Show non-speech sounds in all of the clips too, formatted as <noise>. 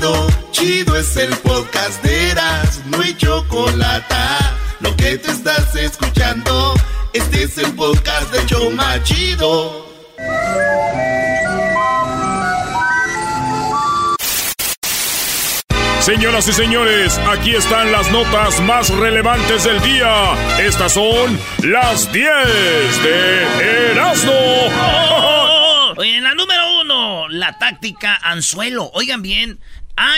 Chido, chido es el podcast de Eras, no hay chocolate. Lo que te estás escuchando. Este es el podcast de Choma Chido. Señoras y señores, aquí están las notas más relevantes del día. Estas son las 10 de Erasmo. Oye, en la número uno, la táctica anzuelo. Oigan bien,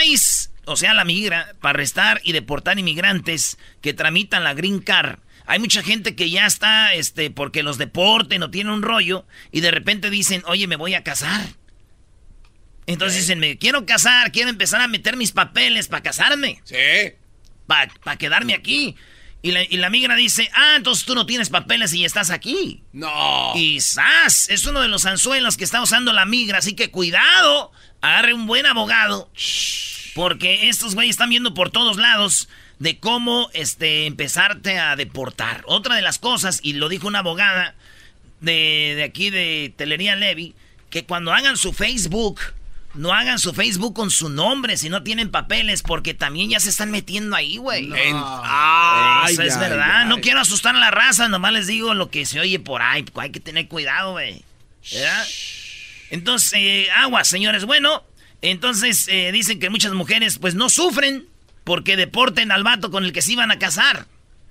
ICE, o sea, la migra, para arrestar y deportar inmigrantes que tramitan la Green Card hay mucha gente que ya está, este, porque los deporten o tienen un rollo y de repente dicen, oye, me voy a casar. Entonces dicen, me quiero casar, quiero empezar a meter mis papeles para casarme. Sí. Para quedarme aquí. Y la, y la, migra dice, ah, entonces tú no tienes papeles y estás aquí. No. ¡zas! Es uno de los anzuelos que está usando la migra, así que cuidado, agarre un buen abogado. Porque estos güeyes están viendo por todos lados de cómo este, empezarte a deportar. Otra de las cosas, y lo dijo una abogada de, de aquí de Telería Levy, que cuando hagan su Facebook, no hagan su Facebook con su nombre si no tienen papeles, porque también ya se están metiendo ahí, güey. Eso es verdad. no quiero asustar a la raza, nomás les digo lo que se oye por ahí. Hay que tener cuidado, güey. Entonces, eh, aguas, señores. Bueno, entonces eh, dicen que muchas mujeres pues no sufren porque deporten al vato con el que se iban a casar.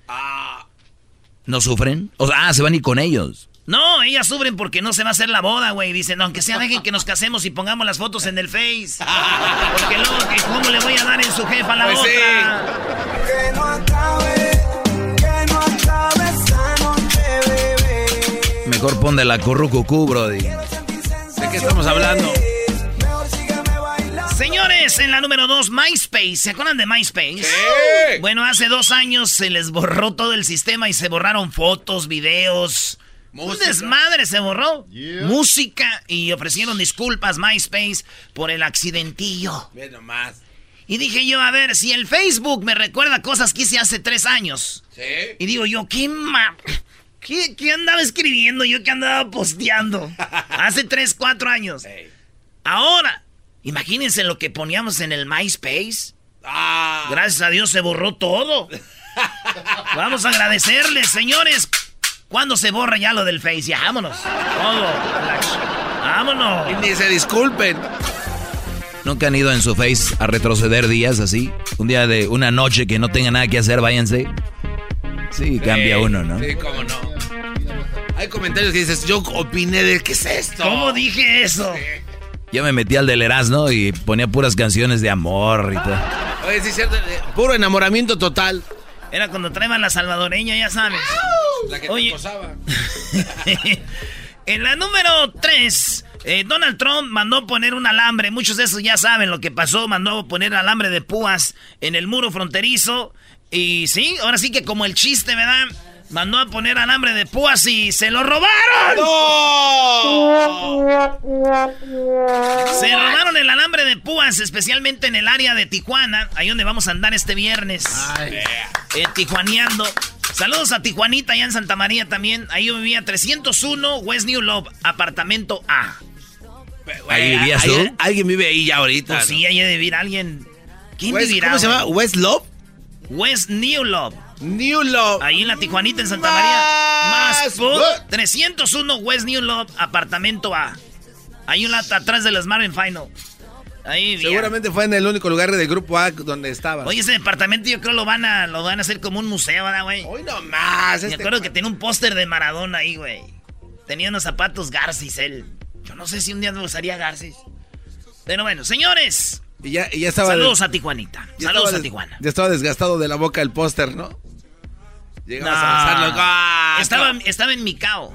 Ah. ¿No sufren? O sea, ah, se van a ir con ellos. No, ellas sufren porque no se va a hacer la boda, güey. Dicen, aunque sea, dejen que nos casemos y pongamos las fotos en el Face. Porque luego, ¿cómo le voy a dar en su jefa a la pues otra? Que no acabe, que no acabe noche, bebé. Mejor pon de la currucucú, brody. ¿De qué estamos hablando? Señores, en la número dos, MySpace. ¿Se acuerdan de MySpace? Bueno, hace dos años se les borró todo el sistema y se borraron fotos, videos. Un desmadre se borró. Música y ofrecieron disculpas MySpace por el accidentillo. nomás. Y dije yo, a ver, si el Facebook me recuerda cosas que hice hace tres años. Sí. Y digo yo, ¿qué ma... ¿Qué, andaba escribiendo yo? ¿Qué andaba posteando? <laughs> hace tres, cuatro años. Ahora, Imagínense lo que poníamos en el MySpace. Ah. Gracias a Dios se borró todo. <laughs> Vamos a agradecerles, señores. ¿Cuándo se borra ya lo del Face? Ya, vámonos. Todo. Vámonos. Y ni se disculpen. ¿Nunca han ido en su Face a retroceder días así? Un día de una noche que no tenga nada que hacer, váyanse. Sí, cambia uno, ¿no? Sí, cómo no. Hay comentarios que dices, yo opiné de qué es esto. ¿Cómo dije eso? Yo me metí al del Erasmo y ponía puras canciones de amor y todo. Oye, sí, cierto. Eh, puro enamoramiento total. Era cuando traían la salvadoreña, ya sabes. La que Oye. <laughs> en la número 3, eh, Donald Trump mandó poner un alambre. Muchos de esos ya saben lo que pasó. Mandó poner alambre de púas en el muro fronterizo. Y sí, ahora sí que como el chiste, ¿verdad? Mandó a poner alambre de púas y se lo robaron. Se robaron el alambre de púas, especialmente en el área de Tijuana, ahí donde vamos a andar este viernes. Eh, tijuaneando. Saludos a Tijuanita, allá en Santa María también. Ahí yo vivía 301 West New Love, apartamento A. ¿Ahí vivías tú? ¿Alguien vive ahí ya ahorita? Pues sí, ahí debe vivir alguien. ¿Quién vivirá? ¿Cómo se llama? ¿West Love? West New Love. New Love. Ahí en la Tijuanita, en Santa María. Más food. 301 West New Love, apartamento A. Hay un lata atrás de las Marvin Final. Ahí. Seguramente fue en el único lugar del grupo A donde estaba. Oye, ese departamento yo creo lo van a, lo van a hacer como un museo, ¿verdad, güey? Hoy nomás. Me este- acuerdo que tiene un póster de Maradona ahí, güey. Tenía unos zapatos Garcis, él. Yo no sé si un día me usaría Garcis. Pero bueno, señores. Y ya, y ya estaba. Saludos a Tijuanita. ya Saludos a Tijuana. Ya estaba desgastado de la boca el póster, ¿no? Llegabas No. a besarlo. ¡Ah! Estaba, estaba en Micao.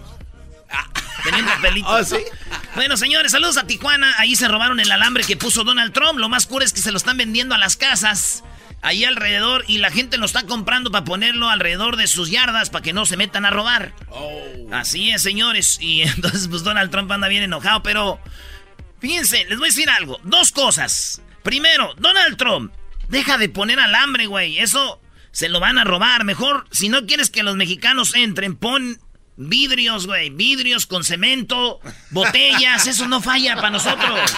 Un papelito. ¿Oh, sí? Bueno, señores, saludos a Tijuana. Ahí se robaron el alambre que puso Donald Trump. Lo más cura es que se lo están vendiendo a las casas. Ahí alrededor. Y la gente lo está comprando para ponerlo alrededor de sus yardas para que no se metan a robar. Oh. Así es, señores. Y <laughs> entonces, pues Donald Trump anda bien enojado. Pero fíjense, les voy a decir algo. Dos cosas. Primero, Donald Trump, deja de poner alambre, güey. Eso se lo van a robar. Mejor, si no quieres que los mexicanos entren, pon vidrios, güey. Vidrios con cemento, <laughs> botellas. Eso no falla para nosotros.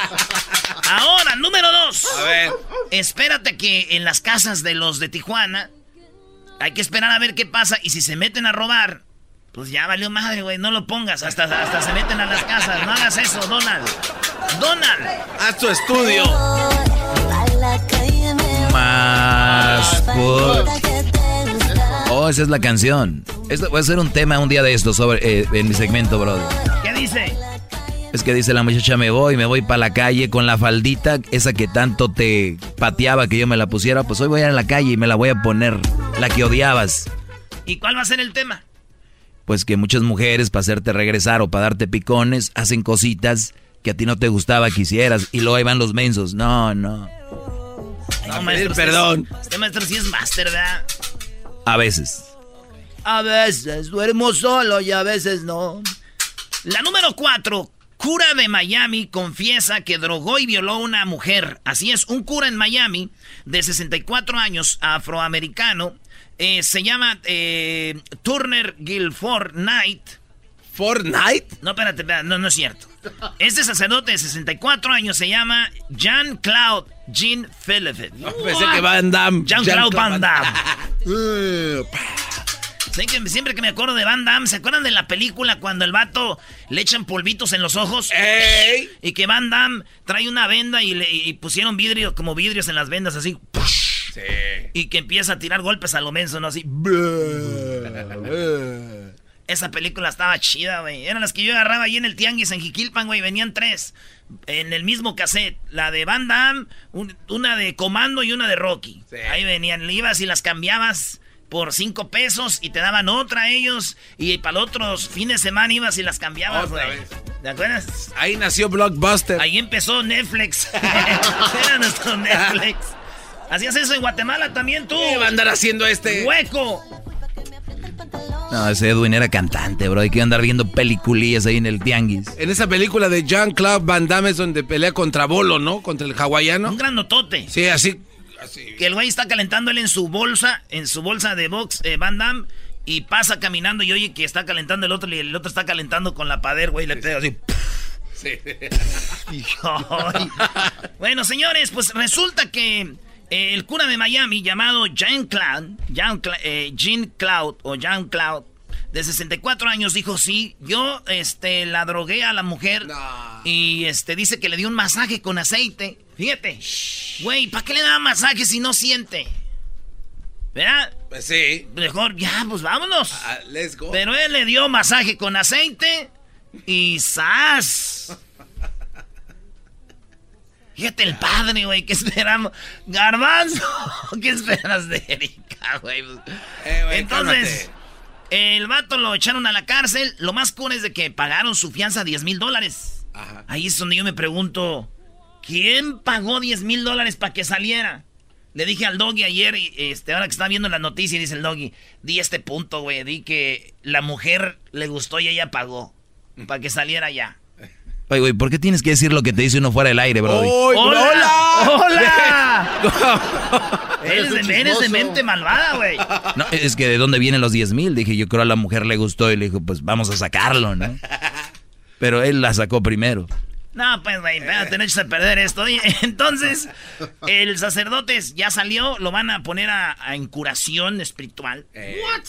Ahora, número dos. A ver. Espérate que en las casas de los de Tijuana hay que esperar a ver qué pasa y si se meten a robar, pues ya valió madre, güey, no lo pongas, hasta, hasta se meten a las casas, no hagas eso, Donald. Donald. Haz tu estudio. Por- Oh, esa es la canción. Esto va a ser un tema un día de esto sobre eh, en mi segmento, brother. ¿Qué dice? Es que dice la muchacha, me voy, me voy para la calle con la faldita, esa que tanto te pateaba que yo me la pusiera, pues hoy voy a ir a la calle y me la voy a poner, la que odiabas. ¿Y cuál va a ser el tema? Pues que muchas mujeres, para hacerte regresar o para darte picones, hacen cositas que a ti no te gustaba que hicieras y luego ahí van los mensos. No, no. No, pedir usted- perdón. Este maestro sí es máster, ¿verdad? A veces. A veces duermo solo y a veces no. La número cuatro. Cura de Miami confiesa que drogó y violó a una mujer. Así es, un cura en Miami de 64 años, afroamericano, eh, se llama eh, Turner Guilford Knight. ¿Fortnite? No, espérate, espérate, no, no es cierto. Este sacerdote de 64 años se llama Jean Claude Jean Philippe. Pensé que Van Damme. Jean-Claude Van Damme. Siempre que me acuerdo de Van Damme, ¿se acuerdan de la película cuando el vato le echan polvitos en los ojos? ¡Ey! Y que Van Damme trae una venda y, le, y pusieron vidrio, como vidrios en las vendas, así. Sí. Y que empieza a tirar golpes a lo menso, ¿no? Así. <laughs> Esa película estaba chida, güey. Eran las que yo agarraba ahí en el tianguis en Jiquilpan, güey. Venían tres en el mismo cassette. La de Van Damme, un- una de Comando y una de Rocky. Sí. Ahí venían. Le ibas y las cambiabas por cinco pesos y te daban otra a ellos. Y para los otros fines de semana ibas y las cambiabas, güey. ¿Te acuerdas? Ahí nació Blockbuster. Ahí empezó Netflix. <laughs> <laughs> Era nuestro Netflix. ¿Hacías eso en Guatemala también tú? ¿Qué va a andar haciendo este? ¡Hueco! No, ese Edwin era cantante, bro. Hay que andar viendo peliculillas ahí en el tianguis. En esa película de Jean-Claude Van Damme es donde pelea contra Bolo, ¿no? Contra el hawaiano. Un grandotote. Sí, así. así. Que el güey está calentando él en su bolsa, en su bolsa de box, eh, Van Damme, y pasa caminando y oye que está calentando el otro y el otro está calentando con la pader, güey, le pega así. Sí. <laughs> Bueno, señores, pues resulta que el cura de Miami llamado Jean Cloud, Jean, eh, Jean Cloud o Jean Cloud, de 64 años, dijo, sí, yo este, la drogué a la mujer y este, dice que le dio un masaje con aceite. Fíjate, güey, ¿para qué le da masaje si no siente? ¿Verdad? Pues sí. Mejor, ya, pues vámonos. Ah, let's go. Pero él le dio masaje con aceite y ¡zas! Fíjate el padre, güey, ¿qué esperamos? Garbanzo, <laughs> ¿qué esperas de Erika, güey? Eh, güey, Entonces, cálmate. el vato lo echaron a la cárcel. Lo más cool es de que pagaron su fianza 10 mil dólares. Ahí es donde yo me pregunto, ¿quién pagó 10 mil dólares para que saliera? Le dije al doggy ayer, este, ahora que está viendo la noticia, dice el doggy, di este punto, güey, di que la mujer le gustó y ella pagó para que saliera ya. Oye, güey, ¿por qué tienes que decir lo que te dice uno fuera del aire, bro? ¡Uy, ¡Hola! hola! ¡Hola! <laughs> eres, de, eres de mente malvada, güey. No, es que de dónde vienen los 10 mil. Dije, yo creo a la mujer le gustó y le dijo, pues vamos a sacarlo, ¿no? <laughs> Pero él la sacó primero. No, pues, güey, espérate, no eches a perder esto. Oye, <laughs> entonces, el sacerdote ya salió, lo van a poner a, a en curación espiritual. What?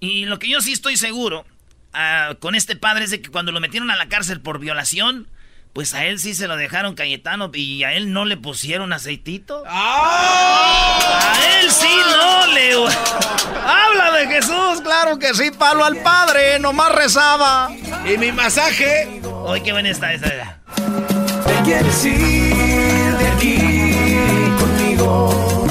Y lo que yo sí estoy seguro ah, con este padre es de que cuando lo metieron a la cárcel por violación, Pues a él sí se lo dejaron Cayetano y a él no le pusieron aceitito. ¡Ah! A él sí no le. <laughs> Habla de Jesús, claro que sí, palo al padre, nomás rezaba. Y mi masaje. Hoy qué buena está esa. Te quieres ir de aquí conmigo.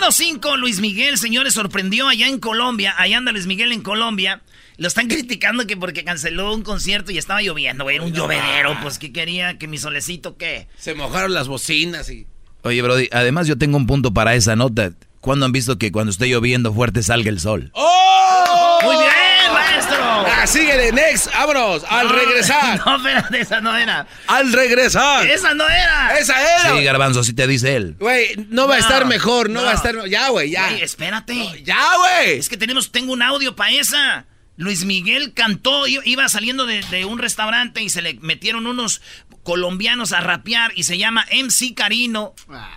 Número 5, Luis Miguel, señores, sorprendió allá en Colombia. Allá anda Luis Miguel en Colombia. Lo están <laughs> criticando que porque canceló un concierto y estaba lloviendo, güey. Era un llovedero. Pues, ¿qué quería? ¿Que mi solecito qué? Se mojaron las bocinas y... Oye, Brody, además yo tengo un punto para esa nota. ¿Cuándo han visto que cuando esté lloviendo fuerte salga el sol? ¡Oh! Ah, síguele, next, vámonos, al regresar. <laughs> No, espérate, esa no era. Al regresar. ¡Esa no era! ¡Esa era! Sí, Garbanzo, sí te dice él. Güey, no va a estar mejor, no, no. va a estar... Ya, güey, ya. Güey, espérate. ya, güey. Es que tenemos, tengo un audio para esa. Luis Miguel cantó, iba saliendo de, de un restaurante y se le metieron unos colombianos a rapear y se llama MC Carino,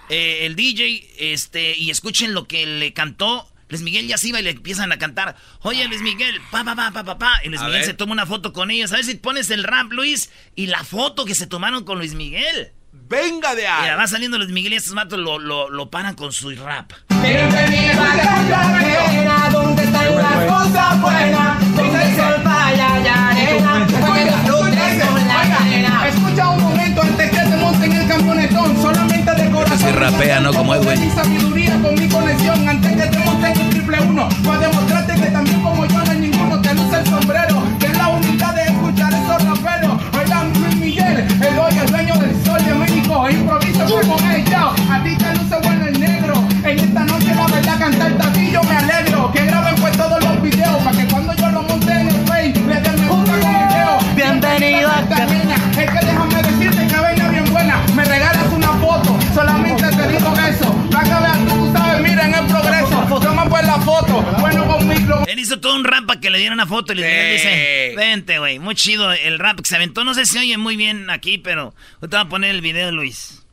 eh, el DJ, este, y escuchen lo que le cantó. Luis Miguel ya se iba y le empiezan a cantar. Oye, Luis Miguel, pa, pa, pa, pa, pa, pa. Y Luis A Miguel ver. se toma una foto con ellos. A ver si pones el rap, Luis, y la foto que se tomaron con Luis Miguel. Venga de Mira, ahí. va saliendo Luis Miguel y estos matos lo, lo, lo paran con su rap. Bienvenido a Cartagena, donde están las cosas buenas, donde el sol vaya y arena, donde disfrutes con la arena. Rapea, ¿no? Como Edwin. Mi sabiduría con mi conexión, antes que te monten el triple uno, para demostrarte que también como yo no hay ninguno, te luce el sombrero, ten la humildad de escuchar esos raperos. Oigan, Luis Miguel, el hoy el dueño del sol de México, improvisa hizo todo un rap para que le dieran una foto y Miguel Sí. dice, vente, güey, muy chido el rap que se aventó. No sé si oye muy bien aquí, pero te voy a poner el video, Luis.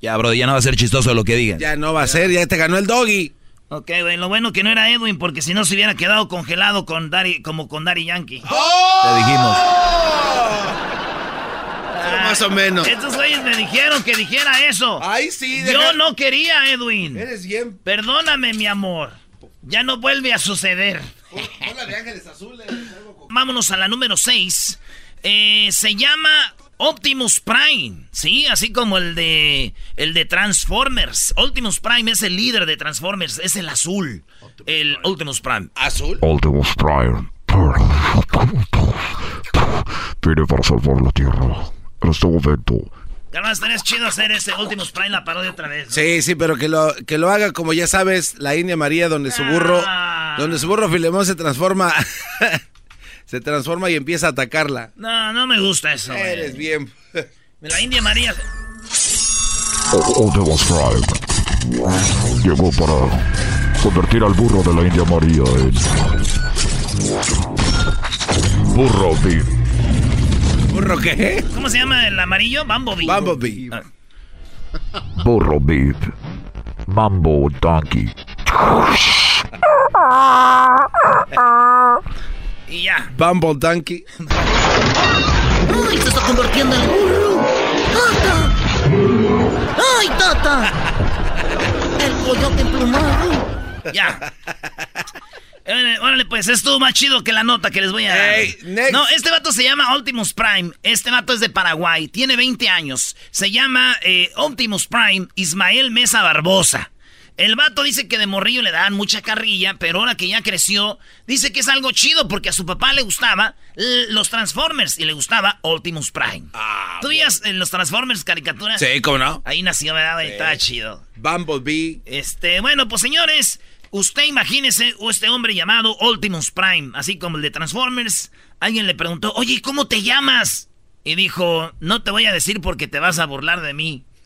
Ya, Brody, ya no va a ser chistoso lo que digan. Ya no va a ser, ya te ganó el doggy. Ok, güey, lo bueno que no era Edwin, porque si no se hubiera quedado congelado con Daddy, como con Daddy Yankee. Te dijimos. Pero más o menos. Estos güeyes me dijeron que dijera eso. Ay, sí. Yo deja- no quería, Edwin. Eres bien. Perdóname, mi amor. Ya no vuelve a suceder. Hola de ángeles azules. Vámonos a la número 6. se llama Optimus Prime, sí, así como el de el de Transformers. Optimus Prime es el líder de Transformers, es el azul. el Optimus Prime. ¿Azul? Optimus Prime. Viene para salvar la Tierra. En este momento. Carnal, estaría chido hacer ese Optimus Prime la parodia otra vez. ¿no? Sí, sí, pero que lo, que lo haga como ya sabes, la India María, donde su burro, Ah. donde su burro Filemón se transforma, <laughs> se transforma y empieza a atacarla. No, no me gusta eso. güey. Eres bien. La India María. Optimus Prime. Llegó para convertir al burro de la India María en. Burro Beef. ¿Burro qué? ¿Cómo se llama el amarillo? Bumblebee. Bumblebee. Ah, Burro Beef. Mambo Donkey. Y ya. Bumble Donkey. ¡Ay, se está convirtiendo en burro! ¡Tata! ¡Ay, tata! <laughs> El coyote emplumado. Ya. Eh, Órale, pues estuvo más chido que la nota que les voy a dar. Hey. No, este vato se llama Optimus Prime. Este vato es de Paraguay. Tiene 20 años. Se llama eh, Optimus Prime Ismael Mesa Barbosa. El vato dice que de morrillo le daban mucha carrilla, pero ahora que ya creció, dice que es algo chido porque a su papá le gustaba eh, los Transformers y le gustaba Optimus Prime. ¿Tú veías en los Transformers caricaturas? Sí, ¿cómo no? Ahí nació, ¿verdad? güey? Estaba chido. Bumblebee. Este, bueno, pues señores, usted imagínese o este hombre llamado Optimus Prime, así como el de Transformers. Alguien le preguntó, oye, ¿cómo te llamas? Y dijo, no te voy a decir porque te vas a burlar de mí. <laughs>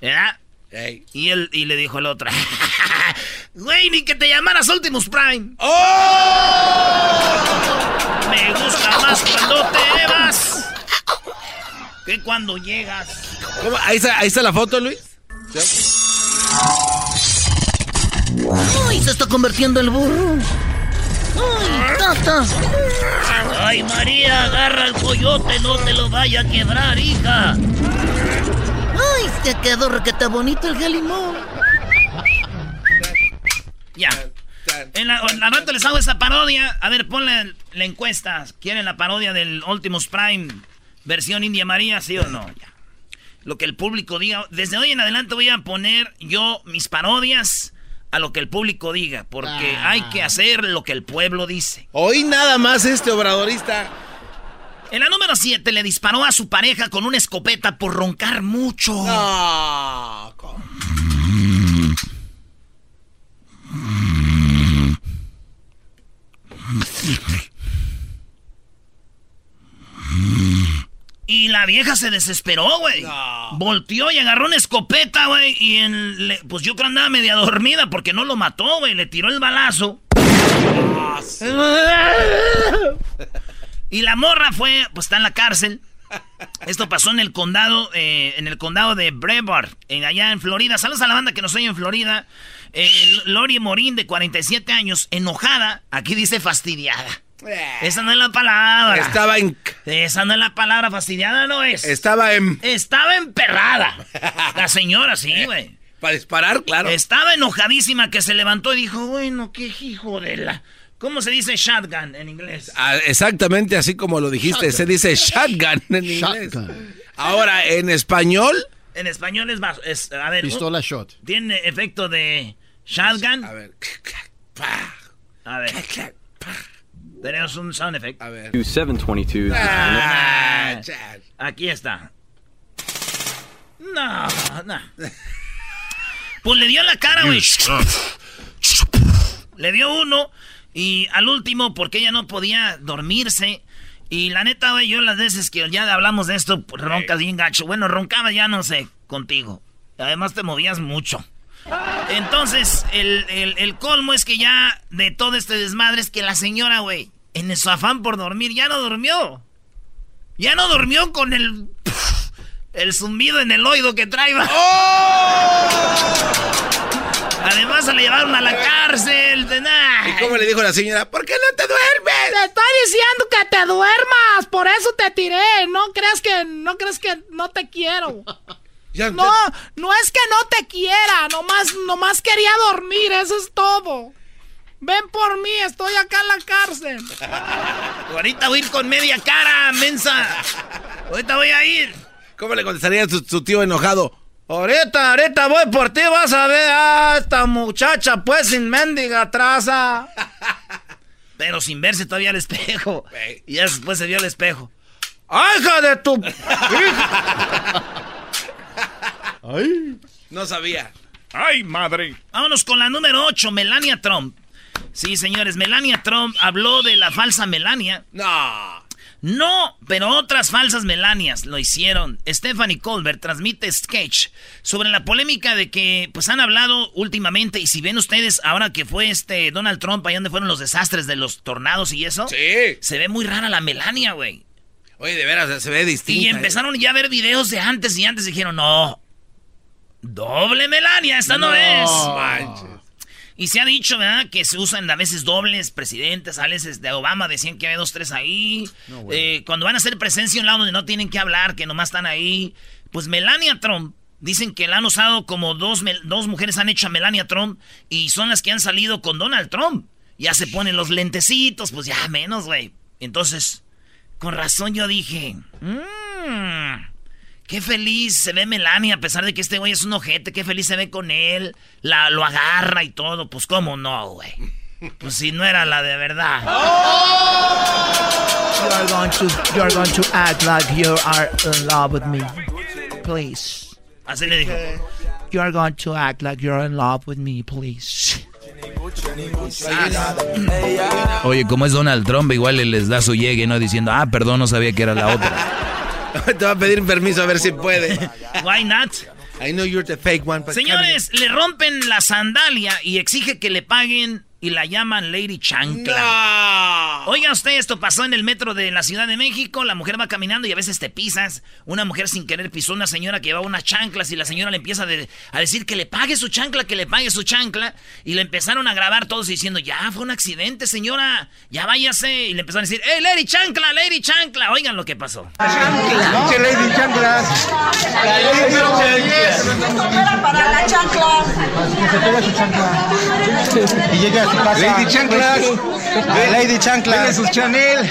¿Verdad? Hey. Y él y le dijo el otro, <laughs> güey, ni que te llamaras Optimus Prime. ¡Oh! Me gusta más cuando te vas que cuando llegas. ¿Cómo? Ahí, está, ahí está la foto, Luis. ¡Ay, se está convirtiendo en burro! ¡Ay, Tata! Ay, María, agarra el coyote, no te lo vaya a quebrar, hija. ¡Ay, te quedó requete bonito el gelimón! Ya. En la, en la rato les hago esa parodia. A ver, ponle la encuesta. ¿Quieren la parodia del Optimus Prime versión India María, sí o no? Ya. Lo que el público diga. Desde hoy en adelante voy a poner yo mis parodias a lo que el público diga. Porque hay que hacer lo que el pueblo dice. Hoy nada más este obradorista. En la número 7 le disparó a su pareja con una escopeta por roncar mucho. No, Y la vieja se desesperó, güey. Volteó y agarró una escopeta, güey. Y en, le- pues yo creo andaba media dormida porque no lo mató, güey. Le tiró el balazo. y la morra fue, pues está en la cárcel. Esto pasó en el condado, eh, en el condado de Brevard, en, allá en Florida. Saludos a la banda que nos oye en Florida. Eh, Lori Morín, de 47 años, enojada. Aquí dice fastidiada. Esa no es la palabra. Estaba en. Esa no es la palabra, fastidiada no es. Estaba en. Estaba emperrada. <laughs> La señora, sí, güey. Para disparar, claro. Estaba enojadísima que se levantó y dijo, bueno, qué hijo de la... ¿Cómo se dice shotgun en inglés? Ah, exactamente así como lo dijiste. Se dice shotgun en inglés. Ahora, en español. En español es más... Es, a ver, Pistola shot. Tiene efecto de shotgun. A ver. A ver. Tenemos un sound effect. A ver. 722. Ah, aquí está. No, no. Pues le dio en la cara, güey. Le dio uno y al último, porque ella no podía dormirse. Y la neta, güey, yo las veces que ya hablamos de esto, pues, roncas bien gacho. Bueno, roncaba ya no sé, contigo. Además te movías mucho. Entonces, el, el- el colmo es que ya de todo este desmadre es que la señora, güey, en su afán por dormir, ya no durmió. Ya no durmió con el... El zumbido en el oído que trae. va. Además se la llevaron a la cárcel. ¿Y cómo le dijo la señora? ¿Por qué no te duermes? Te estoy diciendo que te duermas, por eso te tiré. No creas que no crees que no te quiero. Ya- No, no es que no te quiera, nomás nomás quería dormir, eso es todo. Ven por mí, estoy acá en la cárcel. <laughs> Ahorita voy a ir con media cara, mensa. Ahorita voy a ir. ¿Cómo le contestaría su, su tío enojado? Ahorita, ahorita voy por ti, vas a ver a esta muchacha, pues, sin mendiga traza. <laughs> Pero sin verse todavía al espejo. Y ya después se vio al espejo. ¡Ay, hija de tu... <laughs> Ay. No sabía. ¡Ay, madre! Vámonos con la número 8, Melania Trump. Sí, señores, Melania Trump habló de la falsa Melania. No. No, pero otras falsas Melanias lo hicieron. Stephanie Colbert transmite sketch sobre la polémica de que pues han hablado últimamente y si ven ustedes ahora que fue este Donald Trump ahí donde fueron los desastres de los tornados y eso, Sí. se ve muy rara la Melania, güey. Oye, de veras, se ve distinta. Y ¿eh? empezaron ya a ver videos de antes y antes dijeron, no, doble Melania, esta no, es. manches. Y se ha dicho, ¿verdad? Que se usan a veces dobles presidentes, a veces de Obama decían que había dos, tres ahí. Eh, cuando van a hacer presencia a un lado donde no tienen que hablar, que nomás están ahí. Pues Melania Trump, dicen que la han usado como dos, dos mujeres han hecho a Melania Trump y son las que han salido con Donald Trump. Ya se ponen los lentecitos, pues ya menos, güey. Entonces, con razón yo dije, mmm, qué feliz se ve Melania a pesar de que este güey es un ojete, qué feliz se ve con él, la, lo agarra y todo, pues cómo no, güey. Pues si no era la de verdad. You are going to you are going to act like you are in love with me. Please. Así le dijo. You are going to act like you're in love with me, please. Oye, como es Donald Trump, igual le- les da su llegue, ¿no? Diciendo, ah, perdón, no sabía que era la otra. <laughs> <laughs> Te va a pedir permiso a ver si puede. Why not? I know you're the fake one. but Señores, le rompen la sandalia y exige que le paguen y la llaman Lady Chancla. Oiga usted, esto pasó en el metro de la Ciudad de México. La mujer va caminando y a veces te pisas. Una mujer sin querer pisó a una señora que llevaba unas chanclas y la señora le empieza de- a decir que le pague su chancla, que le pague su chancla. Y le empezaron a grabar todos diciendo, ya fue un accidente, señora, ya váyase. Y le empezaron a decir, ¡Hey, Lady Chancla, Lady Chancla! Oigan lo que pasó. Lady Chanclas. La Lady Chanclas. para la chancla. Se pega su chancla. Y llega a su casa. Lady Chanclas. Lady Chanclas. Tiene sus Chanel.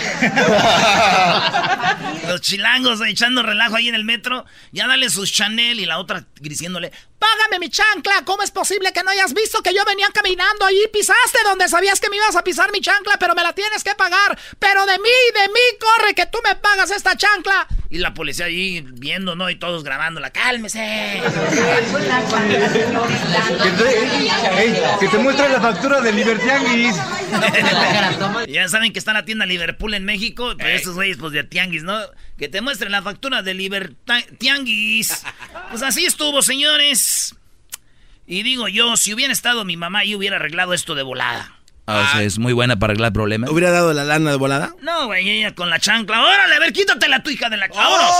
Los chilangos echando relajo ahí en el metro. Ya dale sus Chanel y la otra diciéndole, Págame mi chancla. ¿Cómo es posible que no hayas visto que yo venía caminando ahí? Pisaste donde sabías que me ibas a pisar mi chancla, pero me la tienes que pagar. Pero de mí, de mí, corre, que tú me pagas esta chancla. Y la policía ahí viendo, ¿no? Y todos grabándola. ¡Cálmese! Que te, ey, que te muestra la factura de Libertianguis. <laughs> ya saben que está la tienda Liverpool en México. Pero estos güeyes, pues de tianguis, ¿no? Que te muestren la factura de Libertianguis. Pues así estuvo, señores. Y digo yo, si hubiera estado mi mamá, yo hubiera arreglado esto de volada. Ah, o sea, es muy buena para arreglar problemas. ¿Hubiera dado la lana de volada? No, güey, ella con la chancla. Órale, a ver, quítate la tu hija de la... ¡Vámonos!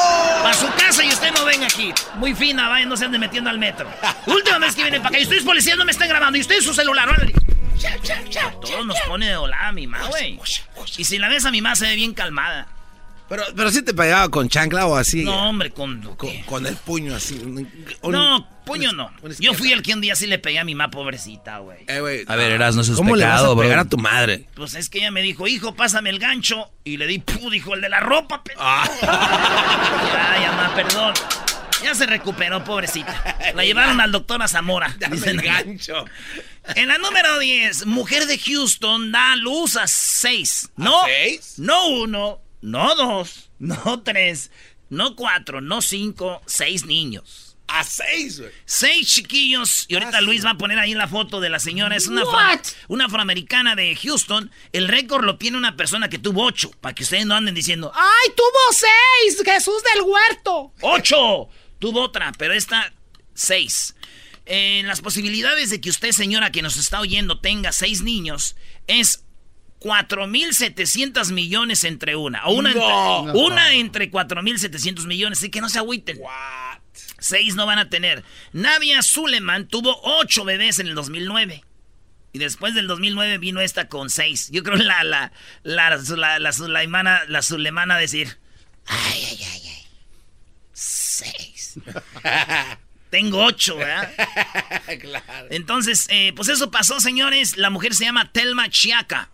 A su casa y usted no venga aquí. Muy fina, vaya, no se ande metiendo al metro. <laughs> Última vez que viene para acá y ustedes policías no me están grabando y ustedes su celular, órale. Todos nos pone de volada mi mamá, güey. Y si la ves a mi mamá se ve bien calmada. Pero, pero sí te pegaba con chancla o así. No, hombre, con... Con, con el puño así. un- No, puño no. Yo fui el que un día sí le pegué a mi mamá, pobrecita, güey. Eh, güey, A ver, Erasmo, eso es ¿Cómo le vas pecado, a pegar bro. a tu madre? Pues es que ella me dijo, hijo, pásame el gancho. Y le di, pu, dijo, el de la ropa. pe-". Ah. <laughs> Ay, mamá, perdón. Ya se recuperó, pobrecita. La <laughs> llevaron al doctor a Zamora. Dicen el gancho. En la número 10, mujer de Houston da luz a 6. No, seis? no uno, no dos, no tres, no cuatro, no cinco, seis niños. A seis, güey. Seis chiquillos. Y ahorita Luis va a poner ahí la foto de la señora. Es una, afro- una afroamericana de Houston. El récord lo tiene una persona que tuvo ocho. Para que ustedes no anden diciendo, ¡Ah, ¡Ay, tuvo seis! ¡Jesús del huerto! ¡Ocho! Tuvo otra, pero esta, seis. Eh, las posibilidades de que usted, señora, que nos está oyendo, tenga seis niños es 4.700 millones entre una. O una, No. entre, una entre 4.700 millones. Así que no se agüiten. Seis no van a tener. Nadia Suleman tuvo ocho bebés en el 2009. Y después del 2009 vino esta con seis. Yo creo la la la la, la, Sulaimana, la Sulemana decir, ay, ay, ay, ay. Seis. <laughs> Tengo ocho, ¿verdad? <laughs> claro. Entonces, eh, pues eso pasó, señores. La mujer se llama Telma Chiaca.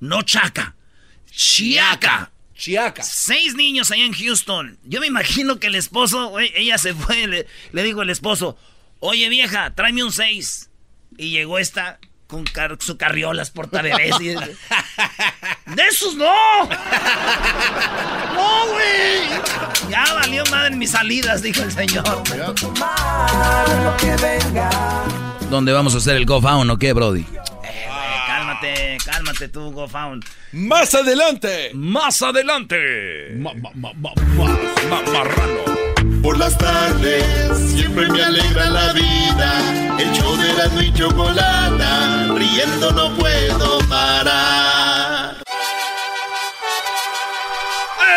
No Chaca. Chiaca. Chiaca. Seis niños allá en Houston. Yo me imagino que el esposo, ella se fue, le, le dijo el esposo, oye vieja, tráeme un seis. Y llegó esta con car- su carriolas portabebés. y- <laughs> ¡De esos no! ¡No, güey! Ya valió madre en mis salidas, dijo el señor. ¿Dónde vamos a hacer el Go Found o qué, Brody? Eh, güey, cálmate, cálmate tú, Go Found. Más adelante. Más adelante. Mamarrano. Por las tardes siempre me alegra la vida. El show de la y chocolata, riendo no puedo parar.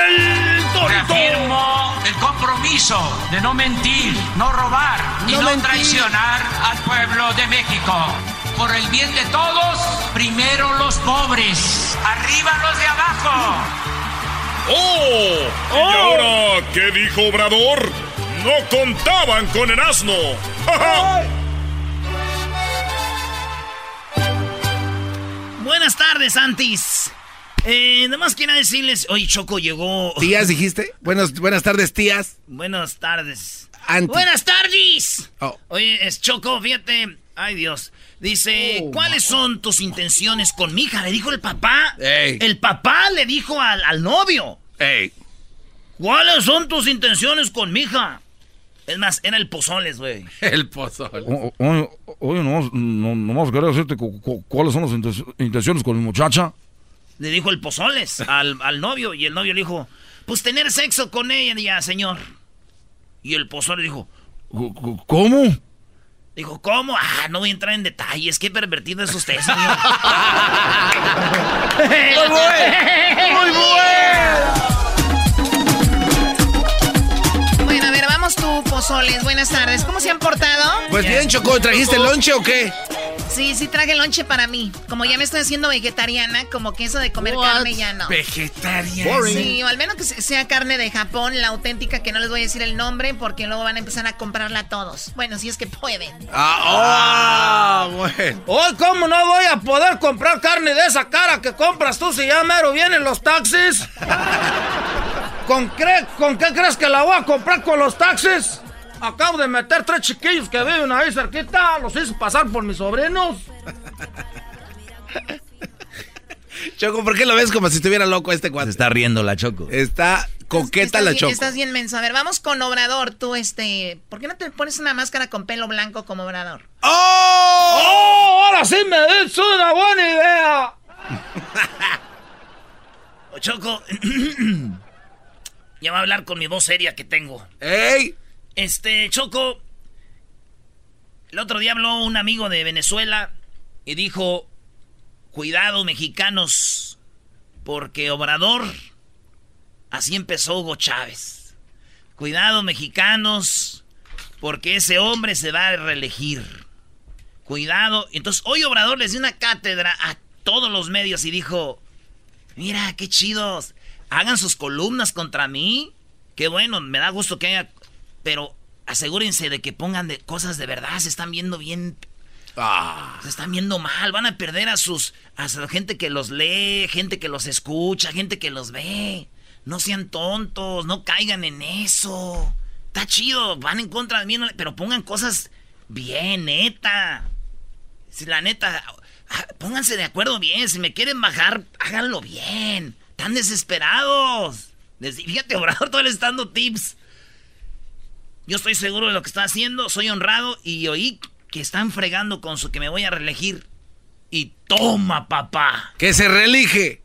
¡El torito! Reafirmo el compromiso de no mentir, no robar y No traicionar al pueblo de México. Por el bien de todos, primero los pobres, arriba los de abajo. ¡Oh! ¿Y ahora qué dijo Obrador? No contaban con el asno. Buenas tardes, Antis. Eh, nada más quiero decirles, oye, Choco llegó. ¿Tías dijiste? Buenos, buenas tardes, tías. Buenas tardes. Anti. Buenas tardes. Oh. Oye, es Choco, fíjate. Ay, Dios. Dice, Oh, ¿cuáles son tus intenciones con mi hija? Le dijo el papá. Ey. El papá le dijo al, al novio. Ey. ¿Cuáles son tus intenciones con mi hija? Es más, era el pozoles, güey. <laughs> El pozole. Oye, oye, nomás, no, nomás quería decirte cu- cu- cuáles son las inten- intenciones con mi muchacha. Le dijo el pozoles <laughs> al, al novio. Y el novio le dijo, pues tener sexo con ella, ya, señor. Y el pozole dijo, ¿Cómo? Dijo, ¿cómo? Ah, no voy a entrar en detalles. Qué pervertido es usted, señor. <laughs> Muy bueno. Muy Bueno, Pozoles. Buenas tardes. ¿Cómo se han portado? Pues bien, Choco, ¿trajiste lonche o qué? Sí, sí traje lonche para mí. Como ya me estoy haciendo vegetariana, como que eso de comer carne ya no. Vegetariana. Sí, o al menos que sea carne de Japón, la auténtica, que no les voy a decir el nombre porque luego van a empezar a comprarla todos. Bueno, si es que pueden. Ah, oh, bueno. Hoy, ¿cómo no voy a poder comprar carne de esa cara que compras tú si ya mero vienen los taxis? <laughs> ¿Con, ¿Con qué crees que la voy a comprar con los taxis? Acabo de meter tres chiquillos que viven ahí cerquita. Los hice pasar por mis sobrinos. Choco, ¿por qué lo ves como si estuviera loco este cuate? Se está riendo la Choco. Está coqueta la Choco. Estás bien menso. A ver, vamos con Obrador. Tú, este... ¿Por qué no te pones una máscara con pelo blanco como Obrador? ¡Oh! ¡Oh! ¡Ahora sí me dices una buena idea! <laughs> Choco... <clears throat> ya va a hablar con mi voz seria que tengo. ¡Ey! Este, Choco, el otro día habló un amigo de Venezuela y dijo, cuidado mexicanos, porque Obrador, así empezó Hugo Chávez. Cuidado mexicanos, porque ese hombre se va a reelegir. Cuidado. Entonces, hoy Obrador les dio una cátedra a todos los medios y dijo, mira, qué chidos, hagan sus columnas contra mí. Qué bueno, me da gusto que haya pero asegúrense de que pongan de cosas de verdad. Se están viendo bien. Ah. Se están viendo mal. Van a perder a sus. a la gente que los lee, gente que los escucha, gente que los ve. No sean tontos, no caigan en eso. Está chido, van en contra de mí, pero pongan cosas bien, neta. Si la neta, ah, pónganse de acuerdo bien. Si me quieren bajar, háganlo bien. Están desesperados. Fíjate, Obrador, todo les dando tips. Yo estoy seguro de lo que está haciendo, soy honrado y oí que están fregando con su que me voy a reelegir. Y toma, papá. Que se reelige.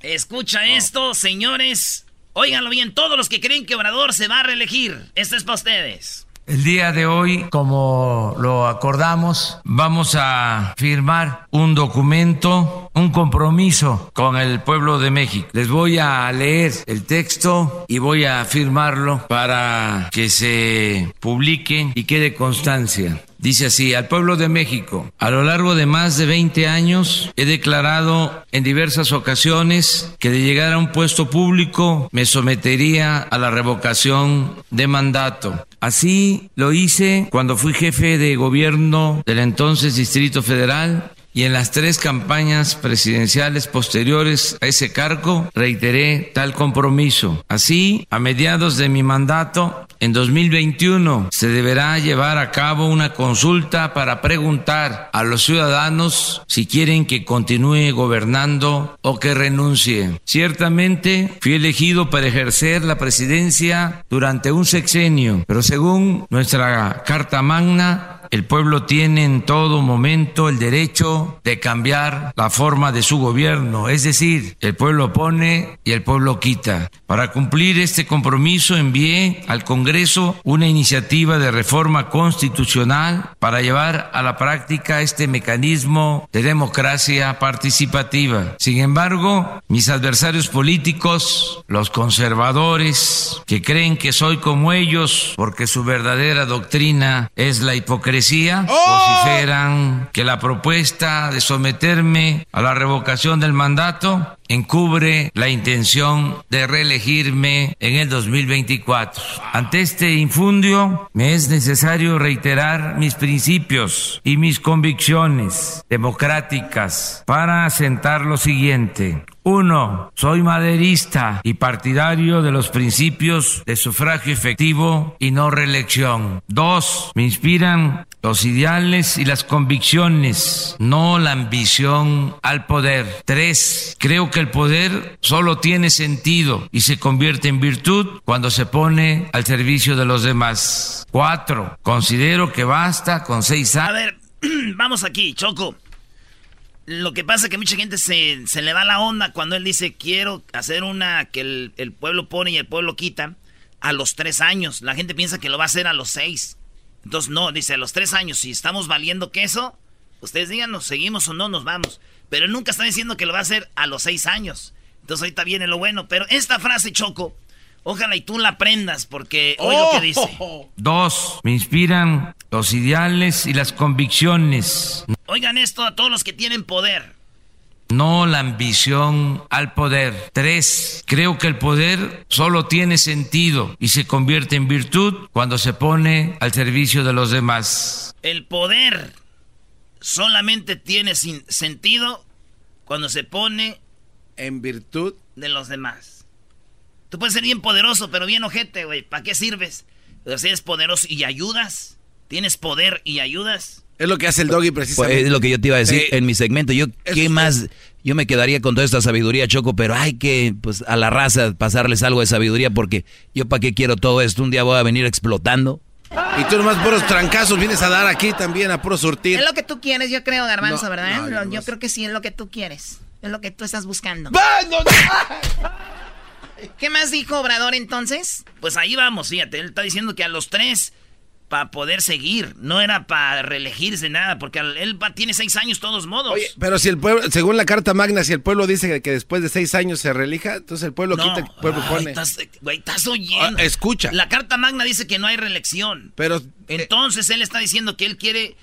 Escucha esto, señores. Óiganlo bien, todos los que creen que Obrador se va a reelegir. Esto es para ustedes. El día de hoy, como lo acordamos, vamos a firmar un documento, un compromiso con el pueblo de México. Les voy a leer el texto y voy a firmarlo para que se publique y quede constancia. Dice así, al pueblo de México, a lo largo de más de 20 años he declarado en diversas ocasiones que de llegar a un puesto público me sometería a la revocación de mandato. Así lo hice cuando fui jefe de gobierno del entonces Distrito Federal y en las tres campañas presidenciales posteriores a ese cargo reiteré tal compromiso. Así, a mediados de mi mandato, en 2021 se deberá llevar a cabo una consulta para preguntar a los ciudadanos si quieren que continúe gobernando o que renuncie. Ciertamente fui elegido para ejercer la presidencia durante un sexenio, pero según nuestra Carta Magna, el pueblo tiene en todo momento el derecho de cambiar la forma de su gobierno, es decir, el pueblo pone y el pueblo quita. Para cumplir este compromiso envié al Congreso una iniciativa de reforma constitucional para llevar a la práctica este mecanismo de democracia participativa. Sin embargo, mis adversarios políticos, los conservadores, que creen que soy como ellos porque su verdadera doctrina es la hipocresía, ¡Oh! vociferan que la propuesta de someterme a la revocación del mandato encubre la intención de reelegirme en el 2024. Ante este infundio, me es necesario reiterar mis principios y mis convicciones democráticas para asentar lo siguiente. Uno, soy maderista y partidario de los principios de sufragio efectivo y no reelección. Dos, me inspiran los ideales y las convicciones, no la ambición al poder. Tres, creo que el poder solo tiene sentido y se convierte en virtud cuando se pone al servicio de los demás. Cuatro, considero que basta con seis años. A ver, <clears throat> vamos aquí, Choco. Lo que pasa es que mucha gente se, se, le va la onda cuando él dice quiero hacer una que el, el, pueblo pone y el pueblo quita a los tres años. La gente piensa que lo va a hacer a los seis. Entonces, no, dice, a los tres años, si estamos valiendo queso, ustedes díganos, seguimos o no, nos vamos. Pero nunca está diciendo que lo va a hacer a los seis años. Entonces ahorita viene lo bueno. Pero esta frase, Choco, ojalá y tú la aprendas, porque hoy lo que dice. Dos, me inspiran los ideales y las convicciones, Oigan esto a todos los que tienen poder. no la ambición al poder. Tres, creo que el poder solo tiene sentido y se convierte en virtud cuando se pone al servicio de los demás. El poder solamente tiene sin sentido cuando se pone en virtud de los demás. Tú puedes ser bien poderoso, pero bien ojete, güey. ¿Para qué sirves? Pero si eres poderoso y ayudas, tienes poder y ayudas. Es lo que hace el doggy precisamente. Pues es lo que yo te iba a decir Eh, en mi segmento. Yo, ¿qué más? Yo me quedaría con toda esta sabiduría, Choco, pero hay que, pues, a la raza pasarles algo de sabiduría porque yo para qué quiero todo esto. Un día voy a venir explotando. Y tú nomás puros trancazos vienes a dar aquí también, a puro surtir. Es lo que tú quieres, yo creo, Garbanzo, No, ¿verdad? no, yo creo que sí, es lo que tú quieres. Es lo que tú estás buscando. ¿Qué más dijo Obrador entonces? Pues ahí vamos, fíjate. Él está diciendo que a los tres, para poder seguir, no era para reelegirse nada, porque él va- tiene seis años todos modos. Pero si el pueblo, según la Carta Magna, si el pueblo dice que, después de seis años se reelija, entonces el pueblo No, quita, el pueblo ay, pone. estás- güey, estás oyendo. Ah, escucha. La Carta Magna dice que no hay reelección. Pero Entonces él está diciendo que él quiere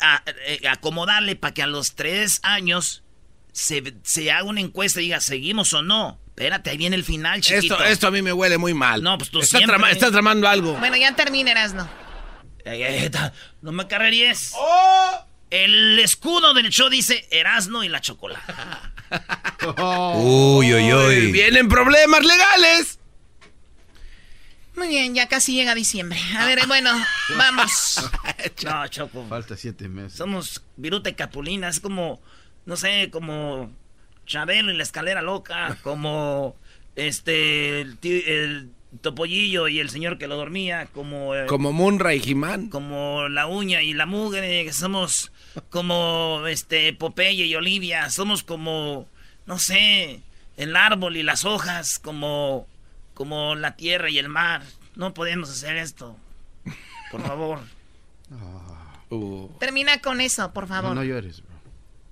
a- eh, acomodarle para que a los tres años se, se haga una encuesta y diga, ¿seguimos o no? Espérate, ahí viene el final, chiquito. Esto, esto a mí me huele muy mal. No, pues tú Está siempre. trama- estás tramando algo. Bueno, ya termina, Erasno. Ey, ey, ta- no me carreríes. ¡Oh! El escudo del show dice Erasno y la chocolata. <laughs> Uy, uy, uy. Vienen problemas legales. Muy bien, ya casi llega diciembre. A ver, bueno, <laughs> vamos. No, Choco. Falta siete meses. Somos Viruta y Capulina. Es como, no sé, como Chabelo y la escalera loca. Como este, el Topollillo y el señor que lo dormía. Como, eh, Como Munra y Jimán. como la uña y la mugre. que Somos como este Popeye y Olivia. Somos como, no sé, el árbol y las hojas. Como, como la tierra y el mar. No podemos hacer esto. Por favor. Termina con eso, por favor. No, no llores, bro.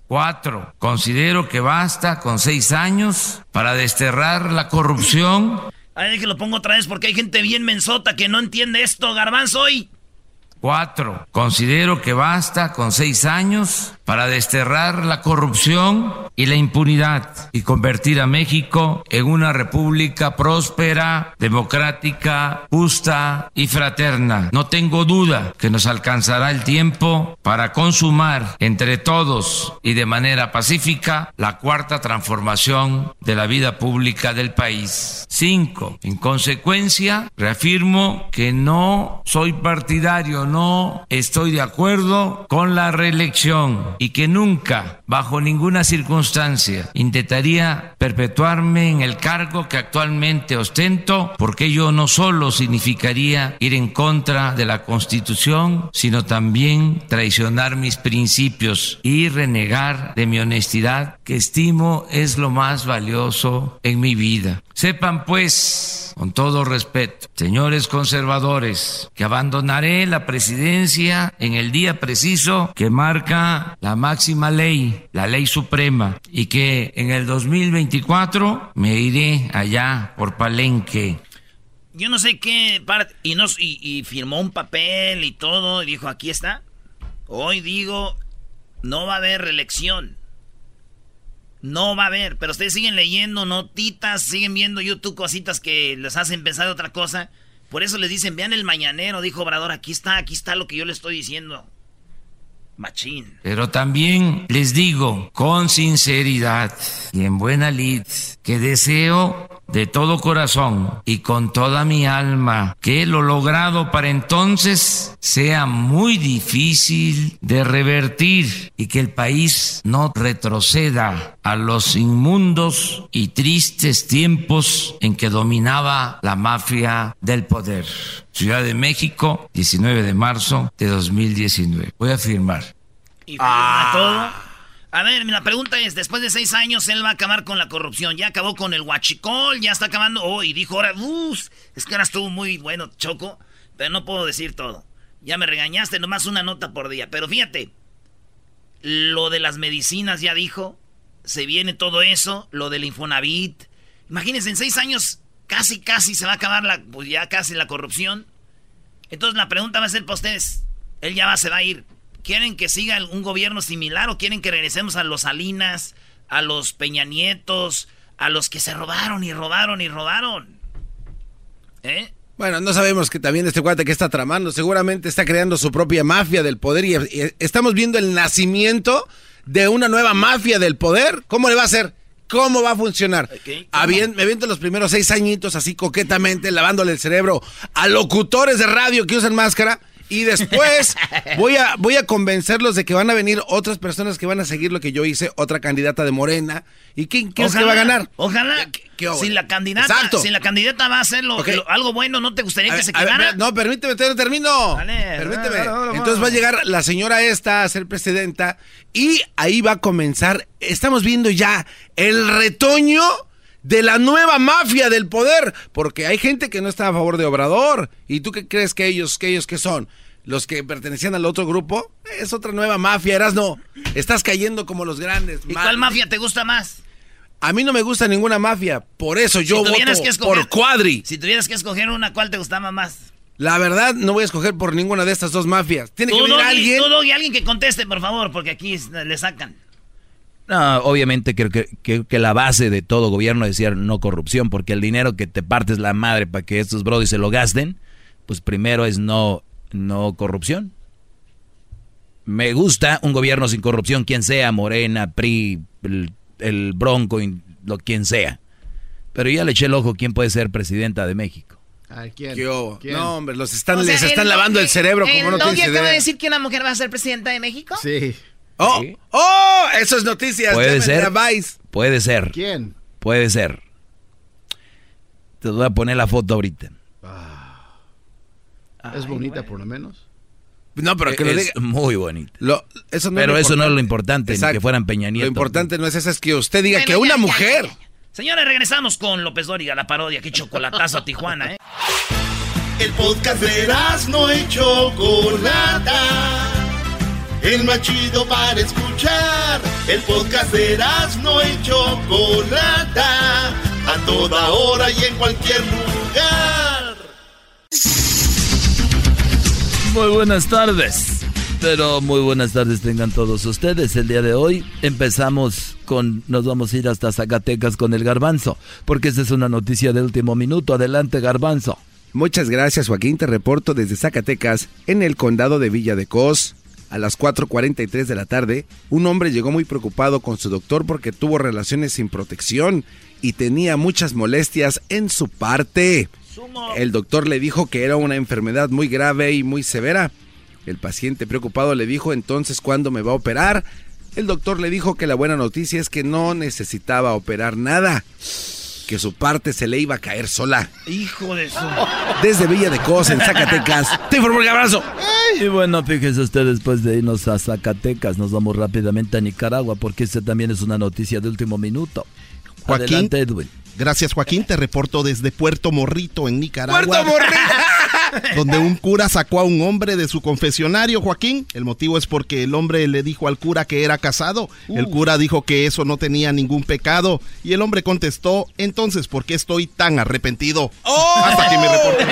Cuatro, considero que basta con seis años para desterrar la corrupción Ay, que lo pongo otra vez porque hay gente bien mensota que no entiende esto, garbanzo. Y Cuatro, considero que basta con seis años para desterrar la corrupción y la impunidad y convertir a México en una república próspera, democrática, justa y fraterna. No tengo duda que nos alcanzará el tiempo para consumar entre todos y de manera pacífica la cuarta transformación de la vida pública del país. Cinco, en consecuencia, reafirmo que no soy partidario, no estoy de acuerdo con la reelección y que nunca, bajo ninguna circunstancia, intentaría perpetuarme en el cargo que actualmente ostento, porque ello no solo significaría ir en contra de la Constitución, sino también traicionar mis principios y renegar de mi honestidad, que estimo es lo más valioso en mi vida. Sepan pues, con todo respeto, señores conservadores, que abandonaré la presidencia en el día preciso que marca la máxima ley, la ley suprema, y que en el 2024 me iré allá por Palenque. yo no sé qué parte. Y, firmó un papel y todo. Y dijo: aquí está. Hoy digo: no va a haber reelección. No va a haber. Pero ustedes siguen leyendo notitas, siguen viendo YouTube cositas que les hacen pensar otra cosa. Por eso les dicen: vean el mañanero, dijo Obrador. Aquí está, aquí está lo que yo le estoy diciendo. Machín. Pero también les digo con sinceridad y en buena lid que deseo de todo corazón y con toda mi alma que lo logrado para entonces sea muy difícil de revertir y que el país no retroceda a los inmundos y tristes tiempos en que dominaba la mafia del poder. Ciudad de México, 19 de marzo de 2019. Voy a firmar. Y firma todo. A ver, la pregunta es, después de seis años él va a acabar con la corrupción. Ya acabó con el huachicol, ya está acabando. Oh, y dijo ahora, "Uf, es que ahora estuvo muy bueno, Choco, pero no puedo decir todo. Ya me regañaste, nomás una nota por día. Pero fíjate, lo de las medicinas ya dijo, se viene todo eso, lo del Infonavit. Imagínense, en seis años casi, casi se va a acabar la, pues ya casi la corrupción. Entonces la pregunta va a ser para ustedes, él ya va, se va a ir. ¿Quieren que siga un gobierno similar o quieren que regresemos a los Salinas, a los Peña Nietos, a los que se robaron y robaron y robaron? ¿Eh? Bueno, no sabemos que también este cuate que está tramando, seguramente está creando su propia mafia del poder y, estamos viendo el nacimiento de una nueva mafia del poder. ¿Cómo le va a hacer? ¿Cómo va a funcionar? Me aviento los primeros seis añitos así coquetamente, lavándole el cerebro a locutores de radio que usan máscara. Y después voy a, voy a convencerlos de que van a venir otras personas que van a seguir lo que yo hice, otra candidata de Morena. ¿Y quién crees que va a ganar? Ojalá. si la candidata, Exacto. si la candidata va a hacer lo- Ok. lo- algo bueno, ¿no te gustaría A que ver, se ver, quedara? no, permíteme, te termino. permíteme. dale, dale, Entonces va a llegar la señora esta a ser presidenta y ahí va a comenzar. Estamos viendo ya el retoño de la nueva mafia del poder, porque hay gente que no está a favor de Obrador. ¿Y tú qué crees que ellos, que ellos qué son? Los que pertenecían al otro grupo, es otra nueva mafia, eras no. Estás cayendo como los grandes. ¿Y cuál mafia te gusta más? A mí no me gusta ninguna mafia, por eso yo Si voto que escoger- por Cuadri. Si tuvieras que escoger una, ¿cuál te gustaba más? La verdad, no voy a escoger por ninguna de estas dos mafias. Tiene que venir alguien. tú, Doggy, alguien que conteste, por favor, porque aquí le sacan. No, obviamente creo que, que- que la base de todo gobierno es decir no corrupción, porque el dinero que te partes la madre para que estos brodis se lo gasten, pues primero es no, no corrupción. Me gusta un gobierno sin corrupción, quien sea, Morena, PRI, el, el Bronco, lo quien sea. Pero ya le eché el ojo quién puede ser presidenta de México. Ay, ¿quién? ¿Qué hubo? ¿Quién? No, hombre, los están, O sea, les están el lavando el cerebro como no ¿El Doggy tienes acaba de decir que una mujer va a ser presidenta de México? Sí. ¡Oh! ¡Oh! Eso es noticias. Puede ser. Vice. Puede ser. ¿Quién? Puede ser. Te voy a poner la foto ahorita. Es bonita por lo menos. No, pero que lo es diga. muy bonito. Lo- eso no Pero es eso no es lo importante, ni Exacto. que fueran Peña Nieto. Lo importante no es eso, es que usted diga Bueno, que ya, una ya, mujer. ya, ya. Señores, regresamos con López Dóriga, la parodia. Qué chocolatazo a <laughs> Tijuana, ¿eh? El podcast de no y Chocolata. El más chido para escuchar. El podcast de no y Chocolata. A toda hora y en cualquier lugar. Muy buenas tardes. Pero muy buenas tardes tengan todos ustedes. El día de hoy empezamos con, nos vamos a ir hasta Zacatecas con el garbanzo, porque esta es una noticia de último minuto. Adelante, garbanzo. Muchas gracias, Joaquín. Te reporto desde Zacatecas, en el condado de Villa de Cos. A las 4.43 de la tarde, un hombre llegó muy preocupado con su doctor porque tuvo relaciones sin protección y tenía muchas molestias en su parte. El doctor le dijo que era una enfermedad muy grave y muy severa. El paciente preocupado le dijo entonces cuándo me va a operar. El doctor le dijo que la buena noticia es que no necesitaba operar nada, que su parte se le iba a caer sola. Hijo de su... Desde Villa de Cos, en Zacatecas. <laughs> Te informo el abrazo. Y bueno, fíjese usted, después de irnos a Zacatecas, nos vamos rápidamente a Nicaragua, porque esta también es una noticia de último minuto. Joaquín. Adelante, Edwin. Gracias, Joaquín. Te reporto desde Puerto Morrito, en Nicaragua. ¡Puerto Morrito! <laughs> donde un cura sacó a un hombre de su confesionario, Joaquín. El motivo es porque el hombre le dijo al cura que era casado. El cura dijo que eso no tenía ningún pecado. Y el hombre contestó, entonces, ¿por qué estoy tan arrepentido? Hasta aquí mi reporte.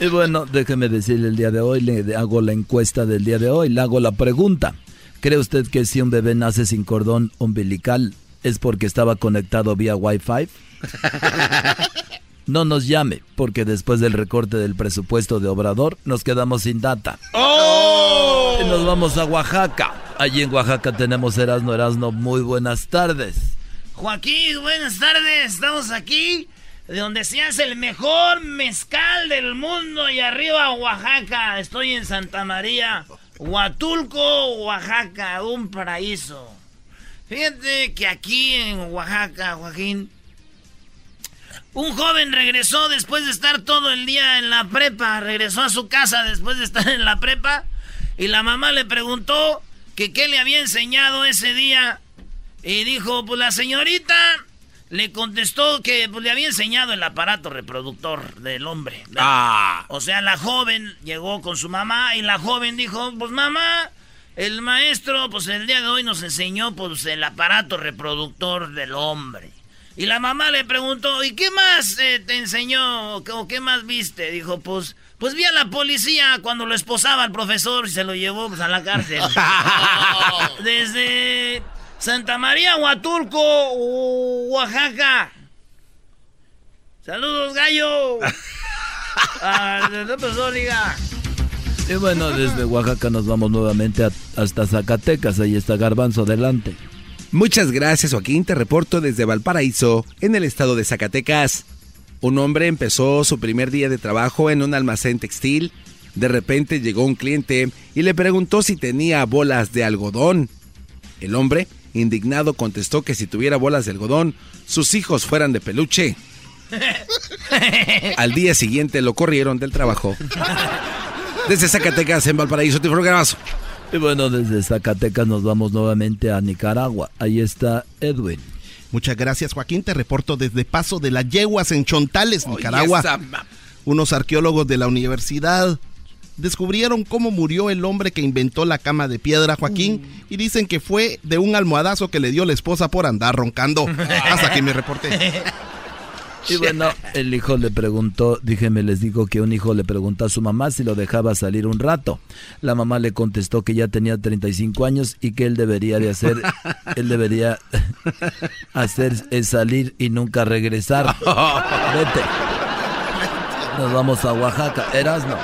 Y bueno, déjeme decirle el día de hoy, le hago la encuesta del día de hoy, le hago la pregunta. ¿Cree usted que si un bebé nace sin cordón umbilical es porque estaba conectado vía Wi-Fi? <laughs> No nos llame, porque después del recorte del presupuesto de Obrador nos quedamos sin data. Y nos vamos a Oaxaca. Allí en Oaxaca tenemos Erasno Erasno. Muy buenas tardes. Joaquín, buenas tardes. Estamos aquí, de donde se hace el mejor mezcal del mundo y arriba Oaxaca. Estoy en Santa María, Huatulco, Oaxaca, un paraíso. Fíjate que aquí en Oaxaca, Joaquín, un joven regresó después de estar todo el día en la prepa. Regresó a su casa después de estar en la prepa. Y la mamá le preguntó que qué le había enseñado ese día. Y dijo, pues la señorita le contestó que pues, le había enseñado el aparato reproductor del hombre. ¿verdad? Ah. O sea, la joven llegó con su mamá y la joven dijo, pues mamá, el maestro, pues el día de hoy nos enseñó pues el aparato reproductor del hombre. Y la mamá le preguntó, ¿y qué más eh, te enseñó o qué más viste? Dijo, pues, pues vi a la policía cuando lo esposaba al profesor y se lo llevó pues, a la cárcel. <laughs> <laughs> Desde Santa María, Huatulco, Oaxaca. Saludos, gallo. <laughs> Ah, desde profesor, diga. Y bueno, desde Oaxaca nos vamos nuevamente a- hasta Zacatecas. Ahí está Garbanzo, adelante. Muchas gracias Joaquín, te reporto desde Valparaíso, en el estado de Zacatecas. Un hombre empezó su primer día de trabajo en un almacén textil. De repente llegó un cliente y le preguntó si tenía bolas de algodón. El hombre, indignado, contestó que si tuviera bolas de algodón, sus hijos fueran de peluche. <laughs> Al día siguiente lo corrieron del trabajo. Desde Zacatecas, en Valparaíso, te Garbanzo. Y bueno, desde Zacatecas nos vamos nuevamente a Nicaragua. Ahí está Edwin. Muchas gracias, Joaquín. Te reporto desde Paso de las Yeguas en Chontales, Nicaragua. Unos arqueólogos de la universidad descubrieron cómo murió el hombre que inventó la cama de piedra, Joaquín, y dicen que fue de un almohadazo que le dio la esposa por andar roncando. <laughs> Hasta aquí me reporté. Y bueno, el hijo le preguntó, dígame, les digo que un hijo le preguntó a su mamá si lo dejaba salir un rato. La mamá le contestó que ya tenía 35 años y que él debería de hacer, <laughs> él debería <laughs> hacer es salir y nunca regresar. Vete. Nos vamos a Oaxaca. Erasno.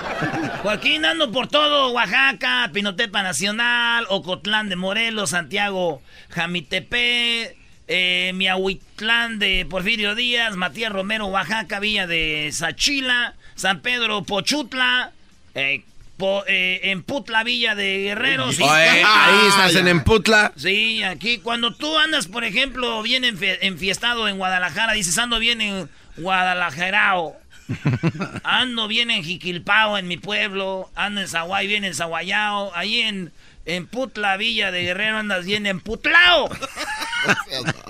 Joaquín ando por todo, Oaxaca, Pinotepa Nacional, Ocotlán de Morelos, Santiago, Jamitepe, eh, Miahuitlán de Porfirio Díaz, Matías Romero, Oaxaca, Villa de Sachila, San Pedro, Pochutla, eh, po- eh, en Putla, Villa de Guerrero. sí. Oye, ahí estás en Emputla. Sí, aquí cuando tú andas, por ejemplo, bien enfiestado en Guadalajara, dices ando bien en Guadalajarao. <laughs> Ando bien en Jiquilpao, en mi pueblo. Ando en Zaguay, bien en Zaguayao. Ahí en, en Putla, Villa de Guerrero, andas bien en Putlao.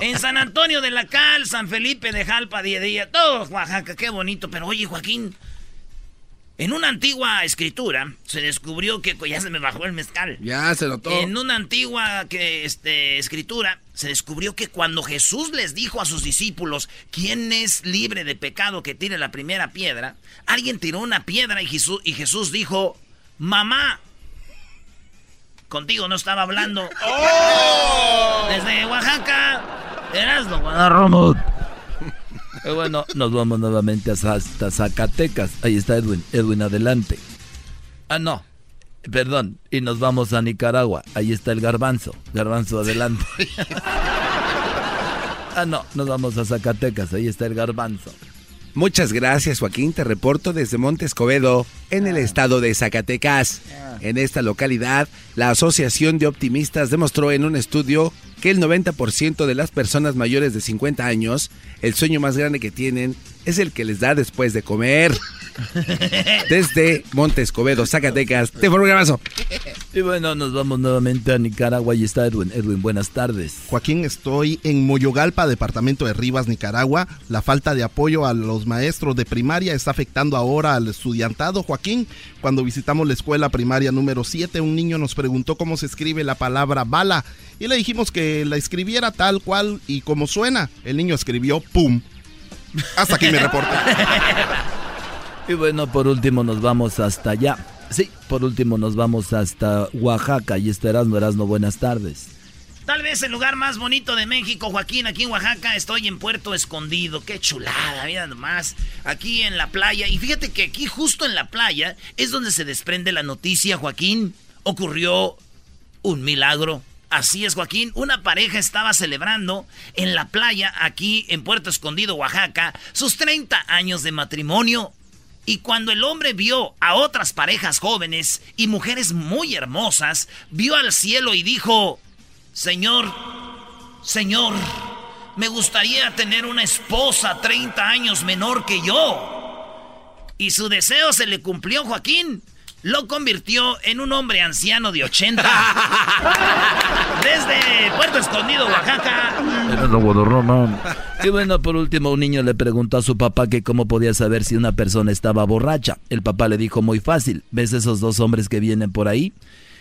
en San Antonio de la Cal, San Felipe de Jalpa, día a día. Todo Oaxaca, qué bonito. Pero oye, Joaquín, en una antigua escritura se descubrió que... Ya se me bajó el mezcal. Ya se notó. En una antigua que, este, escritura se descubrió que cuando Jesús les dijo a sus discípulos, ¿quién es libre de pecado que tire la primera piedra? Alguien tiró una piedra y Jesús, y Jesús dijo, mamá, contigo no estaba hablando. <laughs> Desde Oaxaca, Erasmo Guadarramo. Y bueno, nos vamos nuevamente hasta Zacatecas. Ahí está Edwin. Edwin, adelante. Ah, no. Perdón. Y nos vamos a Nicaragua. Ahí está el garbanzo. Garbanzo, adelante. <laughs> ah, no. Nos vamos a Zacatecas. Ahí está el garbanzo. Muchas gracias Joaquín, te reporto desde Monte Escobedo, en el estado de Zacatecas. En esta localidad, la Asociación de Optimistas demostró en un estudio que el 90% de las personas mayores de 50 años, el sueño más grande que tienen es el que les da después de comer. Desde Monte Escobedo, Zacatecas, te formo un abrazo. Y bueno, nos vamos nuevamente a Nicaragua. Ahí está Edwin. Edwin, buenas tardes. Joaquín, estoy en Moyogalpa, departamento de Rivas, Nicaragua. La falta de apoyo a los maestros de primaria está afectando ahora al estudiantado. Joaquín, cuando visitamos la escuela primaria número 7, un niño nos preguntó cómo se escribe la palabra bala y le dijimos que la escribiera tal cual y como suena. El niño escribió pum. Hasta aquí mi reporte. <laughs> Y bueno, por último nos vamos hasta allá. Sí, por último nos vamos hasta Oaxaca. Y está Erasmo. Erasmo, buenas tardes. Tal vez el lugar más bonito de México, Joaquín, aquí en Oaxaca, estoy en Puerto Escondido. Qué chulada, mira nomás. Aquí en la playa. Y fíjate que aquí, justo en la playa, es donde se desprende la noticia, Joaquín. Ocurrió un milagro. Así es, Joaquín. Una pareja estaba celebrando en la playa, aquí en Puerto Escondido, Oaxaca, sus 30 años de matrimonio. Y cuando el hombre vio a otras parejas jóvenes y mujeres muy hermosas, vio al cielo y dijo, Señor, Señor, me gustaría tener una esposa 30 años menor que yo. Y su deseo se le cumplió, Joaquín. Lo convirtió en un hombre anciano de 80. <laughs> Desde Puerto Escondido, Oaxaca. Y bueno, por último, un niño le preguntó a su papá que cómo podía saber si una persona estaba borracha. El papá le dijo muy fácil, ¿ves esos dos hombres que vienen por ahí?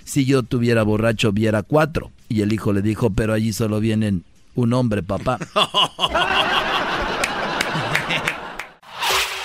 Si yo tuviera borracho, viera cuatro. Y el hijo le dijo, pero allí solo vienen un hombre, papá. <laughs>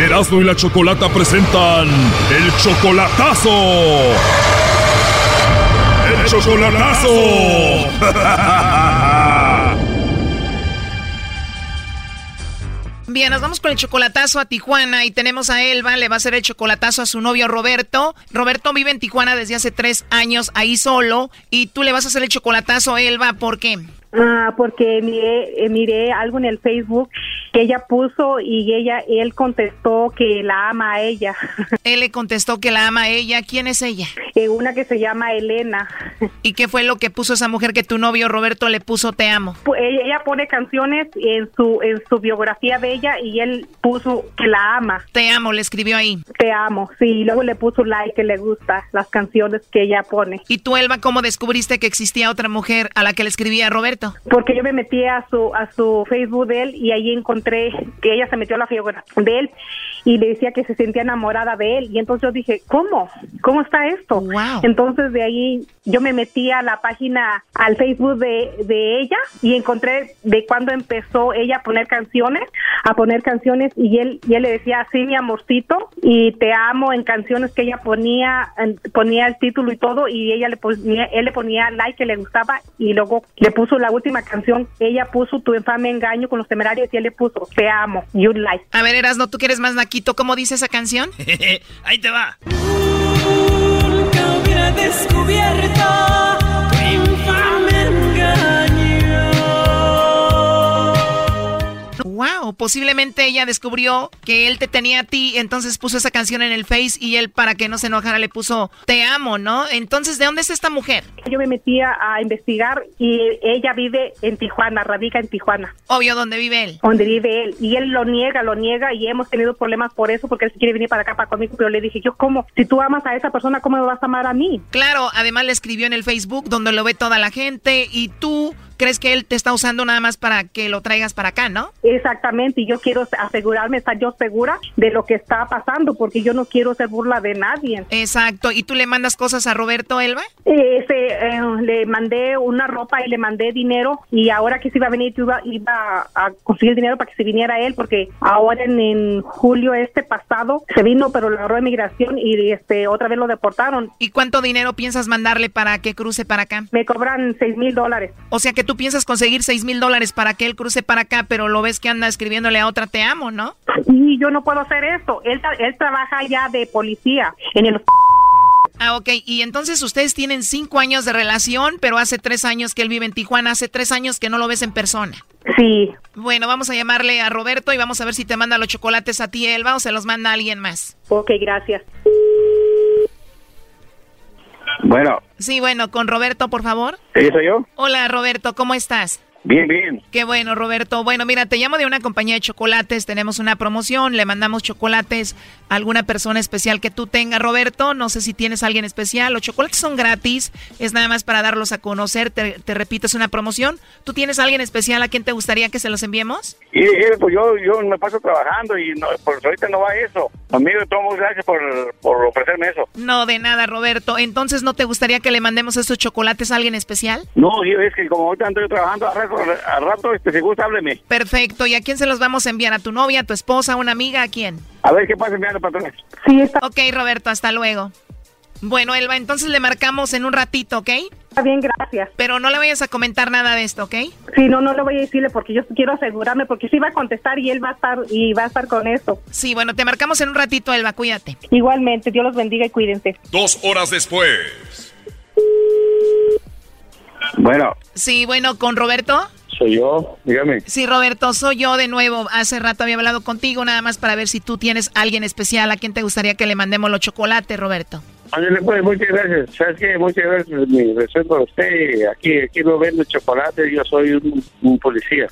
Erasmo y la Chocolata presentan el chocolatazo. El chocolatazo. Bien, nos vamos con el chocolatazo a Tijuana y tenemos a Elba, le va a hacer el chocolatazo a su novio Roberto. Roberto vive en Tijuana desde hace tres años ahí solo y tú le vas a hacer el chocolatazo a Elba, ¿por qué? Ah, porque miré, eh, miré algo en el Facebook que ella puso y ella, él contestó que la ama a ella. <laughs> Él le contestó que la ama a ella. ¿Quién es ella? Eh, una que se llama Elena. <laughs> ¿Y qué fue lo que puso esa mujer que tu novio Roberto le puso te amo? Pues ella, ella pone canciones en su en su biografía de ella y él puso que la ama. Te amo, le escribió ahí. Te amo, sí. Y luego le puso like que le gusta las canciones que ella pone. ¿Y tú, Elba, cómo descubriste que existía otra mujer a la que le escribía Roberto? Porque yo me metí a su a su Facebook de él y ahí encontré que ella se metió a la biografía de él y le decía que se sentía enamorada de él y entonces yo dije, ¿cómo? ¿Cómo está esto? Entonces de ahí yo me metí a la página, al Facebook de, de ella y encontré de cuando empezó ella a poner canciones, a poner canciones y él, y él le decía, sí, mi amorcito, y te amo en canciones que ella ponía, ponía el título y todo y ella le ponía, él le ponía like que le gustaba y luego le puso la última canción, ella puso tu infame engaño con los temerarios y él le puso, te amo, you like. A ver, Erasno, tú que eres más naquito, ¿cómo dice esa canción? <laughs> Ahí te va. Nunca hubiera descubierto tu infame engaño. Wow, posiblemente ella descubrió que él te tenía a ti, entonces puso esa canción en el Face y él para que no se enojara le puso te amo, ¿no? Entonces, ¿de dónde es esta mujer? Yo me metí a, investigar y ella vive en Tijuana, radica en Tijuana. Obvio, ¿dónde vive él? donde vive él y él lo niega, lo niega y hemos tenido problemas por eso porque él se quiere venir para acá para conmigo, pero le dije yo cómo, si tú amas a esa persona, ¿cómo me vas a amar a mí? Claro, además le escribió en el Facebook donde lo ve toda la gente y tú crees que él te está usando nada más para que lo traigas para acá, ¿no? Exactamente, y yo quiero asegurarme, estar yo segura de lo que está pasando porque yo no quiero ser burla de nadie. Exacto, ¿y tú le mandas cosas a Roberto Elba? Eh, eh, le mandé una ropa y le mandé dinero y ahora que se iba a venir yo iba, iba a conseguir dinero para que se viniera él porque ahora en, en julio este pasado se vino pero lo agarró inmigración y este otra vez lo deportaron. ¿Y cuánto dinero piensas mandarle para que cruce para acá? Me cobran seis mil dólares. O sea que tú piensas conseguir seis mil dólares para que él cruce para acá, pero lo ves que anda escribiéndole a otra te amo, ¿no? Y yo no puedo hacer esto. Él, él trabaja ya de policía en el Ah, ok. Y entonces ustedes tienen cinco años de relación, pero hace tres años que él vive en Tijuana, hace tres años que no lo ves en persona. Sí. Bueno, vamos a llamarle a Roberto y vamos a ver si te manda los chocolates a ti, Elba, o se los manda a alguien más. Ok, gracias. Bueno, Sí, bueno, con Roberto, por favor. ¿sí soy yo? Hola, Roberto, ¿cómo estás? Bien, bien. Qué bueno, Roberto. Bueno, mira, te llamo de una compañía de chocolates. Tenemos una promoción. Le mandamos chocolates a alguna persona especial que tú tengas, Roberto. No sé si tienes a alguien especial. Los chocolates son gratis. Es nada más para darlos a conocer. Te, te repito, es una promoción. ¿Tú tienes a alguien especial a quien te gustaría que se los enviemos? Y, pues yo, yo me paso trabajando y no, pues ahorita no va eso. Amigo, tomo gracias por, por ofrecerme eso. No, de nada, Roberto. Entonces, ¿no te gustaría que le mandemos estos chocolates a alguien especial? No, es que como ahorita ando yo trabajando, rato, al rato este, si gusta, hábleme. Perfecto. ¿Y a quién se los vamos a enviar? ¿A tu novia, a tu esposa, a una amiga? ¿A quién? A ver qué pasa enviando patrones. Sí, está. Ok, Roberto, hasta luego. Bueno, Elba, entonces le marcamos en un ratito, ¿ok? Está bien, gracias. Pero no le vayas a comentar nada de esto, ¿ok? Sí, no, no le voy a decirle porque yo quiero asegurarme porque sí va a contestar y él va a estar y va a estar con eso. Sí, bueno, te marcamos en un ratito, Elba, cuídate. Igualmente, Dios los bendiga y cuídense. Dos horas después. Bueno, Sí, bueno, ¿con Roberto? soy yo, dígame. Sí, Roberto, soy yo de nuevo. Hace rato había hablado contigo nada más para ver si tú tienes alguien especial a quien te gustaría que le mandemos los chocolates, Roberto. Ándale, pues, muchas gracias. ¿Sabes qué? Muchas gracias. Mi respeto a usted. Aquí, aquí no vendo chocolate, yo soy un, un policía.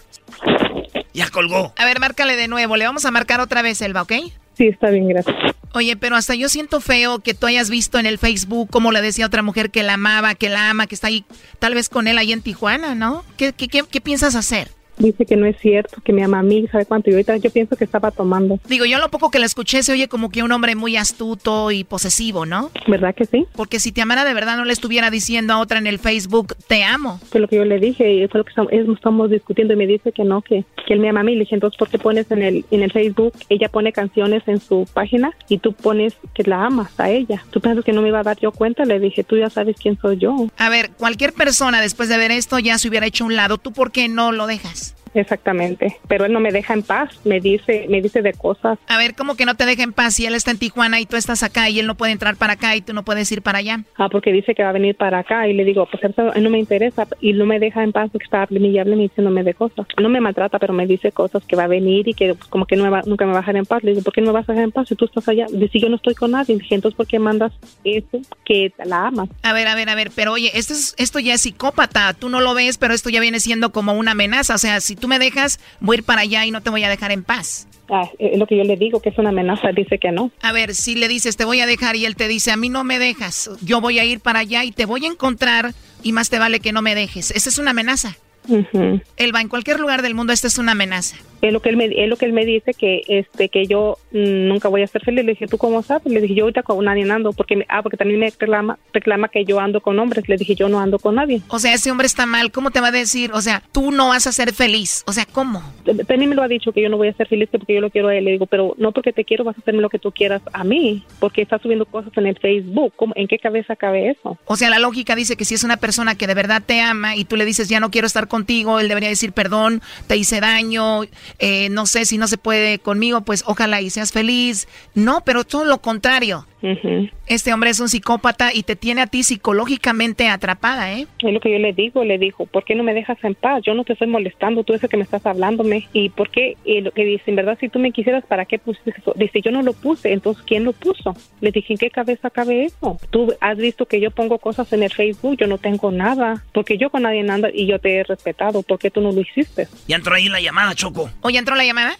Ya colgó. A ver, márcale de nuevo. Le vamos a marcar otra vez, Elba, ¿ok? Sí, está bien, gracias. Oye, pero hasta yo siento feo que tú hayas visto en el Facebook cómo le decía a otra mujer que la amaba, que la ama, que está ahí, tal vez con él ahí en Tijuana, ¿no? ¿Qué, qué, qué, qué piensas hacer? Dice que no es cierto, que me ama a mí, ¿sabe cuánto? Y ahorita yo pienso que estaba tomando. Digo, yo lo poco que le escuché se oye como que un hombre muy astuto y posesivo, ¿no? ¿Verdad que sí? Porque si te amara de verdad no le estuviera diciendo a otra en el Facebook, te amo. Fue lo que yo le dije y fue lo que estamos, discutiendo y me dice que no, que, que él me ama a mí. Le dije, entonces, ¿por qué pones en el, en el Facebook? Ella pone canciones en su página y tú pones que la amas a ella. ¿Tú piensas que no me iba a dar yo cuenta? Le dije, tú ya sabes quién soy yo. A ver, cualquier persona después de ver esto ya se hubiera hecho un lado. ¿Tú por qué no lo dejas? Thanks. Exactamente, pero él no me deja en paz, me dice, me dice de cosas. A ver, ¿cómo que no te deja en paz si él está en Tijuana y tú estás acá y él no puede entrar para acá y tú no puedes ir para allá? Ah, porque dice que va a venir para acá y le digo, pues eso no me interesa y no me deja en paz porque está hablando y hablando y diciéndome de cosas. No me maltrata, pero me dice cosas que va a venir y que pues, como que no me va- nunca me va a dejar en paz. Le digo, ¿por qué no me vas a dejar en paz si tú estás allá? Dice, yo no estoy con nadie. Dije, entonces, ¿por qué mandas eso que la amas? A ver, a ver, a ver, pero oye, esto, es, esto ya es psicópata, tú no lo ves, pero esto ya viene siendo como una amenaza, o sea, si tú me dejas, voy a ir para allá y no te voy a dejar en paz. Ah, es lo que yo le digo, que es una amenaza. Dice que no. A ver, si le dices, te voy a dejar y él te dice, a mí no me dejas, yo voy a ir para allá y te voy a encontrar y más te vale que no me dejes. Esa es una amenaza. Ujú. Elba, en cualquier lugar del mundo esta es una amenaza. Es lo que él me, es lo que él me dice que este que yo mm, nunca voy a ser feliz. Le dije, ¿tú cómo sabes? Le dije, yo ahorita con nadie ando porque me- ah, porque también me reclama reclama que yo ando con hombres. Le dije, yo no ando con nadie. O sea, ese hombre está mal, ¿cómo te va a decir? O sea, tú no vas a ser feliz. O sea, ¿cómo? También me lo ha dicho que yo no voy a ser feliz porque yo lo quiero a él. Le digo, pero no porque te quiero vas a hacerme lo que tú quieras a mí, porque estás subiendo cosas en el Facebook. ¿Cómo- ¿En qué cabeza cabe eso? O sea, la lógica dice que si es una persona que de verdad te ama y tú le dices ya no quiero estar contigo, él debería decir perdón, te hice daño, eh, no sé si no se puede conmigo, pues ojalá y seas feliz. No, pero todo lo contrario. Este hombre es un psicópata y te tiene a ti psicológicamente atrapada, ¿eh? Es lo que yo le digo, le dijo, ¿por qué no me dejas en paz? Yo no te estoy molestando, tú ese que me estás hablándome. ¿Y por qué? Y lo que dice, en verdad, si tú me quisieras, ¿para qué pusiste eso? Dice, yo no lo puse, entonces, ¿quién lo puso? Le dije, ¿en qué cabeza cabe eso? Tú has visto que yo pongo cosas en el Facebook, yo no tengo nada, porque yo con nadie ando y yo te he respetado, ¿por qué tú no lo hiciste? Ya entró ahí la llamada, Choco. Oye, ¿entró la llamada?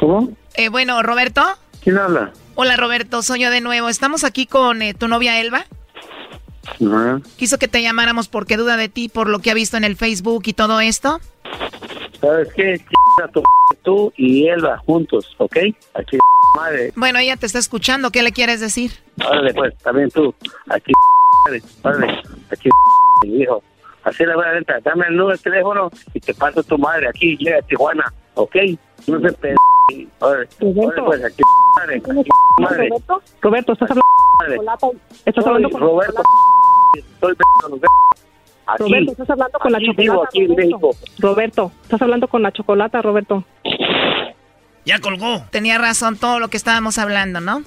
¿Cómo? Eh, bueno, Roberto. ¿Quién habla? Hola, Roberto, soy yo de nuevo. Estamos aquí con eh, tu novia Elba. Ajá. Quiso que te llamáramos porque duda de ti por lo que ha visto en el Facebook y todo esto. ¿Sabes qué? Tú y Elba juntos, ¿ok? Aquí madre. Bueno, ella te está escuchando. ¿Qué le quieres decir? Órale, pues, también tú. Aquí madre. Órale, aquí hijo. Así la voy a. Dame el número de teléfono y te paso tu madre aquí. Llega a Tijuana, ¿ok? No se órale, pues, aquí madre. Aquí madre. Roberto, Roberto, estás hablando. Estás hablando con Roberto. Estoy Aquí. Roberto, estás hablando con la chocolata. vivo, aquí en México. Roberto, estás hablando con la chocolata, Roberto. Ya colgó. Tenía razón todo lo que estábamos hablando, ¿no?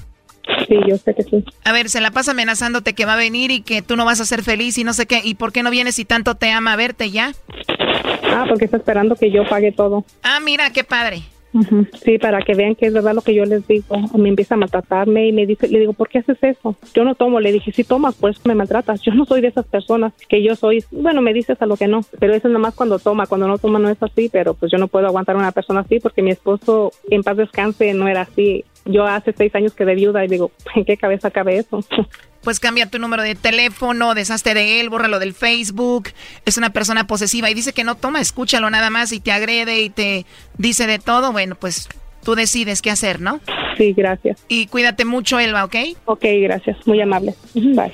Sí, yo sé que sí. A ver, se la pasa amenazándote que va a venir y que tú no vas a ser feliz y no sé qué. ¿Y por qué no vienes si tanto te ama a verte ya? Ah, porque está esperando que yo pague todo. Ah, mira, qué padre. Ujú, Sí, para que vean que es verdad lo que yo les digo. Me empieza a maltratarme y me dice, le digo, ¿por qué haces eso? Yo no tomo. Le dije, si tomas, pues me maltratas. Yo no soy de esas personas que yo soy. Bueno, me dices a lo que no, pero eso es nada más cuando toma. Cuando no toma no es así, pero pues yo no puedo aguantar a una persona así porque mi esposo en paz descanse no era así. Yo hace seis años quedé viuda y digo, <laughs> ¿en qué cabeza cabe eso? <laughs> Pues cambia tu número de teléfono, deshazte de él, bórralo del Facebook. Es una persona posesiva y dice que no toma, escúchalo nada más y te agrede y te dice de todo. Bueno, pues tú decides qué hacer, ¿no? Sí, gracias. Y cuídate mucho, Elba, ¿ok? Ok, gracias. Muy amable. Bye.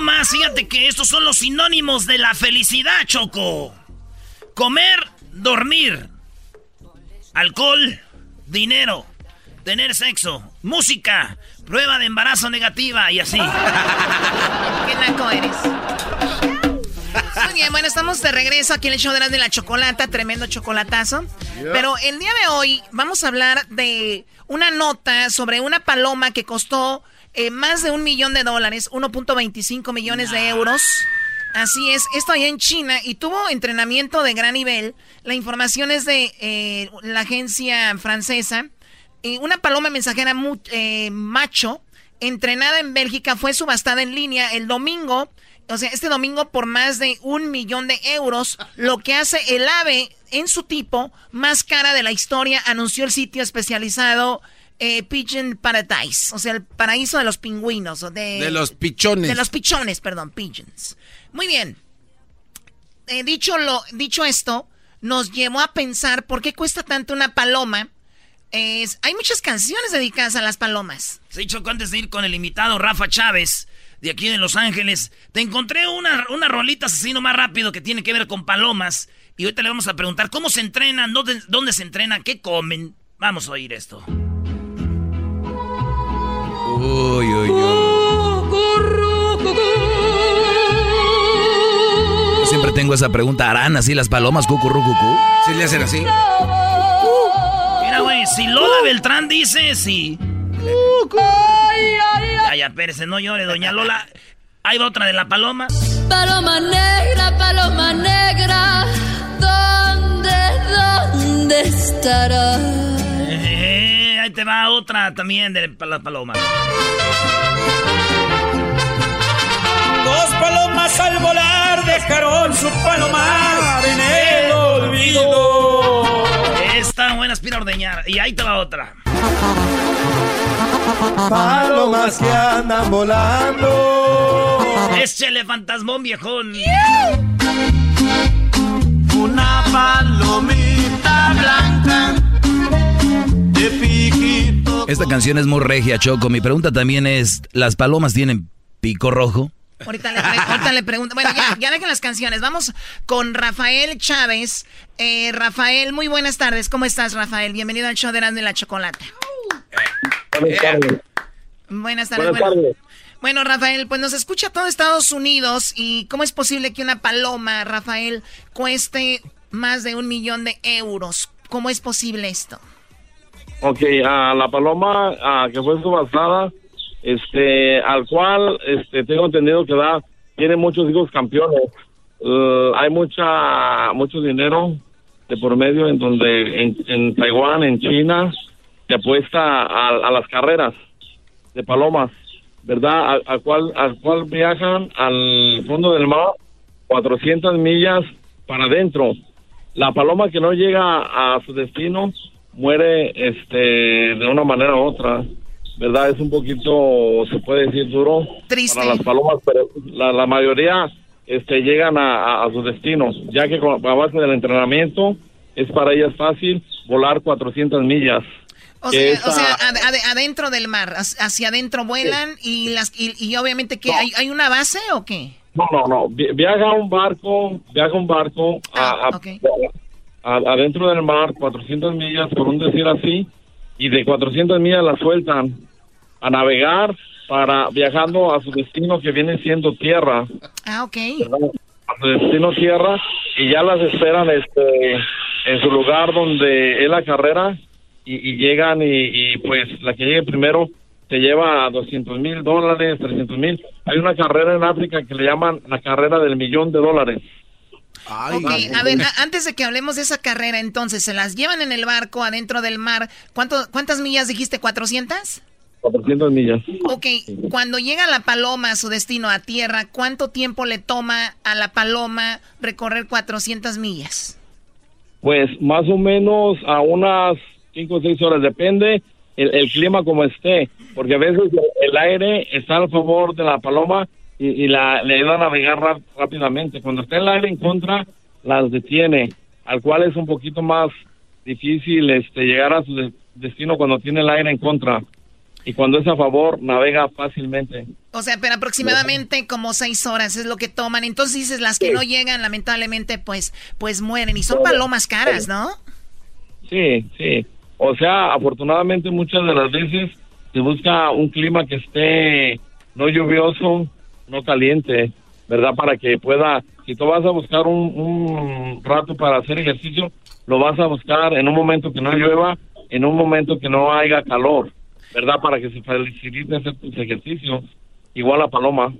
más, fíjate que estos son los sinónimos de la felicidad, Choco. Comer, dormir, alcohol, dinero, tener sexo, música, prueba de embarazo negativa y así. <laughs> Qué naco eres. Muy bien, bueno, estamos de regreso aquí en el show de la, de la chocolata, tremendo chocolatazo. Pero el día de hoy vamos a hablar de una nota sobre una paloma que costó eh, más de un millón de dólares, 1.25 millones de euros. Así es, esto allá en China y tuvo entrenamiento de gran nivel. La información es de eh, la agencia francesa. Eh, una paloma mensajera macho, entrenada en Bélgica, fue subastada en línea el domingo o sea, este domingo por más de un millón de euros, lo que hace el ave en su tipo más cara de la historia, anunció el sitio especializado eh, Pigeon Paradise, o sea, el paraíso de los pingüinos. De, de los pichones. De los pichones, perdón, pigeons. Muy bien. Eh, dicho, lo, dicho esto, nos llevó a pensar por qué cuesta tanto una paloma. Es, hay muchas canciones dedicadas a las palomas. Se dicho antes de ir con el invitado Rafa Chávez de aquí de Los Ángeles. Te encontré una, una rolita asesino más rápido que tiene que ver con palomas. Y ahorita le vamos a preguntar cómo se entrenan, dónde, dónde se entrenan, qué comen. Vamos a oír esto. Uy, uy, uy. Siempre tengo esa pregunta. ¿Harán así las palomas, cucurrucucú? ¿Sí le hacen así? Mira, güey, si Lola Beltrán dice sí. Ay, espérese, no llore, doña Lola. Ahí va otra de la paloma. Paloma negra, paloma negra, ¿dónde, dónde estará? Eh, ahí te va otra también de la paloma. Dos palomas al volar dejaron su palomar en el olvido. Está buena, aspira a ordeñar. Y ahí te va otra. Palomas que andan volando. Échale fantasmón, viejón. Una palomita blanca. Esta canción es muy regia, Choco. Mi pregunta también es, ¿las palomas tienen pico rojo? Ahorita le, ahorita le pregunto. Bueno, ya, ya dejen las canciones. Vamos con Rafael Chávez. Eh, Rafael, muy buenas tardes. ¿Cómo estás, Rafael? Bienvenido al show de Erasmo y la Chocolata. Buenas tardes. Buenas tardes. Buenas bueno, tardes. bueno, Rafael, pues nos escucha todo Estados Unidos. ¿Y cómo es posible que una paloma, Rafael, cueste más de un millón de euros? ¿Cómo es posible esto? Ok, a la paloma ah, que fue subastada, este, al cual este, tengo entendido que da, tiene muchos hijos campeones. Uh, hay mucha, mucho dinero de por medio en donde en, en Taiwán, en China, se apuesta a, a las carreras de palomas, ¿verdad? Al cual, al cual viajan al fondo del mar 400 millas para adentro. La paloma que no llega a su destino muere este de una manera u otra. ¿Verdad? Es un poquito, se puede decir, duro Triste. para las palomas, pero la, la mayoría este, llegan a, a- a su destino, ya que con, a base del entrenamiento es para ellas fácil volar 400 millas. O sea, o sea ad- ad- adentro del mar, hacia adentro vuelan y las y, y obviamente que hay, hay una base o qué? No, no, no. Vi- Viaja un barco, viaja un barco a, a- a- adentro del mar, 400 millas, por un decir así, y de 400 millas la sueltan a navegar para viajando a su destino que viene siendo tierra, Ah, ok. a su destino tierra, y ya las esperan este en su lugar donde es la carrera y, y llegan y, y, pues la que llegue primero se lleva 200 mil dólares, 300 mil. Hay una carrera en África que le llaman la carrera del millón de dólares. Ok, a ver, a- antes de que hablemos de esa carrera, entonces, ¿se las llevan en el barco adentro del mar? ¿Cuánto, ¿Cuántas millas dijiste? ¿400? 400 millas. Ok, cuando llega la paloma a su destino a tierra, ¿cuánto tiempo le toma a la paloma recorrer 400 millas? Pues más o menos a unas 5 o 6 horas, depende el, el clima como esté, porque a veces el, el aire está a favor de la paloma y, y la, le ayuda a navegar rap- rápidamente. Cuando está el aire en contra, las detiene, al cual es un poquito más difícil este llegar a su de- destino cuando tiene el aire en contra. y cuando es a favor navega fácilmente. O sea, pero aproximadamente como seis horas es lo que toman. Entonces dices, las que no llegan, lamentablemente, pues, pues mueren. Y son palomas caras, ¿no? Sí, sí. O sea, afortunadamente muchas de las veces se busca un clima que esté no lluvioso, no caliente, ¿verdad? Para que pueda, si tú vas a buscar un, un rato para hacer ejercicio, lo vas a buscar en un momento que no llueva, en un momento que no haya calor, ¿verdad? Para que se facilite hacer tus ejercicios. Igual la paloma.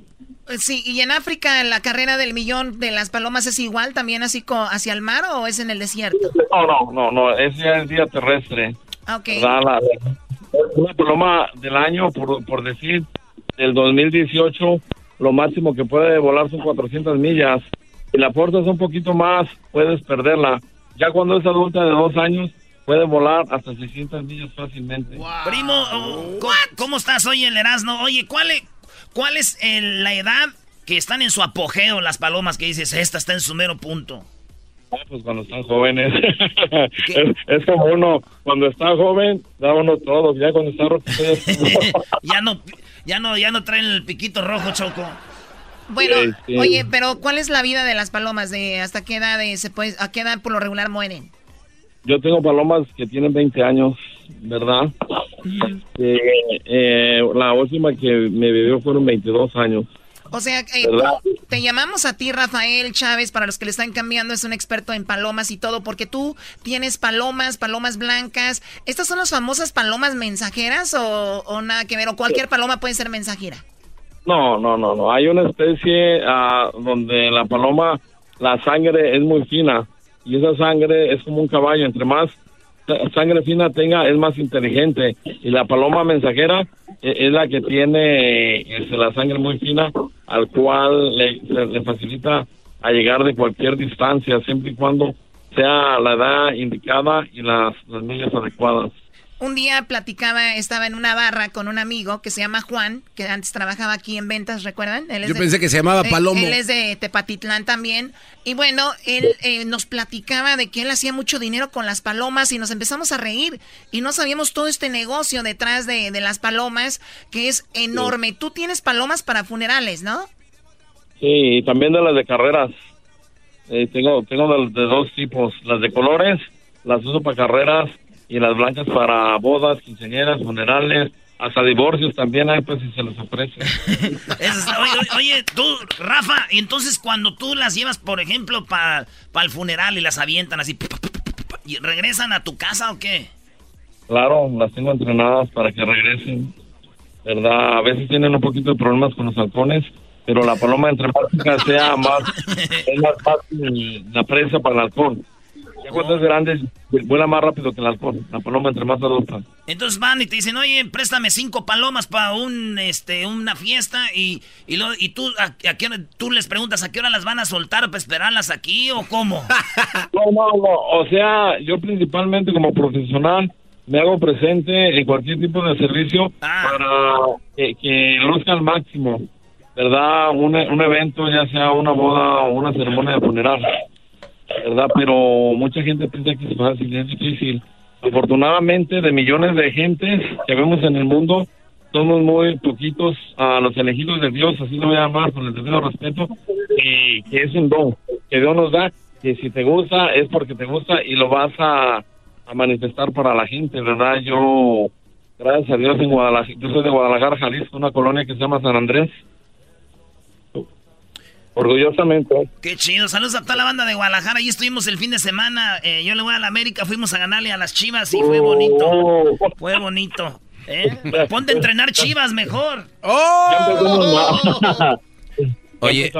Eh, Sí, y en África la carrera del millón de las palomas es igual, también así co- hacia el mar o es en el desierto? No, no, no, no, es ya el día terrestre. Ok. ¿verdad? La- una paloma del año, por, por decir, del 2018, lo máximo que puede volar son 400 millas. Si la forzas un poquito más, puedes perderla. Ya cuando es adulta de dos años, puede volar hasta 600 millas fácilmente. Primo, oh, ¿cómo, cómo estás hoy el Erasmo? Oye, ¿cuál es, cuál es eh, la edad que están en su apogeo las palomas que dices, esta está en su mero punto? Ah, Pues cuando están jóvenes. <laughs> es, es como uno, cuando está joven, da uno todo. Ya cuando está roto, <laughs> ya no, ya no, ya no traen el piquito rojo, Choco. Bueno, Sí, sí. oye, pero ¿cuál es la vida de las palomas? ¿De hasta qué edad de- se puede, a qué edad por lo regular mueren? Yo tengo palomas que tienen 20 años, ¿verdad? Eh, eh, la última que me vivió fueron 22 años. O sea, eh, te llamamos a ti, Rafael Chávez, para los que le están cambiando, es un experto en palomas y todo, porque tú tienes palomas, palomas blancas. ¿Estas son las famosas palomas mensajeras o, o nada que ver? ¿O cualquier paloma puede ser mensajera? No, no, no, no. Hay una especie ah, donde la paloma, la sangre es muy fina y esa sangre es como un caballo. Entre más sangre fina tenga, es más inteligente. Y la paloma mensajera eh, es la que tiene este, la sangre muy fina, al cual le facilita a llegar de cualquier distancia, siempre y cuando sea la edad indicada y las, las millas adecuadas. Un día platicaba, estaba en una barra con un amigo que se llama Juan, que antes trabajaba aquí en ventas, ¿recuerdan? Él es Yo de- pensé que se llamaba eh, Palomo. Él es de Tepatitlán también. Y bueno, él eh, nos platicaba de que él hacía mucho dinero con las palomas y nos empezamos a reír. Y no sabíamos todo este negocio detrás de, de las palomas, que es enorme. Tú tienes palomas para funerales, ¿no? Sí, y también de las de carreras. Eh, tengo tengo de, de dos tipos. Las de colores las uso para carreras y las blancas para bodas, quinceañeras, funerales, hasta divorcios también hay, pues si se les ofrece. <laughs> Oye, oye, tú, Rafa, entonces cuando tú las llevas, por ejemplo, para el funeral y las avientan así, ¿y regresan a tu casa o qué? Claro, las tengo entrenadas para que regresen. ¿Verdad? A veces tienen un poquito de problemas con los halcones, pero la paloma entre sea más, <laughs> es más fácil la presa para el halcón. Ya cuando es grande, vuela más rápido que el halcón. La paloma entre más adulta. Entonces van y te dicen, oye, préstame cinco palomas para un, este, una fiesta y, y, lo- y tú, a, a qué tú les preguntas a qué hora las van a soltar para esperarlas aquí o cómo. <laughs> No, no, no. O sea, yo principalmente como profesional me hago presente en cualquier tipo de servicio para que, que luzca al máximo, ¿verdad? Un, un evento, ya sea una boda o una ceremonia de funeral, ¿verdad? Pero mucha gente piensa que es fácil y es difícil. Afortunadamente, de millones de gentes que vemos en el mundo, somos muy poquitos a los elegidos de Dios, así lo voy a llamar con el debido respeto, que, que es un don que Dios nos da, que si te gusta es porque te gusta y lo vas a, a manifestar para la gente, ¿verdad? Yo, gracias a Dios, en Guadalajara, yo soy de Guadalajara, Jalisco, una colonia que se llama San Andrés. Orgullosamente. Qué chido, saludos a toda la banda de Guadalajara. Ahí estuvimos el fin de semana. eh, yo le voy a la América, fuimos a ganarle a las Chivas y fue bonito. Fue bonito. ¿eh? Ponte a entrenar Chivas mejor. Oye,